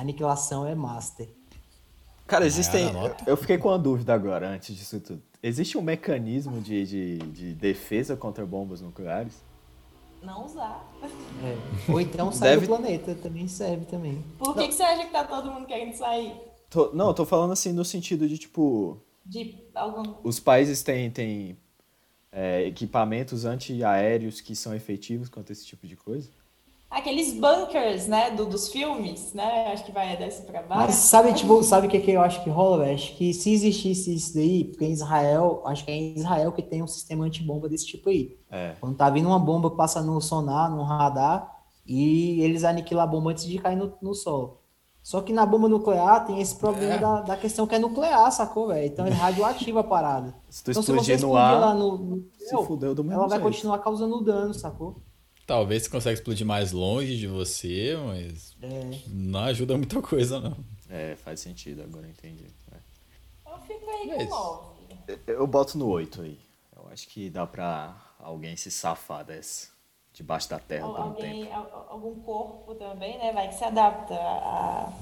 aniquilação é master. Cara, existem. Eu fiquei com uma dúvida agora, antes disso tudo. Existe um mecanismo de, de, de defesa contra bombas nucleares? Não usar. É. Ou então sair Deve- do planeta, também serve também. Por que, que você acha que tá todo mundo querendo sair? Tô- não, eu tô falando assim no sentido de, tipo, De algum. os países têm, têm é, equipamentos antiaéreos que são efetivos contra esse tipo de coisa? Aqueles bunkers, né? do- dos filmes, né? Acho que vai dessa pra baixo. Mas sabe, tipo, sabe o que, que eu acho que rola, velho? Acho que se existisse isso daí, porque em Israel, acho que é em Israel que tem um sistema antibomba desse tipo aí. É. Quando tá vindo uma bomba que passa no sonar, no radar, e eles aniquilam a bomba antes de cair no, no solo. Só que na bomba nuclear tem esse problema É. da, da questão que é nuclear, sacou, velho? Então é radioativa a parada. Se tu Então se explodir você no ar, no, no se fudeu do mesmo ela vai jeito. continuar causando dano, sacou? Talvez você consiga explodir mais longe de você, mas É. não ajuda muita coisa, não. É, faz sentido, agora entendi. É. Eu fico aí Mas- com nove. Eu- Eu boto no 8 aí. Eu acho que dá pra alguém se safar dessa. Debaixo da terra Al- por um Alguém, tempo. al- algum corpo também, né? Vai que se adapta a.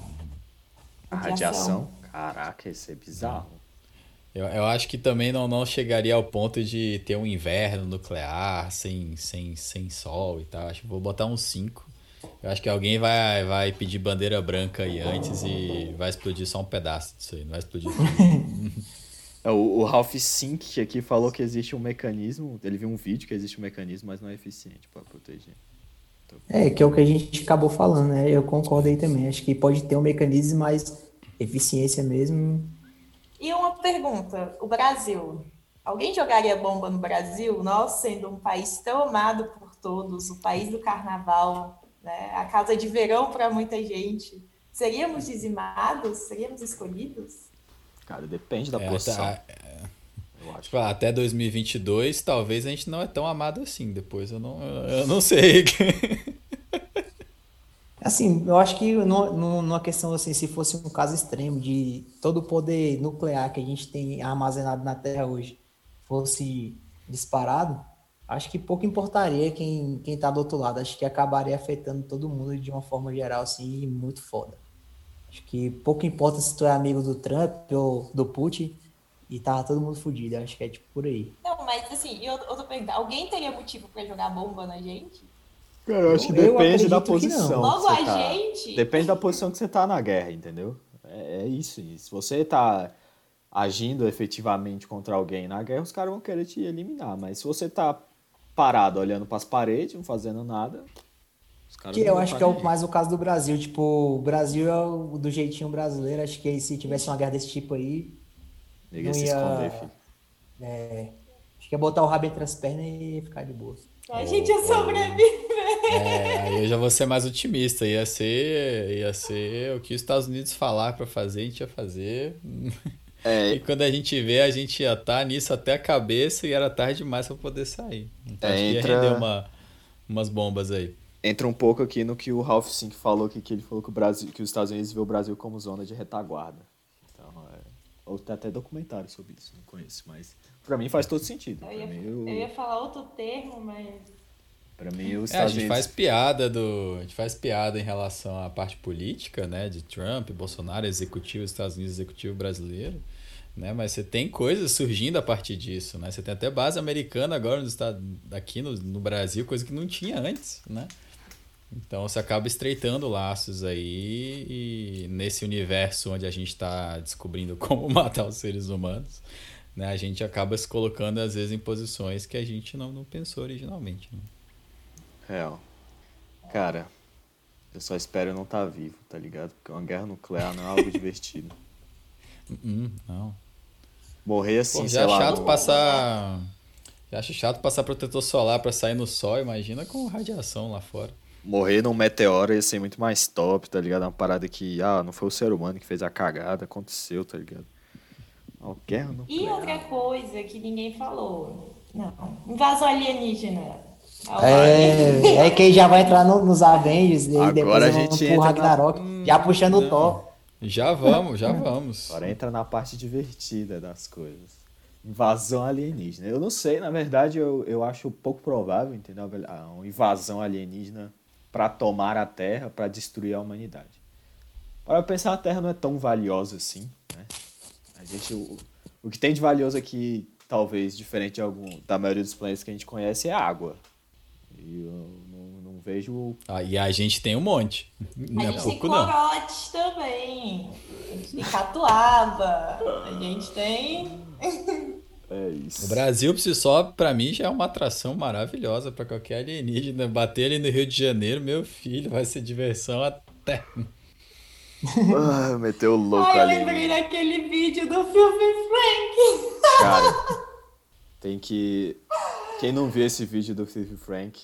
A radiação, caraca, isso é bizarro. Eu, eu acho que também não, não chegaria ao ponto de ter um inverno nuclear sem, sem, sem sol e tal. Acho que vou botar um 5. Eu acho que alguém vai, vai pedir bandeira branca aí antes e vai explodir só um pedaço disso aí, não vai explodir tudo. É, O, o Ralph Sink aqui falou que existe um mecanismo. Ele viu um vídeo que existe um mecanismo, mas não é eficiente pra proteger. É, que é o que a gente acabou falando, né? Eu concordo aí também. Acho que pode ter um mecanismo, mas eficiência mesmo. E uma pergunta: o Brasil. Alguém jogaria bomba no Brasil? Nós, sendo um país tão amado por todos, o país do carnaval, né? a casa de verão para muita gente, seríamos dizimados? Seríamos escolhidos? Cara, depende da É, posição. tá- acho. tipo, até 2022, talvez a gente não é tão amado assim. Depois eu não, eu não sei. Assim, eu acho que no- numa questão assim, se fosse um caso extremo de todo o poder nuclear que a gente tem armazenado na Terra hoje fosse disparado, acho que pouco importaria quem, quem tá do outro lado. Acho que acabaria afetando todo mundo de uma forma geral, assim, muito foda. Acho que pouco importa se tu é amigo do Trump ou do Putin e tá todo mundo fudido. Acho que é tipo por aí. Não, mas assim, eu, eu tô perguntando: alguém teria motivo para jogar bomba na gente? Cara, eu acho que Eu depende da que posição. Logo que você a tá. gente. Depende da posição que você tá na guerra, entendeu? É, é isso. Se você tá agindo efetivamente contra alguém na guerra, os caras vão querer te eliminar. Mas se você tá parado olhando para as paredes, não fazendo nada, Que eu acho que fazer é o, mais o caso do Brasil. Tipo, o Brasil é o do jeitinho brasileiro. Acho que se tivesse uma guerra desse tipo aí, Ninguém não se ia- esconder, filho. é, acho que ia botar o rabo entre as pernas e ficar de boa. A gente ia sobreviver. É, aí eu já vou ser mais otimista. Ia ser, ia ser o que os Estados Unidos falar pra fazer, a gente ia fazer. É, E quando a gente vê, a gente ia estar nisso até a cabeça e era tarde demais pra poder sair. Então É, acho que ia entra- render uma, umas bombas aí. entra um pouco aqui no que o Ralph Sink falou, que, que ele falou que, o Brasil, que os Estados Unidos vê o Brasil como zona de retaguarda. Então, é, ou tem até documentário sobre isso, não conheço, mas pra mim faz todo sentido. Eu ia, mim, eu o- ia falar outro termo, mas. pra mim, os É, a gente Unidos... faz piada do. A gente faz piada em relação à parte política, né? De Trump, Bolsonaro, executivo dos Estados Unidos, executivo brasileiro. Né? Mas você tem coisas surgindo a partir disso, né? Você tem até base americana agora nos Estados, aqui no, no Brasil, coisa que não tinha antes, né? Então você acaba estreitando laços aí e nesse universo onde a gente está descobrindo como matar os seres humanos, né? A gente acaba se colocando às vezes em posições que a gente não, não pensou originalmente. Né? Real. Cara, eu só espero não estar vivo, tá ligado? Porque uma guerra nuclear não é algo divertido. Hum, não. Morrer assim, Pô, sei já é lá... chato no- passar. Já acho chato passar protetor solar pra sair no sol, imagina com radiação lá fora. Morrer num meteoro ia ser muito mais top, tá ligado? Uma parada que, ah, não foi o ser humano que fez a cagada, aconteceu, tá ligado? Guerra E nuclear. outra coisa que ninguém falou. Não. Invasão alienígena. É, é quem já vai entrar no- nos Avengers e Agora depois a vão gente pro entra na- Ragnarok, já puxando o Thor. Já vamos, já vamos. Agora entra na parte divertida das coisas. Invasão alienígena. Eu não sei, na verdade, eu, eu acho pouco provável, entendeu? Uma invasão alienígena para tomar a Terra, para destruir a humanidade. Para pensar, a Terra não é tão valiosa assim, né? A gente, o, o que tem de valioso aqui, talvez diferente de algum, da maioria dos planetas que a gente conhece, é a água. E eu não, não vejo Ah, e a gente tem um monte. Não A é gente tem pouco, não. também. A gente tem catuaba. A gente tem. é isso. O Brasil, por si só, pra mim, já é uma atração maravilhosa pra qualquer alienígena. Bater ali no Rio de Janeiro, meu filho, vai ser diversão até. Ah, meteu o louco Ai, eu ali. lembrei daquele vídeo do Filthy Frank. Cara, tem que. Quem não viu esse vídeo do Filthy Frank,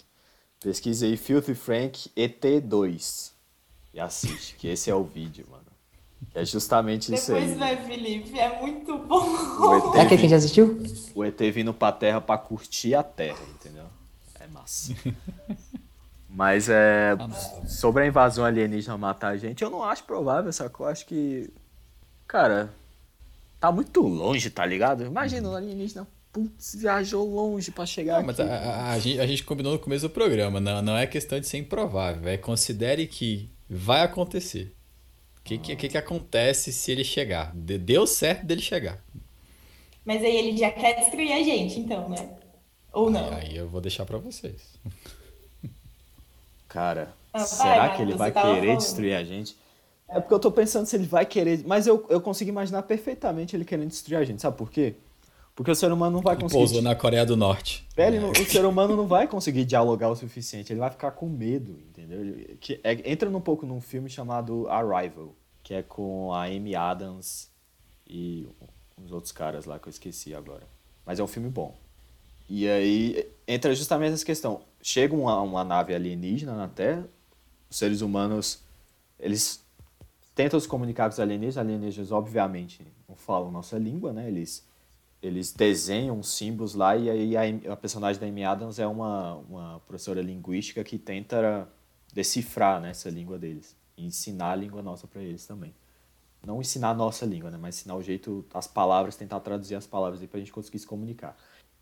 pesquise aí Filthy Frank ET2 e assiste, que esse é o vídeo, mano. É justamente isso Depois aí. vai, Felipe. É muito bom. O É aquele que ET, já assistiu? o ET vindo pra Terra pra curtir a Terra, entendeu? É massa. Mas é. Sobre a invasão alienígena matar a gente, eu não acho provável, sacou? Eu acho que. Cara, tá muito longe, tá ligado? Imagina um alienígena, putz, viajou longe pra chegar Não, mas aqui. a, a- a gente, a gente combinou no começo do programa. Não, não é questão de ser improvável. É considere que vai acontecer. O que, que, que, que acontece se ele chegar? De- Deu certo dele chegar. Mas aí ele já quer destruir a gente, então, né? Ou não? Aí eu vou deixar pra vocês. Cara, Ah, vai, será que ele vai querer falando. destruir a gente? É porque eu tô pensando se ele vai querer. Mas eu, eu consigo imaginar perfeitamente ele querendo destruir a gente. Sabe por quê? Porque o ser humano não vai Ele conseguir. pousou na Coreia do Norte. Ele não- o ser humano não vai conseguir dialogar o suficiente. Ele vai ficar com medo, entendeu? Que é- entra um pouco num filme chamado Arrival, que é com a Amy Adams e uns outros caras lá que eu esqueci agora. Mas é um filme bom. E aí entra justamente essa questão. Chega uma, uma nave alienígena na Terra, os seres humanos, eles tentam se comunicar com os alienígenas. Os alienígenas, obviamente, não falam nossa língua, né? Eles, eles desenham símbolos lá e aí a, a personagem da Amy Adams é uma, uma professora linguística que tenta decifrar né, essa língua deles e ensinar a língua nossa para eles também. Não ensinar a nossa língua, né? Mas ensinar o jeito, as palavras, tentar traduzir as palavras aí pra gente conseguir se comunicar.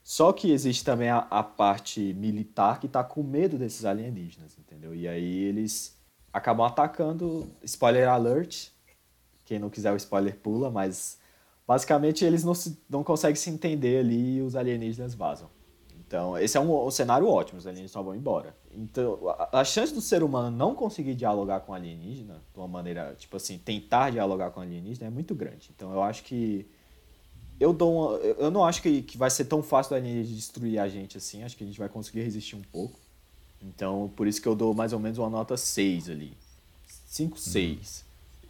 Só que existe também a, a parte militar que tá com medo desses alienígenas, entendeu? E aí eles acabam atacando, spoiler alert, quem não quiser o spoiler pula, mas basicamente eles não, se, não conseguem se entender ali e os alienígenas vazam. Então, esse é um, um cenário ótimo, os alienígenas só vão embora. Então, a, a, chance do ser humano não conseguir dialogar com alienígena, de uma maneira, tipo assim, tentar dialogar com alienígena é muito grande. Então, eu acho que. Eu, dou uma, eu não acho que, que vai ser tão fácil o alienígena destruir a gente assim. Acho que a gente vai conseguir resistir um pouco. Então, por isso que eu dou mais ou menos uma nota 6 ali. 5, 6.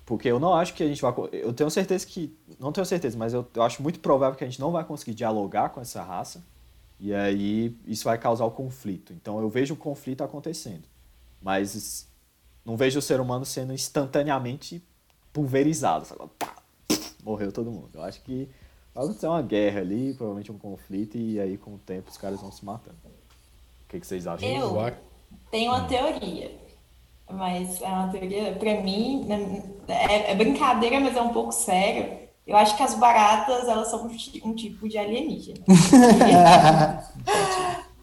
Porque eu não acho que a gente vai. Eu tenho certeza que. Não tenho certeza, mas eu, eu acho muito provável que a gente não vai conseguir dialogar com essa raça. E aí isso vai causar o conflito. Então eu vejo o conflito acontecendo. Mas não vejo o ser humano sendo instantaneamente pulverizado. Pá, morreu todo mundo. Eu acho que vai acontecer uma guerra ali, provavelmente um conflito, e aí com o tempo os caras vão se matando. O que, que vocês acham? Eu tenho uma teoria. Mas é uma teoria, para mim, né, é, é, brincadeira, mas é um pouco sério. Eu acho que as baratas, elas são um, um tipo de alienígena.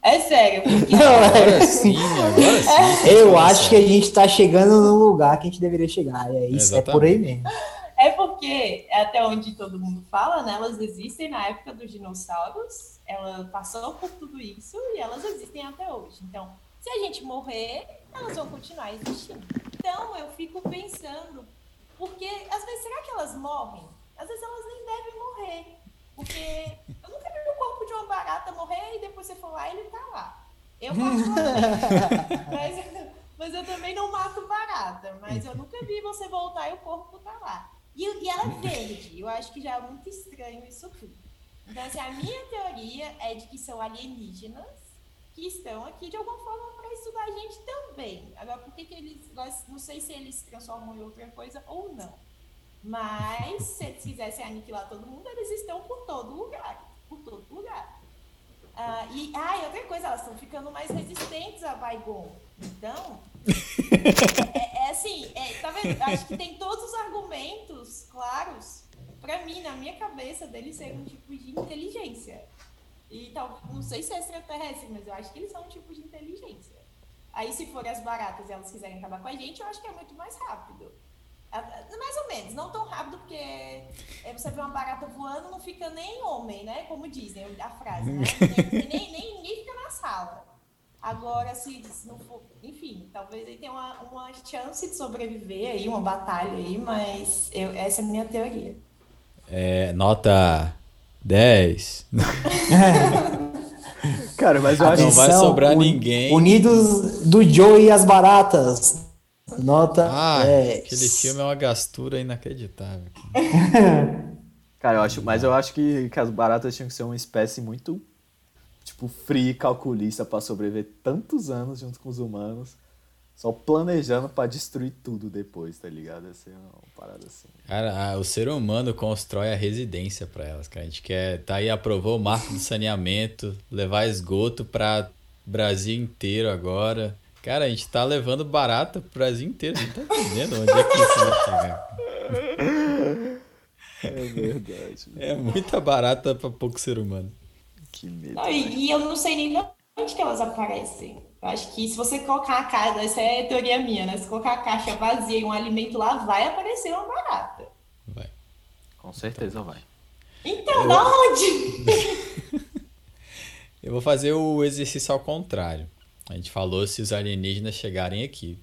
é sério. Porque... Agora sim, agora sim. Eu acho que a gente está chegando no lugar que a gente deveria chegar. É isso, é por aí mesmo. É porque, até onde todo mundo fala, né, elas existem na época dos dinossauros, ela passou por tudo isso e elas existem até hoje. Então, se a gente morrer, elas vão continuar existindo. Então eu fico pensando, porque às vezes será que elas morrem? Às vezes elas nem devem morrer. Porque eu nunca vi o corpo de uma barata morrer e depois você for lá e ele tá lá. Eu mas, mas eu também não mato barata. Mas eu nunca vi você voltar e o corpo tá lá. E, e ela é verde. Eu acho que já é muito estranho isso tudo. Então, assim, a minha teoria é de que são alienígenas que estão aqui de alguma forma para estudar a gente também. Agora, por que, que eles. Não sei se eles se transformam em outra coisa ou não. Mas, se eles quisessem aniquilar todo mundo, eles estão por todo lugar. Por todo lugar. Ah, e, ah, e outra coisa, elas estão ficando mais resistentes a Baigon. Então, é, é, assim, é, tá vendo? Acho que tem todos os argumentos claros para mim, na minha cabeça, deles ser um tipo de inteligência. E tal, não sei se é extraterrestre, mas eu acho que eles são um tipo de inteligência. Aí, se forem as baratas e elas quiserem acabar com a gente, eu acho que é muito mais rápido. Mais ou menos, não tão rápido, porque é, você vê uma barata voando, não fica nem homem, né? Como dizem a frase, né? Nem, nem, nem ninguém fica na sala. Agora, se, se, não for. Enfim, talvez ele tenha uma, uma chance de sobreviver aí, uma batalha aí, mas eu, essa é a minha teoria. É, nota 10. Cara, mas eu acho que não vai sobrar un... ninguém. Unidos do Joe e as Baratas. Nota ah, 10. Aquele filme é uma gastura inacreditável. Cara, eu acho, mas eu acho que, que as baratas tinham que ser uma espécie muito tipo fria e calculista para sobreviver tantos anos junto com os humanos só planejando para destruir tudo depois, tá ligado? Assim, uma parada assim. Cara, o ser humano constrói a residência para elas, cara. A gente quer. Tá aí, aprovou o marco do saneamento, levar esgoto para Brasil inteiro agora. Cara, a gente tá levando barata pro Brasil inteiro. Não tá entendendo onde é que isso vai chegar. É verdade. É muita barata para pouco ser humano. Que medo. Não, e, e eu não sei nem onde que elas aparecem. Eu acho que se você colocar a caixa, essa é a teoria minha, né? Se colocar a caixa vazia e um alimento lá, vai aparecer uma barata. Vai. Com certeza vai. Então, eu... da onde? eu vou fazer o exercício ao contrário. A gente falou se os alienígenas chegarem aqui.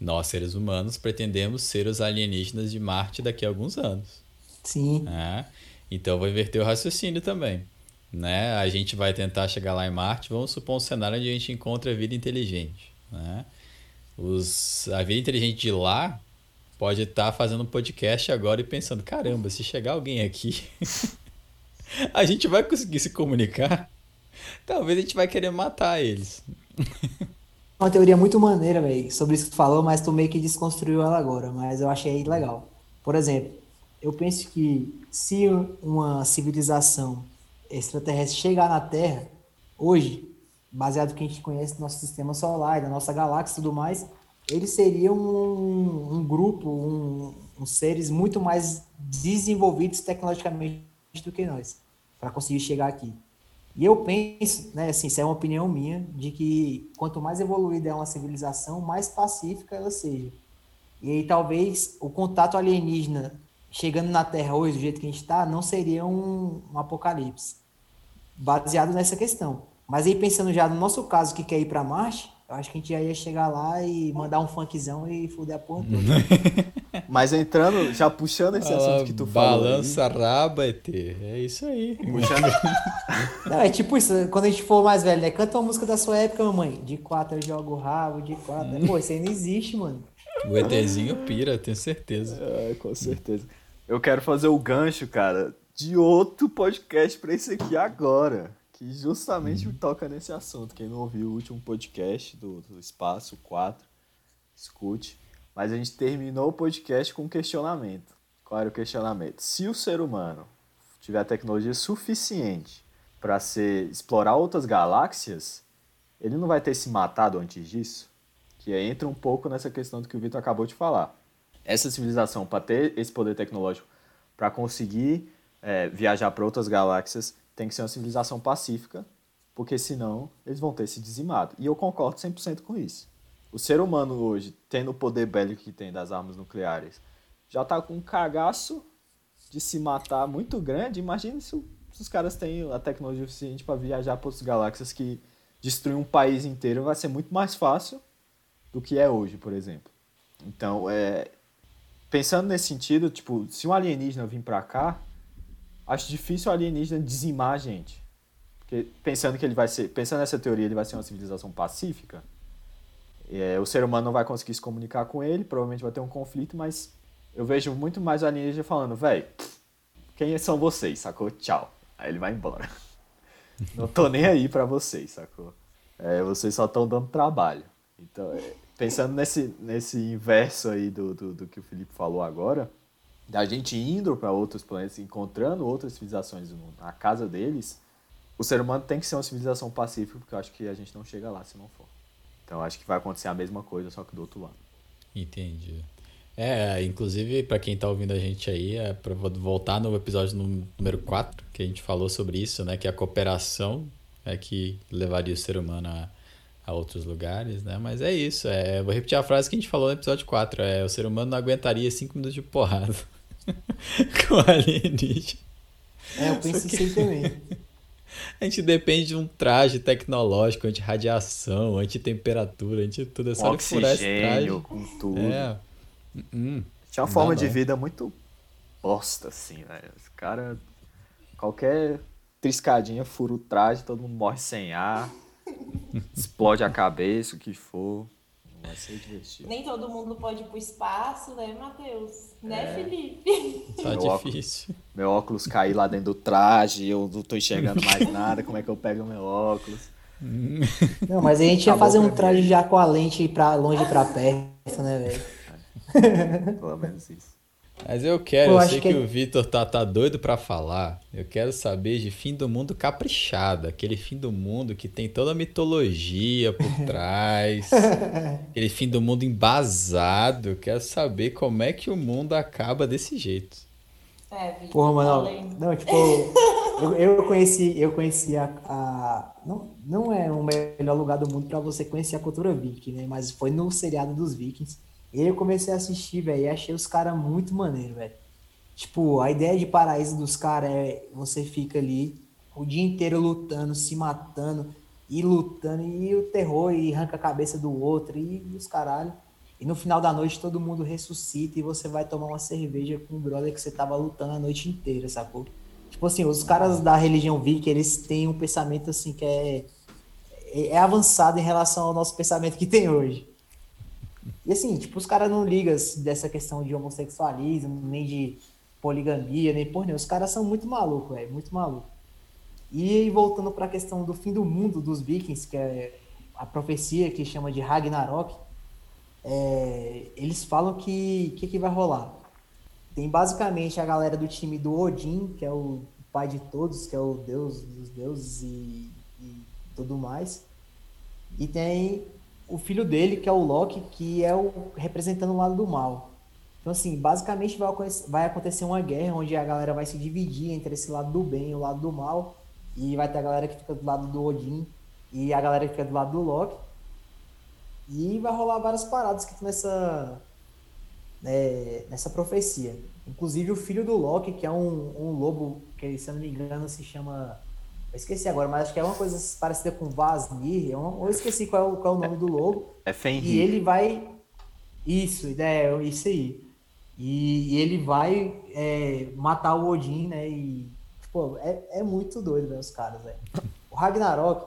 Nós, seres humanos, pretendemos ser os alienígenas de Marte daqui a alguns anos. Sim. É? Então, vou inverter o raciocínio também né? A gente vai tentar chegar lá em Marte, vamos supor um cenário onde a gente encontra vida inteligente, né? Os, a vida inteligente de lá pode estar tá fazendo um podcast agora e pensando, caramba, se chegar alguém aqui, a gente vai conseguir se comunicar? Talvez a gente vai querer matar eles. Uma teoria muito maneira, velho, sobre isso que tu falou, mas tu meio que desconstruiu ela agora, mas eu achei legal. Por exemplo, eu penso que se uma civilização extraterrestre chegar na Terra, hoje, baseado no que a gente conhece do nosso sistema solar, da nossa galáxia e tudo mais, eles seriam um, um grupo, um, um, seres muito mais desenvolvidos tecnologicamente do que nós, para conseguir chegar aqui. E eu penso, né, assim, isso é uma opinião minha, de que quanto mais evoluída é uma civilização, mais pacífica ela seja. E aí talvez o contato alienígena chegando na Terra hoje, do jeito que a gente está, não seria um, um apocalipse baseado nessa questão. Mas aí pensando já no nosso caso que quer ir pra Marte, eu acho que a gente já ia chegar lá e mandar um funkzão e fuder a porra toda. Mas entrando, já puxando esse assunto que tu falou. aí, Balança raba, ET. É isso aí. puxando, Não, é tipo isso, quando a gente for mais velho, né? Canta uma música da sua época, mamãe. De quatro eu jogo rabo, de quatro. Pô, isso aí não existe, mano. O ETzinho pira, tenho certeza. É, com certeza. Eu quero fazer o gancho, cara, de outro podcast pra esse aqui agora. Que justamente toca nesse assunto. Quem não ouviu o último podcast do, do Espaço 4, escute. Mas a gente terminou o podcast com um questionamento. Qual era o questionamento? Se o ser humano tiver tecnologia suficiente para ser explorar outras galáxias, ele não vai ter se matado antes disso? Que entra um pouco nessa questão do que o Vitor acabou de falar. Essa civilização, para ter esse poder tecnológico, para conseguir é, viajar para outras galáxias, tem que ser uma civilização pacífica, porque senão eles vão ter se dizimado. E eu concordo 100% com isso. O ser humano hoje, tendo o poder bélico que tem das armas nucleares, já tá com um cagaço de se matar muito grande. Imagina se os caras têm a tecnologia suficiente para viajar para outras galáxias que destruir um país inteiro vai ser muito mais fácil do que é hoje, por exemplo. Então, é, pensando nesse sentido, tipo, se um alienígena vir para cá, acho difícil o alienígena dizimar a gente. Porque pensando que ele vai ser, pensando nessa teoria, ele vai ser uma civilização pacífica. É, o ser humano não vai conseguir se comunicar com ele, provavelmente vai ter um conflito, mas eu vejo muito mais o alienígena falando, velho, quem são vocês, sacou? Tchau. Aí ele vai embora. Não tô nem aí pra vocês, sacou? É, vocês só estão dando trabalho. Então, é, pensando nesse, nesse inverso aí do, do, do que o Felipe falou agora, da gente indo para outros planetas, encontrando outras civilizações no- na casa deles, o ser humano tem que ser uma civilização pacífica, porque eu acho que a gente não chega lá se não for. Então, acho que vai acontecer a mesma coisa, só que do outro lado. Entendi. É, inclusive, pra quem tá ouvindo a gente aí, é vo- voltar no episódio nú- número 4, que a gente falou sobre isso, né? Que a cooperação é que levaria o ser humano a, a outros lugares, né? Mas é isso. É, vou repetir a frase que a gente falou no episódio 4. É, o ser humano não aguentaria 5 minutos de porrada com alienígena. É, eu penso isso aí também. A gente depende de um traje tecnológico, anti-radiação, anti-temperatura, anti tudo. É Com só esse oxigênio, traje. com tudo. É. Hum, Tinha uma Não forma de não. vida muito bosta, assim, velho. Os caras. Qualquer triscadinha fura o traje, todo mundo morre sem ar, explode a cabeça, o que for. Vai ser divertido. Nem todo mundo pode ir pro espaço, né, Matheus? Né, É. Felipe? tá Meu óculos. difícil. Meu óculos cair lá dentro do traje, eu não tô enxergando mais nada, como é que eu pego meu óculos? Não, mas a gente ia fazer um traje já com a lente pra longe e pra perto, né, velho? Pelo menos isso. Mas eu quero, Pô, eu sei que, que- o Vitor tá, tá doido pra falar. Eu quero saber de fim do mundo caprichado. Aquele fim do mundo que tem toda a mitologia por trás. aquele fim do mundo embasado. Eu quero saber como é que o mundo acaba desse jeito. É, Vitor, Porra, mano, além- não, não, tipo, eu, eu conheci, eu conheci a, a- não, não é o melhor lugar do mundo pra você conhecer a cultura viking, né? Mas foi no seriado dos vikings. E aí eu comecei a assistir, velho, e achei os caras muito maneiro, velho. Tipo, a ideia de paraíso dos caras é você fica ali o dia inteiro lutando, se matando, e lutando, e o terror, e arranca a cabeça do outro, e os caralho. E no final da noite todo mundo ressuscita e você vai tomar uma cerveja com o brother que você tava lutando a noite inteira, sacou? Tipo assim, os caras da religião viking, eles têm um pensamento assim que é, é é avançado em relação ao nosso pensamento que tem hoje. E assim, tipo, os caras não ligam dessa questão de homossexualismo, nem de poligamia, nem por nenhum. Os caras são muito malucos, velho, muito maluco. E voltando para a questão do fim do mundo dos vikings, que é a profecia que chama de Ragnarok, é, eles falam que o que, que vai rolar? Tem basicamente a galera do time do Odin, que é o pai de todos, que é o deus dos deuses e, e tudo mais. E tem o filho dele, que é o Loki, que é o representando o lado do mal. Então, assim, basicamente vai, vai acontecer uma guerra onde a galera vai se dividir entre esse lado do bem e o lado do mal. E vai ter a galera que fica do lado do Odin e a galera que fica do lado do Loki. E vai rolar várias paradas que estão nessa, né, nessa profecia. Inclusive o filho do Loki, que é um, um lobo, que se eu não me engano se chama Eu esqueci agora, mas acho que é uma coisa parecida com Vasnir. Eu, eu esqueci qual é, o, qual é o nome do lobo. É Fenrir. E ele vai. Isso, é isso aí. E, e ele vai é, matar o Odin, né? E, pô, é, é muito doido, né, os caras, velho. O Ragnarok,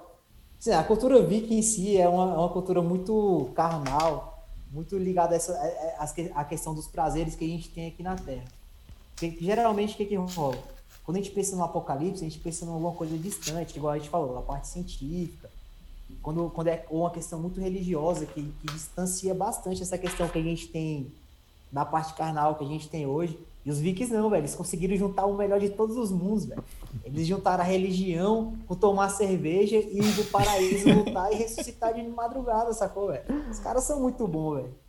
assim, a cultura viking em si é uma, é uma cultura muito carnal, muito ligada a, essa, a, a, questão dos prazeres que a gente tem aqui na Terra. Porque, geralmente, o que, que rola? Quando a gente pensa no apocalipse, a gente pensa em alguma coisa distante, igual a gente falou, a parte científica. Quando, quando é uma questão muito religiosa, que, que distancia bastante essa questão que a gente tem na parte carnal que a gente tem hoje. E os vikings não, velho. Eles conseguiram juntar o melhor de todos os mundos, velho. Eles juntaram a religião com tomar cerveja e ir do paraíso lutar e ressuscitar de madrugada, sacou, velho? Os caras são muito bons, velho.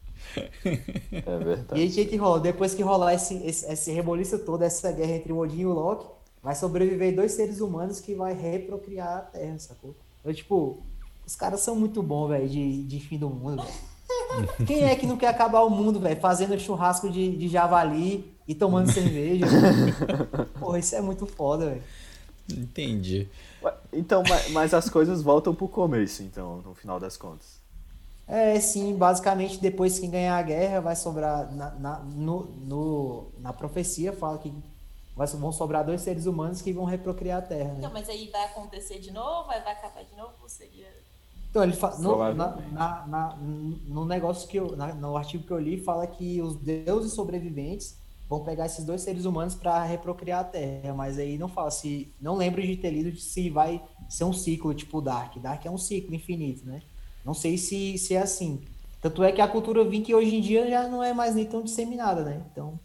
É verdade. E aí, o que rola? Depois que rolar esse, esse, esse reboliço todo, essa guerra entre o Odin e o Loki, vai sobreviver dois seres humanos que vai reprocriar a Terra, sacou? Então, tipo, os caras são muito bons, velho, de, de fim do mundo, velho. Quem é que não quer acabar o mundo, velho, fazendo churrasco de, de javali e tomando cerveja? Porra, isso é muito foda, velho. Entendi. Então, mas, mas as coisas voltam pro começo, então, no final das contas. É, sim, basicamente depois que ganhar a guerra vai sobrar na, na, no, no, na profecia fala que vai, vão sobrar dois seres humanos que vão reprocriar a Terra. Né? Então, mas aí vai acontecer de novo, vai, vai acabar de novo, ou seria. Então, ele fa... no, na, na, na, no negócio que eu. no artigo que eu li, fala que os deuses sobreviventes vão pegar esses dois seres humanos para reprocriar a Terra, mas aí não fala se. Não lembro de ter lido se vai ser um ciclo tipo Dark. Dark é um ciclo infinito, né? Não sei se, se é assim. Tanto é que a cultura viking hoje em dia já não é mais nem tão disseminada, né? Então.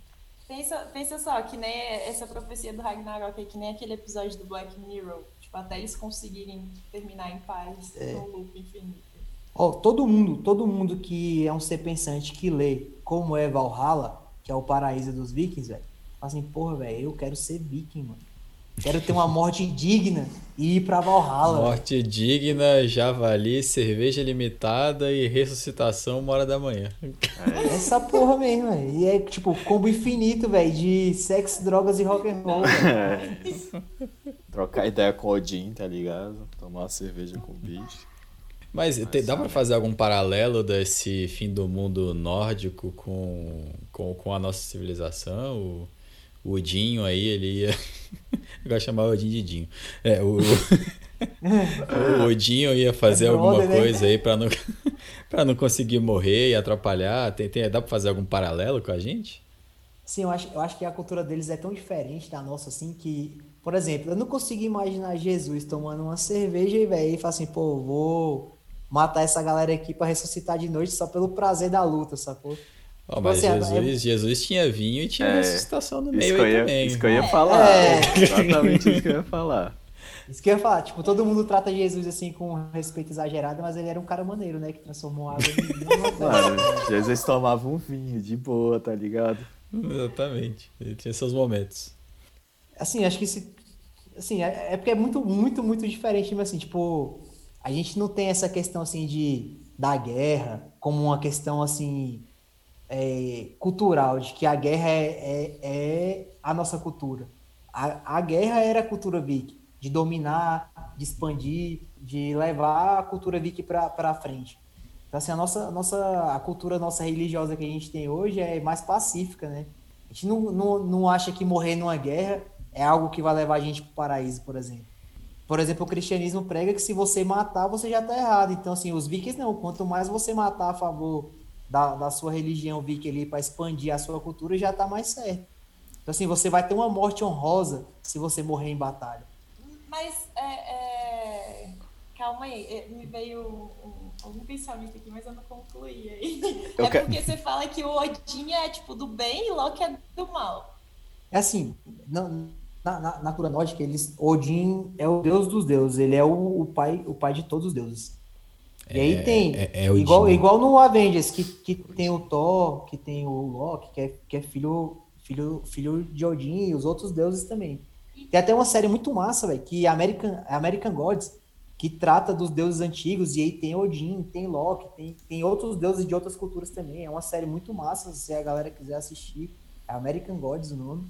Pensa, pensa só, que nem essa profecia do Ragnarok é que nem aquele episódio do Black Mirror. Tipo, até eles conseguirem terminar em paz é. no loop infinito. Ó, oh, todo mundo, todo mundo que é um ser pensante que lê como é Valhalla, que é o paraíso dos vikings, velho, fala assim, porra, velho, eu quero ser viking, mano. Quero ter uma morte digna e ir pra Valhalla. Morte digna, javali, cerveja limitada e ressuscitação uma hora da manhã. É essa porra mesmo, velho. E é tipo combo infinito, velho, de sexo, drogas e rock and roll. É. Trocar ideia com Odin, tá ligado? Tomar uma cerveja com o bicho. Mas, Mas dá para fazer algum paralelo desse fim do mundo nórdico com, com, com a nossa civilização? O, o Odinho aí, ele ia. Eu gosto de chamar o Odin de Dinho. É, o, o Odinho ia fazer é alguma brother, né? coisa né? aí para não, pra não conseguir morrer e atrapalhar. Tem, tem, dá para fazer algum paralelo com a gente? Sim, eu acho, eu acho que a cultura deles é tão diferente da nossa, assim, que, por exemplo, eu não consigo imaginar Jesus tomando uma cerveja e, velho, e falar assim, pô, vou matar essa galera aqui para ressuscitar de noite só pelo prazer da luta, sacou? Oh, mas Jesus, é... Jesus tinha vinho e tinha é, ressuscitação no meio aí ia, também. Isso que eu ia falar. É. Exatamente isso que eu ia falar. Isso que eu ia falar. Tipo, todo mundo trata Jesus assim com respeito exagerado, mas ele era um cara maneiro, né? Que transformou água em vinho. Mano, Jesus tomava um vinho de boa, tá ligado? Exatamente. Ele tinha seus momentos. Assim, acho que se. Assim, é, é porque é muito, muito, muito diferente, mas assim, tipo, a gente não tem essa questão assim de da guerra como uma questão assim é, cultural, de que a guerra é, é, é a nossa cultura. A, a, guerra era a cultura viking, de dominar, de expandir, de levar a cultura viking para frente. Então, assim, a nossa, a nossa a cultura nossa religiosa que a gente tem hoje é mais pacífica, né? A gente não, não, não acha que morrer numa guerra é algo que vai levar a gente para o paraíso, por exemplo. Por exemplo, o cristianismo prega que se você matar, você já está errado. Então, assim, os vikings não. Quanto mais você matar a favor da, da sua religião vir ali para expandir a sua cultura, já está mais certo. Então, assim, você vai ter uma morte honrosa se você morrer em batalha. Mas, é, é... calma aí, é, me veio um, algum pensamento aqui, mas eu não concluí aí. Eu é quero... porque você fala que o Odin é, tipo, do bem e Loki é do mal. É assim, não, na, na, na cultura nórdica, eles, Odin é o deus dos deuses, ele é o, o, pai, o pai de todos os deuses. E aí é, tem, é, é igual, igual no Avengers, que, que tem o Thor, que tem o Loki, que é, que é filho, filho, filho de Odin, e os outros deuses também. Tem até uma série muito massa, velho, que é American, American Gods, que trata dos deuses antigos, e aí tem Odin, tem Loki, tem, tem outros deuses de outras culturas também. É uma série muito massa, se a galera quiser assistir. É American Gods o nome.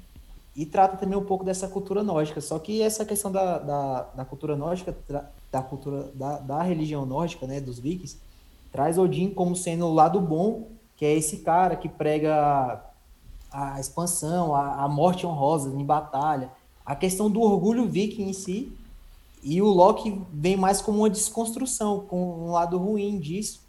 e trata também um pouco dessa cultura nórdica. Só que essa questão da, da, da cultura nórdica, da cultura da, da religião nórdica, né, dos vikings, traz Odin como sendo o lado bom, que é esse cara que prega a expansão, a, a morte honrosa em batalha, a questão do orgulho viking em si, e o Loki vem mais como uma desconstrução, com um lado ruim disso,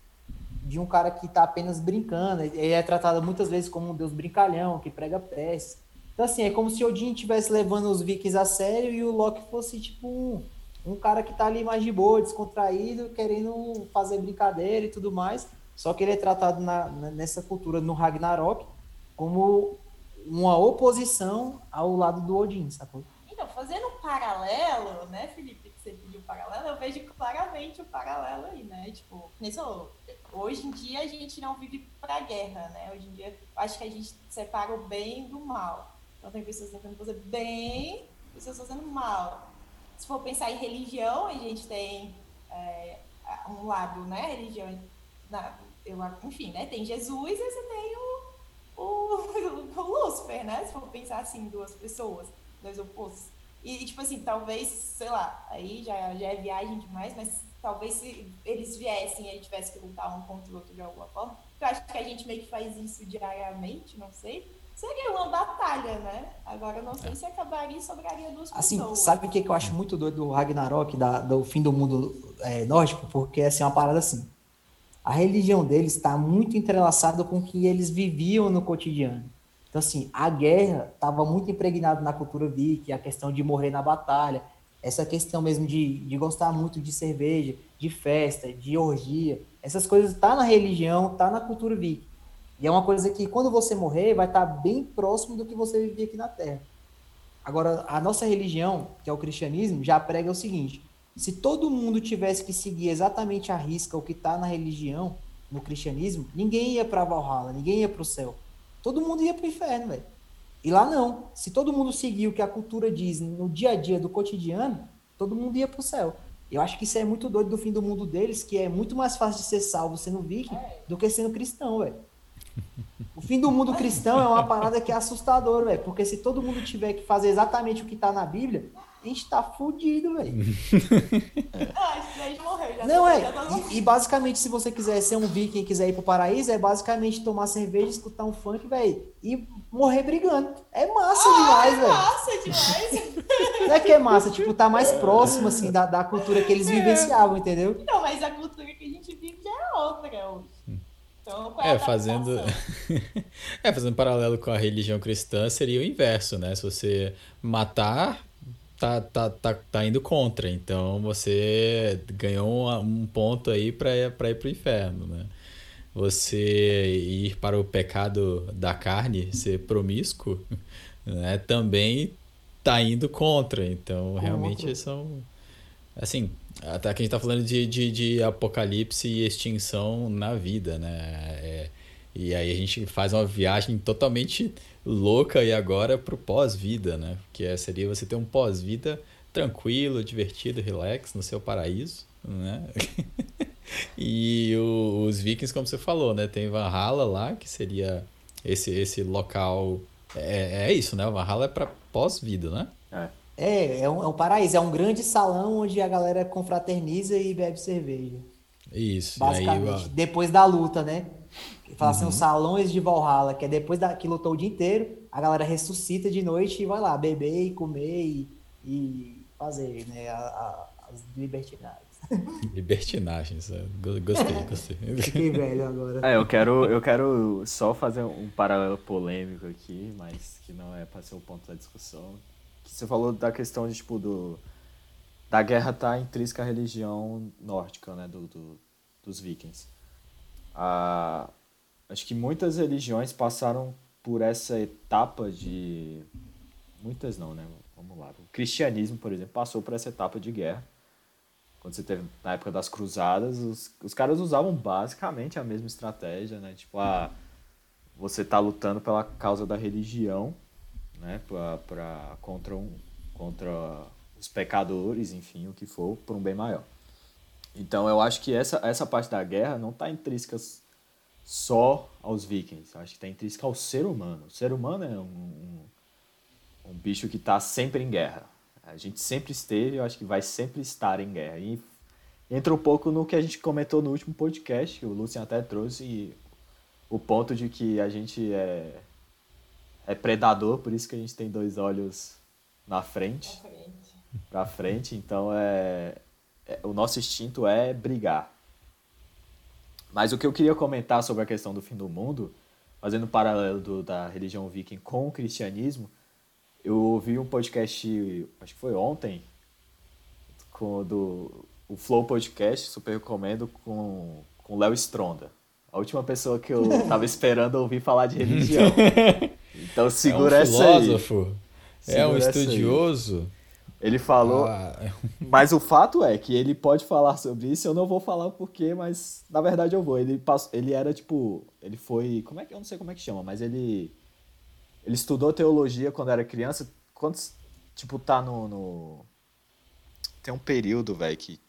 de um cara que está apenas brincando. Ele é tratado muitas vezes como um deus brincalhão, que prega peças. Então, assim, é como se Odin estivesse levando os vikings a sério e o Loki fosse, tipo, um, um cara que está ali mais de boa, descontraído, querendo fazer brincadeira e tudo mais. Só que ele é tratado na, nessa cultura, no Ragnarok, como uma oposição ao lado do Odin, sacou? Então, fazendo um paralelo, né, Felipe, que você pediu um paralelo, eu vejo claramente o paralelo aí, né? Tipo, nisso, hoje em dia a gente não vive pra guerra, né? Hoje em dia acho que a gente separa o bem do mal. Então tem pessoas tentando fazer bem, pessoas fazendo mal. Se for pensar em religião, a gente tem é, um lado, né? Religião, na, eu, enfim, né? Tem Jesus e você tem o, o, o Lúcifer, né? Se for pensar assim, duas pessoas dois opostos. E, tipo assim, talvez, sei lá, aí já, já é viagem demais, mas talvez se eles viessem e a gente tivesse que lutar um contra o outro de alguma forma, eu acho que a gente meio que faz isso diariamente, não sei. Seria uma batalha, né? Agora eu não sei se acabaria e sobraria duas assim, pessoas. Sabe o que, que eu acho muito doido do Ragnarok, da, do fim do mundo é, nórdico? Porque assim, é uma parada assim. A religião deles está muito entrelaçada com o que eles viviam no cotidiano. Então, assim, a guerra estava muito impregnada na cultura viking, a questão de morrer na batalha, essa questão mesmo de, de gostar muito de cerveja, de festa, de orgia, essas coisas tá na religião, tá na cultura viking. E é uma coisa que quando você morrer vai estar tá bem próximo do que você vivia aqui na Terra. Agora, a nossa religião, que é o cristianismo, já prega o seguinte: se todo mundo tivesse que seguir exatamente a risca o que está na religião, no cristianismo, ninguém ia para Valhalla, ninguém ia para o céu todo mundo ia pro inferno, velho. E lá não. Se todo mundo seguir o que a cultura diz no dia a dia do cotidiano, todo mundo ia pro céu. Eu acho que isso é muito doido do fim do mundo deles, que é muito mais fácil de ser salvo sendo viking do que sendo cristão, velho. O fim do mundo cristão é uma parada que é assustadora, velho. Porque se todo mundo tiver que fazer exatamente o que tá na Bíblia, a gente tá fudido, velho. ah, já morreu, já Não, é. E, e, basicamente, se você quiser ser um viking e quiser ir pro paraíso, é basicamente tomar cerveja, escutar um funk, velho, e morrer brigando. É massa ah, demais, é velho. massa demais. Não é que é massa, tipo, tá mais próximo, assim, da, da cultura que eles é. vivenciavam, entendeu? Não, mas a cultura que a gente vive já é outra hoje. Então, é, fazendo é, fazendo paralelo com a religião cristã, seria o inverso, né? Se você matar tá, tá, tá, tá indo contra. Então você ganhou um, um ponto aí para ir para o inferno, né? Você ir para o pecado da carne, ser promíscuo, né? Também tá indo contra. Então, realmente são assim, até que a gente tá falando de, de, de apocalipse e extinção na vida, né? É, e aí a gente faz uma viagem totalmente louca e agora pro pós-vida, né? Que é, seria você ter um pós-vida tranquilo, divertido, relax no seu paraíso, né? e o, os vikings, como você falou, né? Tem Valhalla lá, que seria esse, esse local... É, é isso, né? Valhalla é para pós-vida, né? É. É, um, é um paraíso, é um grande salão onde a galera confraterniza e bebe cerveja. Isso. Basicamente, aí, depois da luta, né? Fala uhum. assim, os salões de Valhalla, que é depois da, que lutou o dia inteiro, a galera ressuscita de noite e vai lá beber e comer e, e fazer, né, a, a, as libertinagens. Libertinagens, é, gostei, gostei. Fiquei velho agora. É, eu quero, eu quero só fazer um paralelo polêmico aqui, mas que não é para ser o ponto da discussão. Você falou da questão de, tipo, do, da guerra tá intrínseca à religião nórdica, né, do, do dos vikings. A, acho que muitas religiões passaram por essa etapa de. Muitas não, né? Vamos lá. O cristianismo, por exemplo, passou por essa etapa de guerra. Quando você teve na época das cruzadas, os, os caras usavam basicamente a mesma estratégia, né? Tipo, a, você tá lutando pela causa da religião, né? Pra, contra, um, contra os pecadores, enfim, o que for, por um bem maior. Então eu acho que essa, essa parte da guerra não está intrínseca só aos vikings. Eu acho que está intrínseca ao ser humano. O ser humano é um, um, um bicho que está sempre em guerra. A gente sempre esteve, eu acho que vai sempre estar em guerra. E entra um pouco no que a gente comentou no último podcast, que o Lucian até trouxe, o ponto de que a gente é, é predador, por isso que a gente tem dois olhos na frente. Pra frente. Pra frente, então é, é, o nosso instinto é brigar. Mas o que eu queria comentar sobre a questão do fim do mundo, fazendo um paralelo do, da religião viking com o cristianismo, eu ouvi um podcast, acho que foi ontem, com do o Flow Podcast, super recomendo, com o Léo Stronda. A última pessoa que eu tava esperando ouvir falar de religião. Então segura é um essa aí. filósofo, é um estudioso. Ele falou, Ah, mas o fato é que ele pode falar sobre isso, eu não vou falar o porquê, mas na verdade eu vou. Ele passou, ele era tipo, ele foi, como é que eu não sei como é que chama, mas ele ele estudou teologia quando era criança. Quando tipo tá no, no- tem um período, velho, que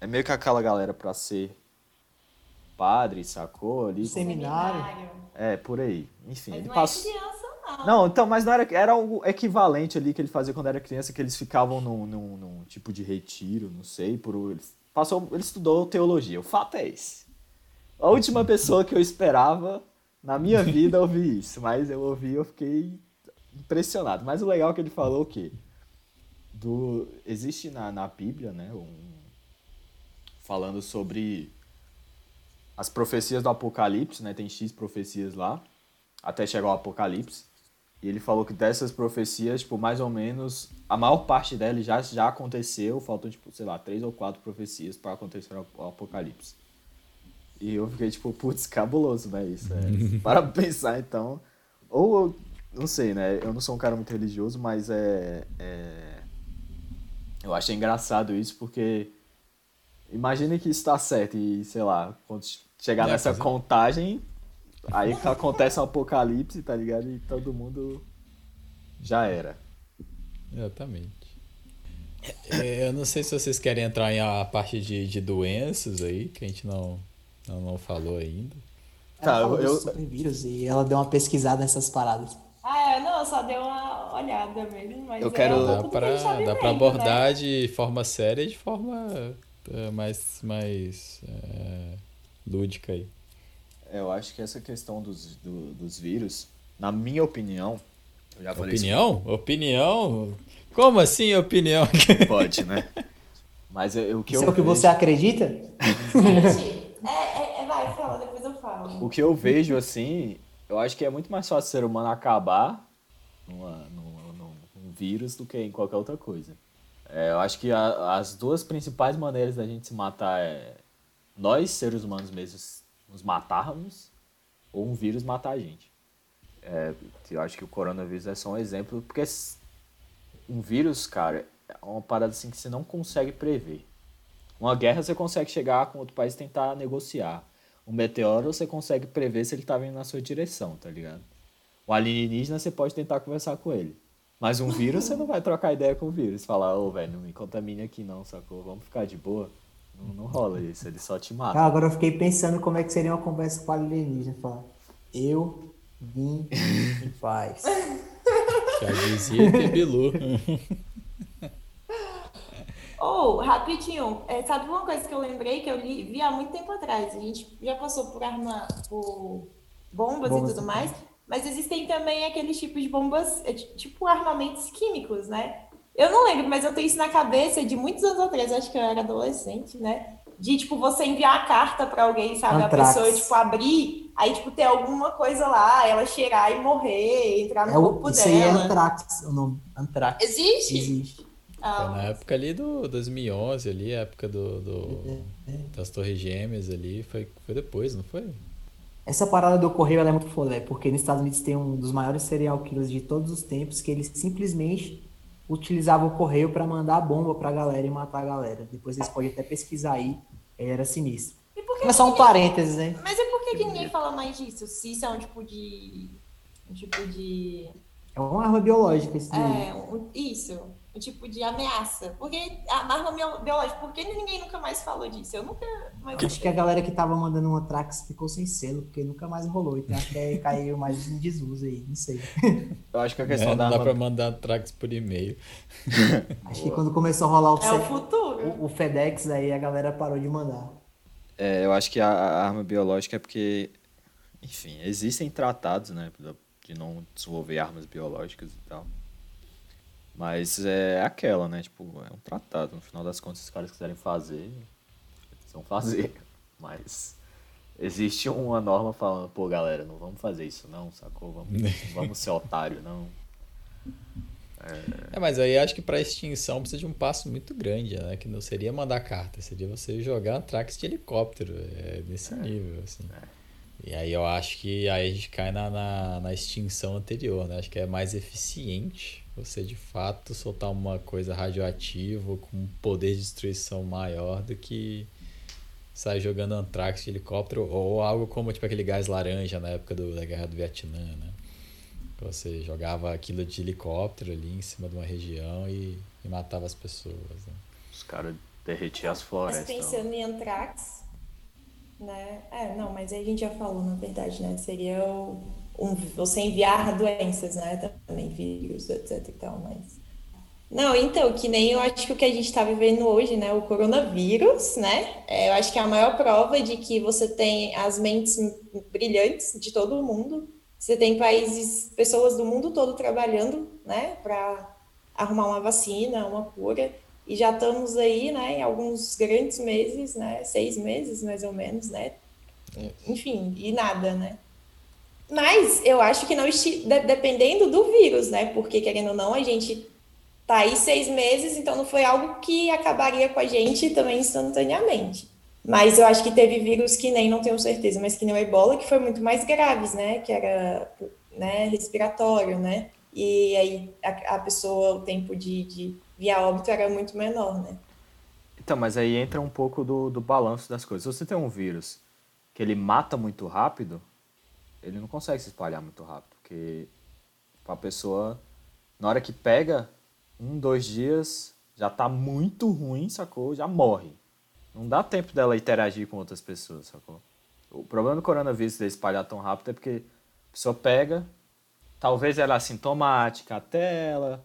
é meio que aquela galera pra ser padre, sacou ali. Seminário. É, por aí. Enfim, Mas ele não passou é criança, não. não, então, mas não era, era algo equivalente ali que ele fazia quando era criança, que eles ficavam num, num, num tipo de retiro, não sei, por ele passou, ele estudou teologia. O fato é esse. A última pessoa que eu esperava na minha vida ouvir isso, mas eu ouvi e eu fiquei impressionado. Mas o legal é que ele falou o quê? Do, existe na, na Bíblia, né, um, falando sobre as profecias do Apocalipse, né, tem X profecias lá, até chegar ao Apocalipse. E ele falou que dessas profecias, tipo, mais ou menos, a maior parte delas já, já aconteceu, faltam, tipo, sei lá, três ou quatro profecias para acontecer o Apocalipse. E eu fiquei, tipo, putz, cabuloso, né, isso. É. para pensar, então. Ou, eu não sei, né, eu não sou um cara muito religioso, mas é... é... Eu achei engraçado isso, porque... Imagine que isso tá certo e, sei lá, quando chegar É, nessa fazer- contagem, Aí acontece um apocalipse, tá ligado? E todo mundo já era. Exatamente. É, Eu não sei se vocês querem entrar em a parte de, de doenças aí, que a gente não, não, não falou ainda. Tá, eu- do supervírus e ela deu uma pesquisada nessas paradas. Ah, é, não, só deu uma olhada mesmo, mas Eu é quero- um Dá pra, dá pra vivendo, abordar né? de forma séria e de forma é, mais, mais é, lúdica aí. É, Eu acho que essa questão dos, do- dos vírus, na minha opinião, eu já falei Opinião? Opinião? Como assim opinião? isso, pode, né? Mas eu- o que Isso eu é o que vejo- você acredita? É, é, é, vai, fala, depois eu falo. O que eu vejo, assim, eu acho que é muito mais fácil o ser humano acabar numa, num, num- num vírus do que em qualquer outra coisa. É, eu acho que a- as duas principais maneiras da gente se matar é nós, seres humanos mesmos, nos matarmos ou um vírus matar a gente. É, eu acho que o coronavírus é só um exemplo, porque um vírus, cara, é uma parada assim que você não consegue prever. Uma guerra você consegue chegar com outro país e tentar negociar. Um meteoro você consegue prever se ele tá vindo na sua direção, tá ligado? O alienígena você pode tentar conversar com ele. Mas um vírus você não vai trocar ideia com o vírus. Falar, ô velho, não me contamine aqui não, sacou? Vamos ficar de boa. Não, não rola isso, ele só te mata. Ah, agora eu fiquei pensando como é que seria uma conversa com o alienígena. Falar, eu vim em paz. Já dizia Tebilu. Ou, rapidinho, é, sabe uma coisa que eu lembrei que eu li, vi há muito tempo atrás? A gente já passou por arma, por bombas, Bombas e tudo mais, mas existem também aqueles tipos de bombas, é, ti- tipo armamentos químicos, né? Eu não lembro, mas eu tenho isso na cabeça de muitos anos atrás, acho que eu era adolescente, né? De, tipo, você enviar a carta pra alguém, sabe? Antrax. A pessoa, tipo, abrir, aí, tipo, ter alguma coisa lá, ela cheirar e morrer, entrar no É o, corpo isso aí é dela. Antrax, o nome. Antrax. Existe? Existe. Ah, Foi na época ali do 2011, ali, a época do, do- das Torres Gêmeas ali, foi, foi depois, não foi? Essa parada do correio ela é muito foda, né? porque nos Estados Unidos tem um dos maiores serial killers de todos os tempos que eles simplesmente utilizavam o correio pra mandar bomba pra galera e matar a galera. Depois vocês podem até pesquisar aí, ele era sinistro. Mas só um parênteses, né? Mas e por que, que ninguém fala mais disso? Se isso é um tipo de. Um tipo de. É uma arma biológica isso daí. É, um- isso. Um tipo de ameaça. Porque a arma biológica, por que ninguém nunca mais falou disso? Eu nunca mais. Acho que a galera que tava mandando um Trax ficou sem selo, porque nunca mais rolou. Então acho que caiu mais em desuso aí, não sei. Eu acho que a questão É, da não dá arma... pra mandar Trax por e-mail. Acho que quando começou a rolar o, É o futuro. o- o FedEx, aí a galera parou de mandar. É, eu acho que a, a arma biológica é porque, enfim, existem tratados, né, de não desenvolver armas biológicas e tal. Mas é aquela, né, tipo, é um tratado. No final das contas, se os caras quiserem fazer, eles vão fazer. Mas existe uma norma falando, pô, galera, não vamos fazer isso não, sacou? Vamos, não vamos ser otário, não. É, mas aí acho que pra extinção precisa de um passo muito grande, né? Que não seria mandar carta, seria você jogar Trax de helicóptero, é nesse nível, assim. E aí eu acho que aí a gente cai na, na, na extinção anterior, né? Acho que é mais eficiente você de fato soltar uma coisa radioativa com um poder de destruição maior do que sair jogando Antrax de helicóptero ou algo como tipo aquele gás laranja na época do, da Guerra do Vietnã, né? Você jogava aquilo de helicóptero ali em cima de uma região e, e matava as pessoas. Né? Os caras derretiam as Mas florestas. pensando em Antrax, né? É, não, mas aí a gente já falou, na verdade, né? Seria o- um, você enviar doenças, né? Também vírus, etc e tal, mas... Não, então, que nem eu acho que o que a gente está vivendo hoje, né? O coronavírus, né? É, eu acho que é a maior prova de que você tem as mentes brilhantes de todo mundo. Você tem países, pessoas do mundo todo trabalhando, né? Para arrumar uma vacina, uma cura. E já estamos aí, né, em alguns grandes meses, né, seis meses mais ou menos, né, enfim, e nada, né. Mas eu acho que não, dependendo do vírus, né, porque querendo ou não, a gente tá aí seis meses, então não foi algo que acabaria com a gente também instantaneamente. Mas eu acho que teve vírus que nem, não tenho certeza, mas que nem o ebola, que foi muito mais graves, né, que era, né, respiratório, né, e aí a, a pessoa, o tempo de, de via óbito era muito menor, né. Então, mas aí entra um pouco do, do balanço das coisas. Se você tem um vírus que ele mata muito rápido, ele não consegue se espalhar muito rápido, porque a pessoa, na hora que pega, um, dois dias, já tá muito ruim, sacou? Já morre. Não dá tempo dela interagir com outras pessoas, sacou? O problema do coronavírus de espalhar tão rápido é porque a pessoa pega, talvez ela é assintomática, até ela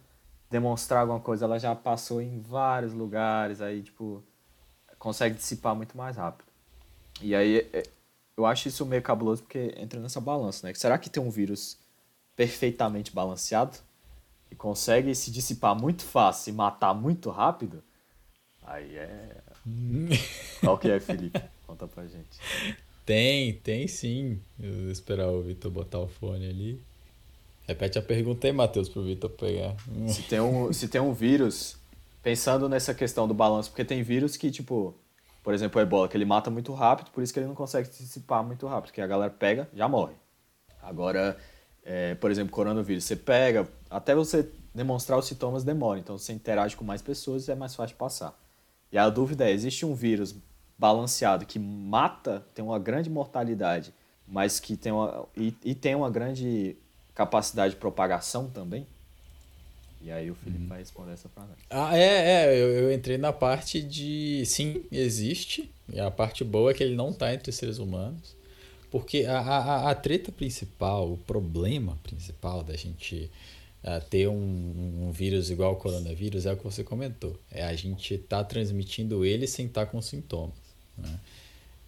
demonstrar alguma coisa, ela já passou em vários lugares, aí, tipo, consegue dissipar muito mais rápido. E aí, é- eu acho isso meio cabuloso porque entra nessa balança, né? Será que tem um vírus perfeitamente balanceado e consegue se dissipar muito fácil e matar muito rápido? Aí é... Qual que é, Felipe? Conta pra gente. Tem, tem sim. Eu vou esperar o Vitor botar o fone ali. Repete a pergunta aí, Matheus, pro Vitor pegar. Se tem, um, se tem um vírus, pensando nessa questão do balanço, porque tem vírus que, tipo, por exemplo, o ebola, que ele mata muito rápido, por isso que ele não consegue se dissipar muito rápido, porque a galera pega, já morre. Agora, é, por exemplo, coronavírus, você pega, até você demonstrar os sintomas demora, então você interage com mais pessoas e é mais fácil passar. E a dúvida é, existe um vírus balanceado que mata, tem uma grande mortalidade, mas que tem uma, e, e tem uma grande capacidade de propagação também? E aí o Felipe vai responder essa pra nós. Ah, é, é, eu, eu entrei na parte de. Sim, existe. E a parte boa é que ele não tá entre os seres humanos. Porque a, a, a treta principal, o problema principal da gente ah, ter um, um vírus igual ao coronavírus é o que você comentou. É a gente tá transmitindo ele sem estar com sintomas. Né?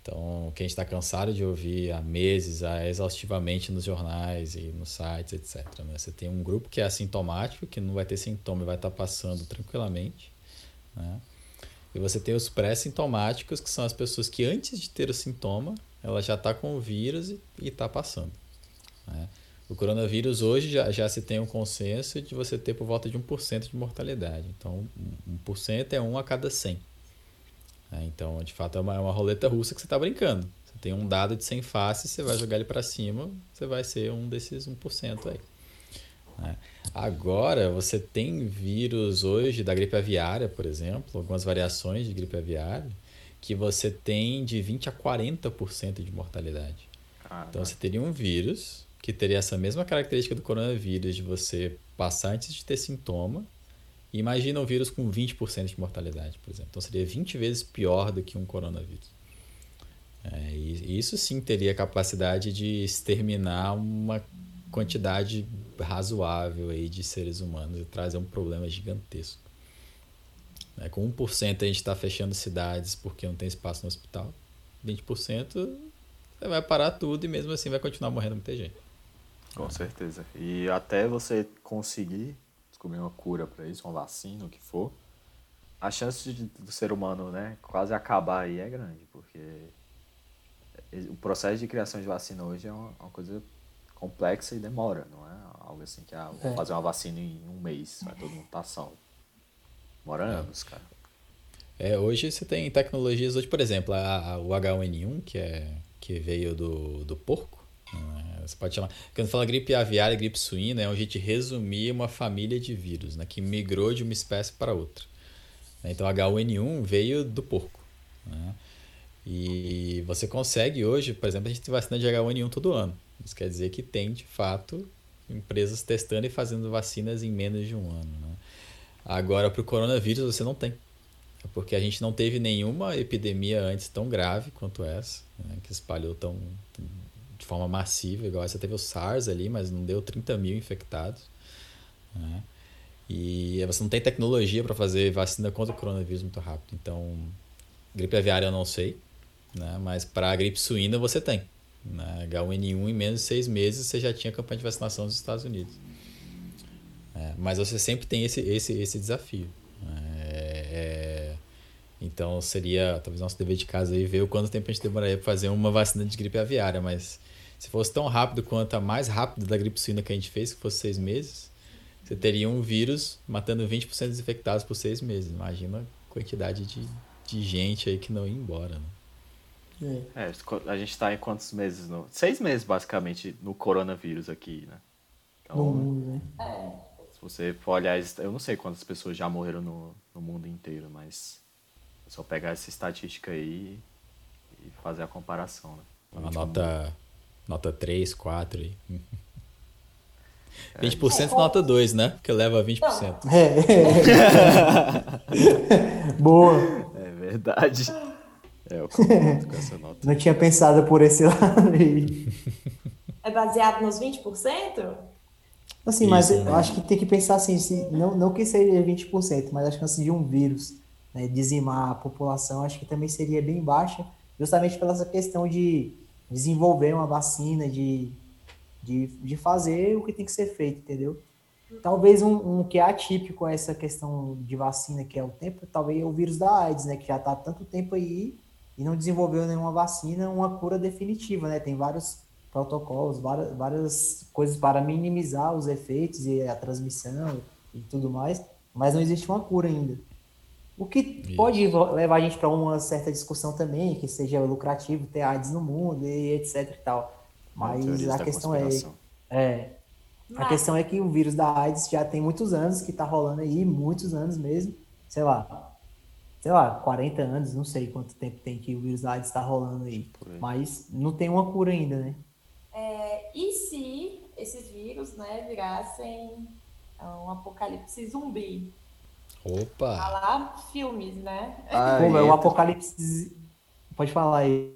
Então, que a gente está cansado de ouvir há meses, há exaustivamente nos jornais e nos sites, etc. né? Você tem um grupo que é assintomático, que não vai ter sintoma e vai estar passando tranquilamente. Né? E você tem os pré-sintomáticos, que são as pessoas que antes de ter o sintoma, ela já está com o vírus e está passando. Né? O coronavírus hoje já, já se tem um consenso de você ter por volta de 1% de mortalidade. Então, 1% é 1 a cada 100. É, então, de fato, é uma, é uma roleta russa que você está brincando. Você tem um dado de 100 faces, você vai jogar ele para cima, você vai ser um desses 1% aí. né? Agora, você tem vírus hoje da gripe aviária, por exemplo, algumas variações de gripe aviária, que você tem de 20 a 40% de mortalidade. Então, você teria um vírus que teria essa mesma característica do coronavírus de você passar antes de ter sintoma Imagina um vírus com 20% de mortalidade, por exemplo. Então seria 20 vezes pior do que um coronavírus. É, e isso sim teria capacidade de exterminar uma quantidade razoável aí de seres humanos e trazer um problema gigantesco. É, com 1% a gente está fechando cidades porque não tem espaço no hospital. 20% você vai parar tudo e mesmo assim vai continuar morrendo muita gente. Com certeza. E até você conseguir descobrir uma cura para isso, uma vacina, o que for, a chance de, do ser humano né, quase acabar aí é grande, porque o processo de criação de vacina hoje é uma, uma coisa complexa e demora, não é algo assim que ah, vou é. fazer uma vacina em um mês, vai todo mundo tá salvo. Demora é. anos, cara. É, hoje você tem tecnologias, hoje, por exemplo, a, a, o H1N1, que, é, que veio do, do porco, né? Você pode chamar. Quando fala gripe aviária gripe suína, é um jeito de resumir uma família de vírus, né? que migrou de uma espécie para outra. Então, H1N1 veio do porco. Né? E você consegue hoje, por exemplo, a gente tem vacina de H1N1 todo ano. Isso quer dizer que tem, de fato, empresas testando e fazendo vacinas em menos de um ano. Né? Agora, para o coronavírus, você não tem. Porque a gente não teve nenhuma epidemia antes tão grave quanto essa, né? que espalhou tão, de forma massiva, igual essa teve o SARS ali, mas não deu 30 mil infectados. Né? E você não tem tecnologia para fazer vacina contra o coronavírus muito rápido. Então, gripe aviária eu não sei, né? mas para a gripe suína você tem. Né? H1N1 em menos de seis meses você já tinha campanha de vacinação nos Estados Unidos. É, mas você sempre tem esse, esse, esse desafio. É, é, então seria talvez nosso dever de casa aí ver o quanto tempo a gente demoraria para fazer uma vacina de gripe aviária, mas se fosse tão rápido quanto a mais rápida da gripe suína que a gente fez, que fosse seis meses, você teria um vírus matando 20% dos infectados por seis meses. Imagina a quantidade de, de gente aí que não ia embora. Né? É. é, a gente está em quantos meses? No... Seis meses, basicamente, no coronavírus aqui, né? Então, no mundo, né? Se você for olhar, eu não sei quantas pessoas já morreram no, no mundo inteiro, mas é só pegar essa estatística aí e fazer a comparação, né? Uma nota Nota 3, 4 aí. 20% é, nota 2, né? Porque leva 20%. É. Boa. É verdade. É, eu concordo com essa nota. Não tinha pensado por esse lado aí. É baseado nos 20%? Assim, Isso, mas né? eu acho que tem que pensar assim, se, não, não que seja 20%, mas acho que assim, de um vírus né, dizimar a população, acho que também seria bem baixa, justamente pela essa questão de desenvolver uma vacina, de, de, de fazer o que tem que ser feito, entendeu? Talvez um, um que é atípico essa questão de vacina, que é o tempo, talvez é o vírus da AIDS, né? Que já está tanto tempo aí e não desenvolveu nenhuma vacina, uma cura definitiva, né? Tem vários protocolos, várias, várias coisas para minimizar os efeitos e a transmissão e tudo mais, mas não existe uma cura ainda. O que Isso. pode levar a gente para uma certa discussão também, que seja lucrativo ter AIDS no mundo e etc e tal. Mas a questão é, é a questão é que o vírus da AIDS já tem muitos anos que está rolando aí, muitos anos mesmo, sei lá, sei lá, 40 anos, não sei quanto tempo tem que o vírus da AIDS está rolando aí, aí, mas não tem uma cura ainda, né? É, e se esses vírus, né, virassem um apocalipse zumbi? Opa! Falar filmes, né? Ah, Pô, é o Apocalipse. Pode falar aí.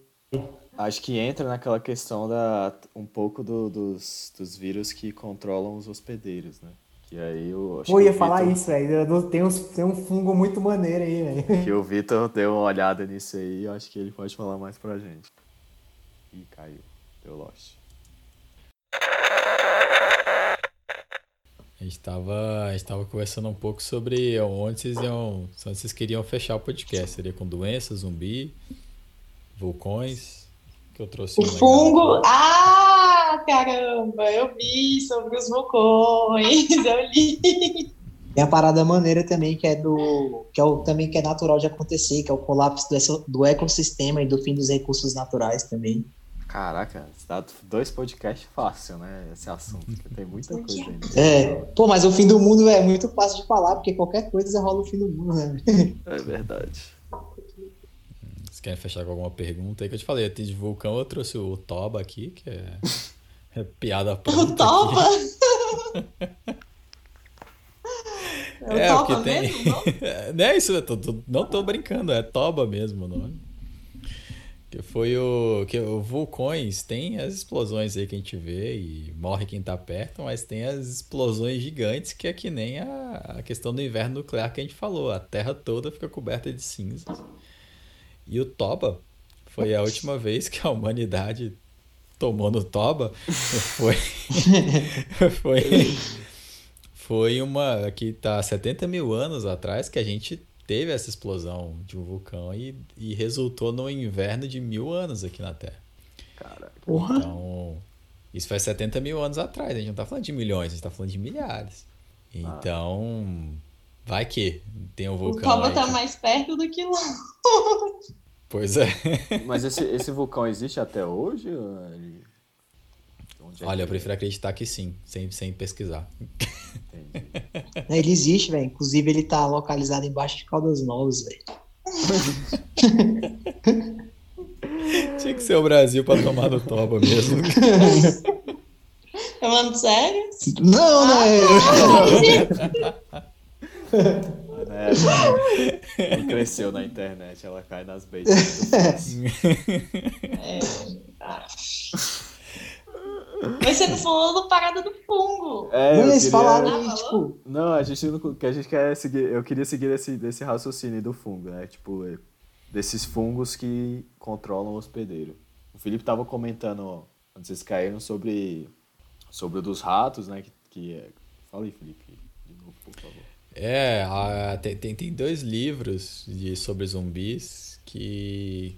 Acho que entra naquela questão da um pouco do, dos, dos vírus que controlam os hospedeiros, né? Que aí eu. Pô, ia falar Victor... isso, velho. Tem, tem um fungo muito maneiro aí, velho. Que o Vitor deu uma olhada nisso aí, eu acho que ele pode falar mais pra gente. Ih, caiu. Deu lost. A gente estava estava conversando um pouco sobre onde vocês iam, onde vocês queriam fechar o podcast. Seria com doenças, zumbi, vulcões. Que eu trouxe. O um fungo. Legal. Ah, caramba! Eu vi sobre os vulcões. Eu li. Tem a parada maneira também que é do que é o, também que é natural de acontecer, que é o colapso do, do ecossistema e do fim dos recursos naturais também. Caraca, dá dois podcasts fácil, né? Esse assunto, porque tem muita coisa ainda. É, pô, mas o fim do mundo é muito fácil de falar, porque qualquer coisa rola o fim do mundo, né? É verdade. Vocês querem fechar com alguma pergunta aí que eu te falei? De vulcão eu trouxe o Toba aqui, que é, é piada pronta. O Toba? É, é toba tem... mesmo, não? não é isso, eu tô, tô, não tô brincando, é toba mesmo o nome. Que foi o. Que o vulcões tem as explosões aí que a gente vê e morre quem tá perto, mas tem as explosões gigantes que é que nem a, a questão do inverno nuclear que a gente falou. A Terra toda fica coberta de cinzas. E o Toba foi a última vez que a humanidade tomou no Toba. Foi. foi. Foi uma. que tá 70 mil anos atrás que a gente teve essa explosão de um vulcão e, e resultou no inverno de mil anos aqui na Terra. Caraca. Então, isso faz 70 mil anos atrás. A gente não tá falando de milhões, a gente tá falando de milhares. Então, ah. vai que tem um vulcão. O Toba tá que... mais perto do que lá. Pois é. Mas esse, esse vulcão existe até hoje? É Olha, eu prefiro acreditar que sim, sem, sem pesquisar. Ele existe, velho. Inclusive, ele tá localizado embaixo de Caldas Novas, velho. Tinha que ser o Brasil pra tomar no toba mesmo. Falando sério? Não, né? É, cresceu na internet, ela cai nas beitas. É. Mas você não falou do parada do fungo. É, não, eles queria... falaram aí, tipo. Não, a gente não. Que a gente quer seguir. Eu queria seguir esse, desse raciocínio do fungo, né? Tipo, desses fungos que controlam o hospedeiro. O Felipe tava comentando, antes vocês caíram, sobre, sobre o dos ratos, né? Que, que é... Fala aí, Felipe, de novo, por favor. É, a, tem, tem, tem dois livros de, sobre zumbis que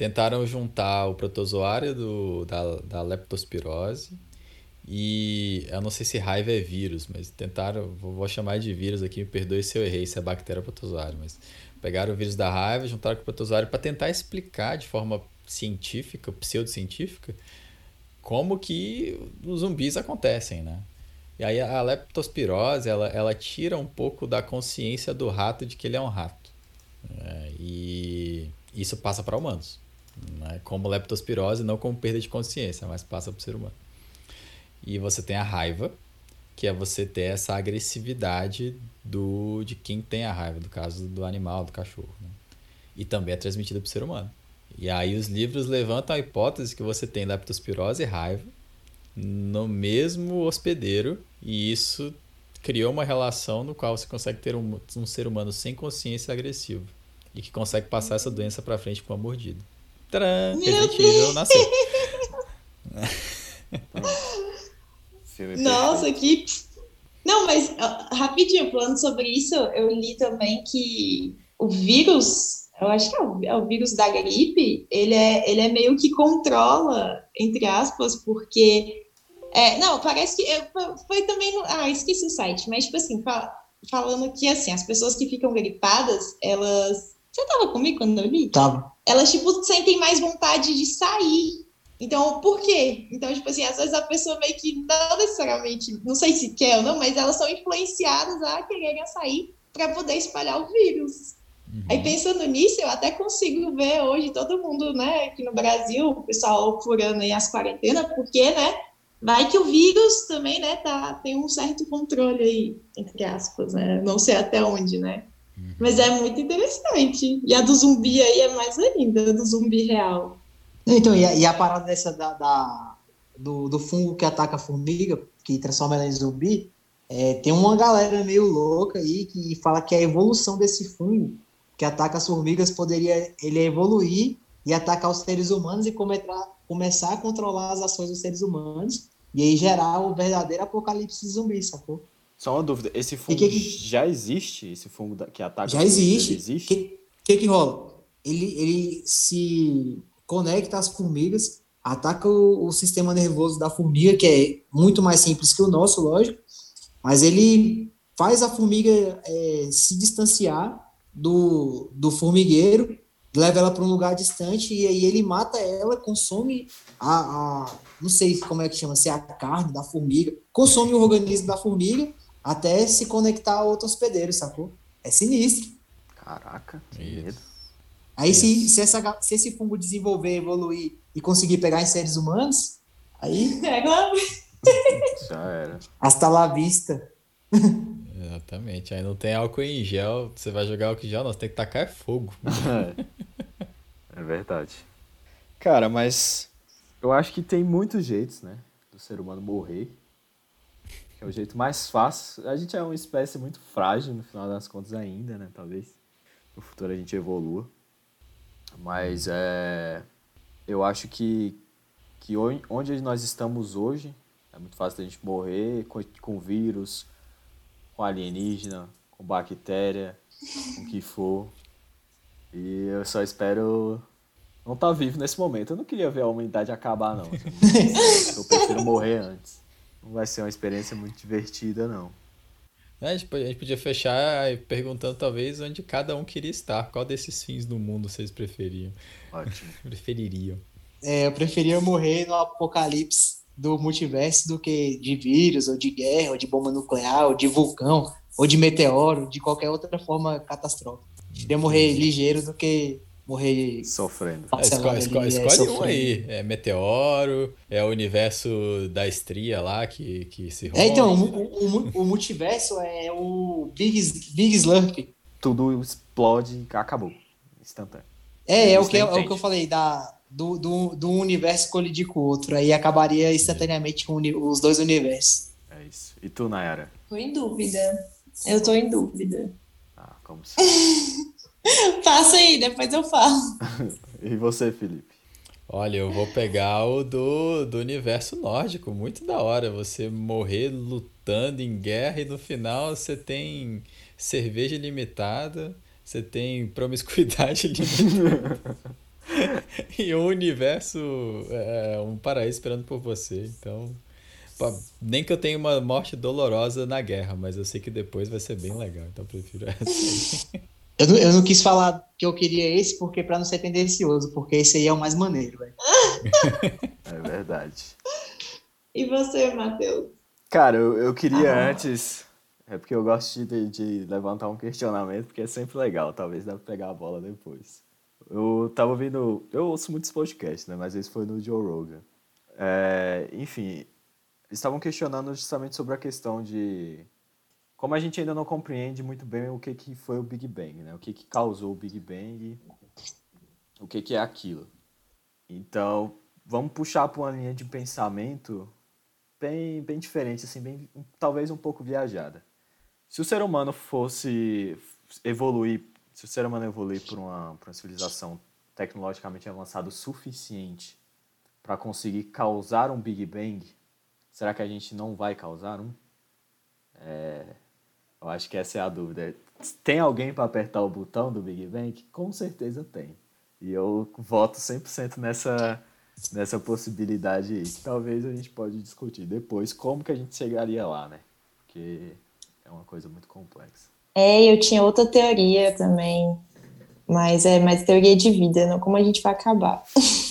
tentaram juntar o protozoário do, da, da leptospirose e eu não sei se raiva é vírus, mas tentaram, vou chamar de vírus aqui, me perdoe se eu errei, se é bactéria ou protozoário, mas pegaram o vírus da raiva, juntaram com o protozoário para tentar explicar de forma científica, pseudocientífica, como que os zumbis acontecem, né? E aí a leptospirose, ela, ela tira um pouco da consciência do rato de que ele é um rato. É, e isso passa para humanos né? como leptospirose, não como perda de consciência, mas passa para o ser humano. E você tem a raiva, que é você ter essa agressividade do de quem tem a raiva, do caso do animal, do cachorro. Né? E também é transmitida para o ser humano. E aí os livros levantam a hipótese que você tem leptospirose e raiva no mesmo hospedeiro, e isso criou uma relação no qual você consegue ter um, um ser humano sem consciência agressivo e que consegue passar essa doença para frente com uma mordida. Tcharam! Resident Evil nasceu. Nossa, que. Não, mas rapidinho, falando sobre isso, eu li também que o vírus, eu acho que é o, é o, vírus da gripe, ele é, ele é meio que controla, entre aspas, porque. É, não, parece que. Eu, foi também. No, ah, esqueci o site, mas, tipo assim, fala, falando que, assim, as pessoas que ficam gripadas, elas. Você tava comigo quando eu li? Tava elas, tipo, sentem mais vontade de sair. Então, por quê? Então, tipo assim, às vezes a pessoa meio que não necessariamente, não sei se quer ou não, mas elas são influenciadas a quererem sair para poder espalhar o vírus. Uhum. Aí, pensando nisso, eu até consigo ver hoje todo mundo, né, aqui no Brasil, o pessoal furando aí as quarentenas, porque, né, vai que o vírus também, né, tá, tem um certo controle aí, entre aspas, né, não sei até onde, né. Mas é muito interessante. E a do zumbi aí é mais ainda, do zumbi real. Então, e a, e a parada dessa da, da, do, do fungo que ataca a formiga, que transforma ela em zumbi, é, tem uma galera meio louca aí que fala que a evolução desse fungo que ataca as formigas poderia ele evoluir e atacar os seres humanos e começar, começar a controlar as ações dos seres humanos e aí gerar o verdadeiro apocalipse zumbi, sacou? Só uma dúvida, esse fungo que que... já existe? Esse fungo que ataca Já existe. O que, que que rola? Ele, ele se conecta às formigas, ataca o, o, sistema nervoso da formiga, que é muito mais simples que o nosso, lógico, mas ele faz a formiga é, se distanciar do, do formigueiro, leva ela para um lugar distante e aí ele mata ela, consome a, a, não sei como é que chama, se é a carne da formiga, consome o organismo da formiga até se conectar a outro hospedeiro, sacou? É sinistro. Caraca, que medo. Aí se, se, essa, se esse fungo desenvolver, evoluir e conseguir pegar em seres humanos, aí. É, claro. Já era. Hasta la vista. É, Exatamente. Aí não tem álcool em gel. Você vai jogar álcool em gel, não. Você tem que tacar fogo. É. é verdade. Cara, mas eu acho que tem muitos jeitos, né? Do ser humano morrer. Que é o jeito mais fácil. A gente é uma espécie muito frágil, no final das contas, ainda, né? Talvez no futuro a gente evolua. Mas é. Eu acho que, que onde nós estamos hoje é muito fácil a gente morrer com, com vírus, com alienígena, com bactéria, com o que for. E eu só espero não estar tá vivo nesse momento. Eu não queria ver a humanidade acabar, não. eu prefiro morrer antes. Não vai ser uma experiência muito divertida, não. É, a gente podia fechar perguntando talvez onde cada um queria estar. Qual desses fins do mundo vocês preferiam? Ótimo. Prefeririam. É, eu preferia morrer no apocalipse do multiverso do que de vírus, ou de guerra, ou de bomba nuclear, ou de vulcão, ou de meteoro, de qualquer outra forma catastrófica. Queria morrer ligeiro do que morrer sofrendo. É, escolhe, escolhe, escolhe um aí. É meteoro, é o universo da estria lá que, que se rompe. É, então, o, o, o, multiverso é o Big, Big Slurp. Tudo explode e acabou. Instantâneo. É, é o, que, é, é o que eu falei, da, do, do, do universo colidir com o outro. Aí acabaria instantaneamente com os dois universos. É isso. E tu, Nayara? Tô em dúvida. Eu tô em dúvida. Ah, como se. Passa aí, depois eu falo. e você, Felipe? Olha, eu vou pegar o do, do universo nórdico. Muito da hora você morrer lutando em guerra e no final você tem cerveja limitada, você tem promiscuidade limitada. e um universo, é, um paraíso esperando por você. Então, nem que eu tenha uma morte dolorosa na guerra, mas eu sei que depois vai ser bem legal. Então, eu prefiro essa. Eu não, eu não quis falar que eu queria esse porque para não ser tendencioso, porque esse aí é o mais maneiro, velho. é verdade. E você, Matheus? Cara, eu, eu queria ah. antes. É porque eu gosto de, de levantar um questionamento, porque é sempre legal. Talvez dá pra pegar a bola depois. Eu tava ouvindo. Eu ouço muitos podcasts, né? Mas esse foi no Joe Rogan. É, enfim, eles estavam questionando justamente sobre a questão de. Como a gente ainda não compreende muito bem o que, que foi o Big Bang, né? O que, que causou o Big Bang, o que, que é aquilo. Então, vamos puxar para uma linha de pensamento bem, bem diferente, assim, bem, talvez um pouco viajada. Se o ser humano fosse evoluir se o ser humano evoluir para uma, uma civilização tecnologicamente avançada o suficiente para conseguir causar um Big Bang, será que a gente não vai causar um? É, eu acho que essa é a dúvida. Tem alguém para apertar o botão do Big Bang? Com certeza tem. E eu voto 100% nessa, nessa possibilidade aí, que talvez a gente pode discutir depois como que a gente chegaria lá, né? Porque é uma coisa muito complexa. É, eu tinha outra teoria também, mas é mais teoria de vida, não como a gente vai acabar.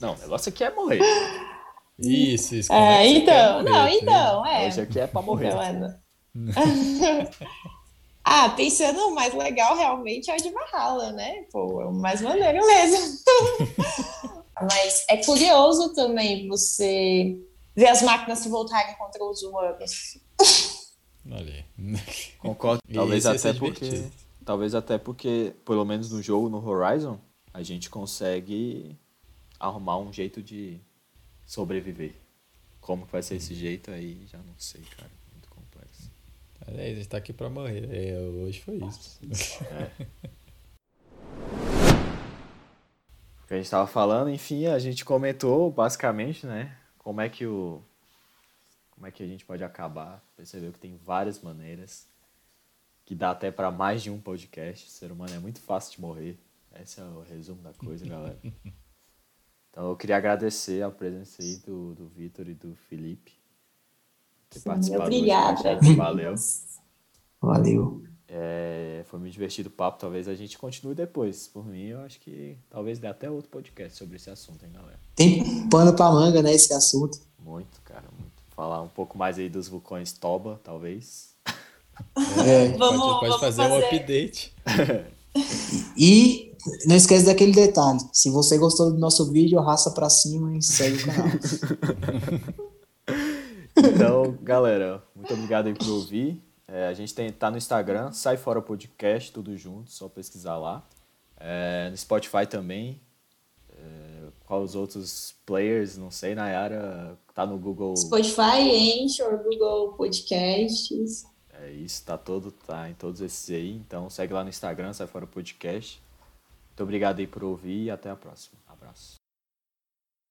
Não, o negócio aqui é morrer. Isso, isso. É, então, não, então, é. Hoje aqui é pra morrer. Então, é... ah, pensando o mais legal realmente é o de Valhalla, né? Pô, é o mais maneiro mesmo. Mas é curioso também você ver as máquinas se voltarem contra os humanos. Olha Concordo. Talvez até porque. Talvez até porque, pelo menos no jogo, no Horizon, a gente consegue arrumar um jeito de sobreviver. Como que vai ser esse jeito aí, já não sei, cara. É, a gente tá aqui pra morrer. É, hoje foi isso. É. o que a gente tava falando, enfim, a gente comentou basicamente, né? Como é que o como é que a gente pode acabar. Percebeu que tem várias maneiras, que dá até para mais de um podcast. O ser humano é muito fácil de morrer. Esse é o resumo da coisa, galera. Então eu queria agradecer a presença aí do, do Vitor e do Felipe. Ter participado Obrigada. Valeu. Valeu. É, foi muito divertido o papo. Talvez a gente continue depois. Por mim, eu acho que talvez dê até outro podcast sobre esse assunto, hein, galera? Tem pano pra manga, né, esse assunto. Muito, cara, muito falar um pouco mais aí dos vulcões Toba, talvez. É, vamos, pode, pode fazer, fazer um update. e não esquece daquele detalhe. Se você gostou do nosso vídeo, arrasta pra cima e segue o canal. então, galera, muito obrigado aí por ouvir. É, a gente tem, tá no Instagram, Sai Fora Podcast, tudo junto, só pesquisar lá. É, no Spotify também. É, qual os outros players? Não sei, Nayara tá no Google. Spotify, Anchor, Google Podcasts. É isso, tá todo, tá em todos esses aí. Então segue lá no Instagram, Sai Fora Podcast. Muito obrigado aí por ouvir e até a próxima.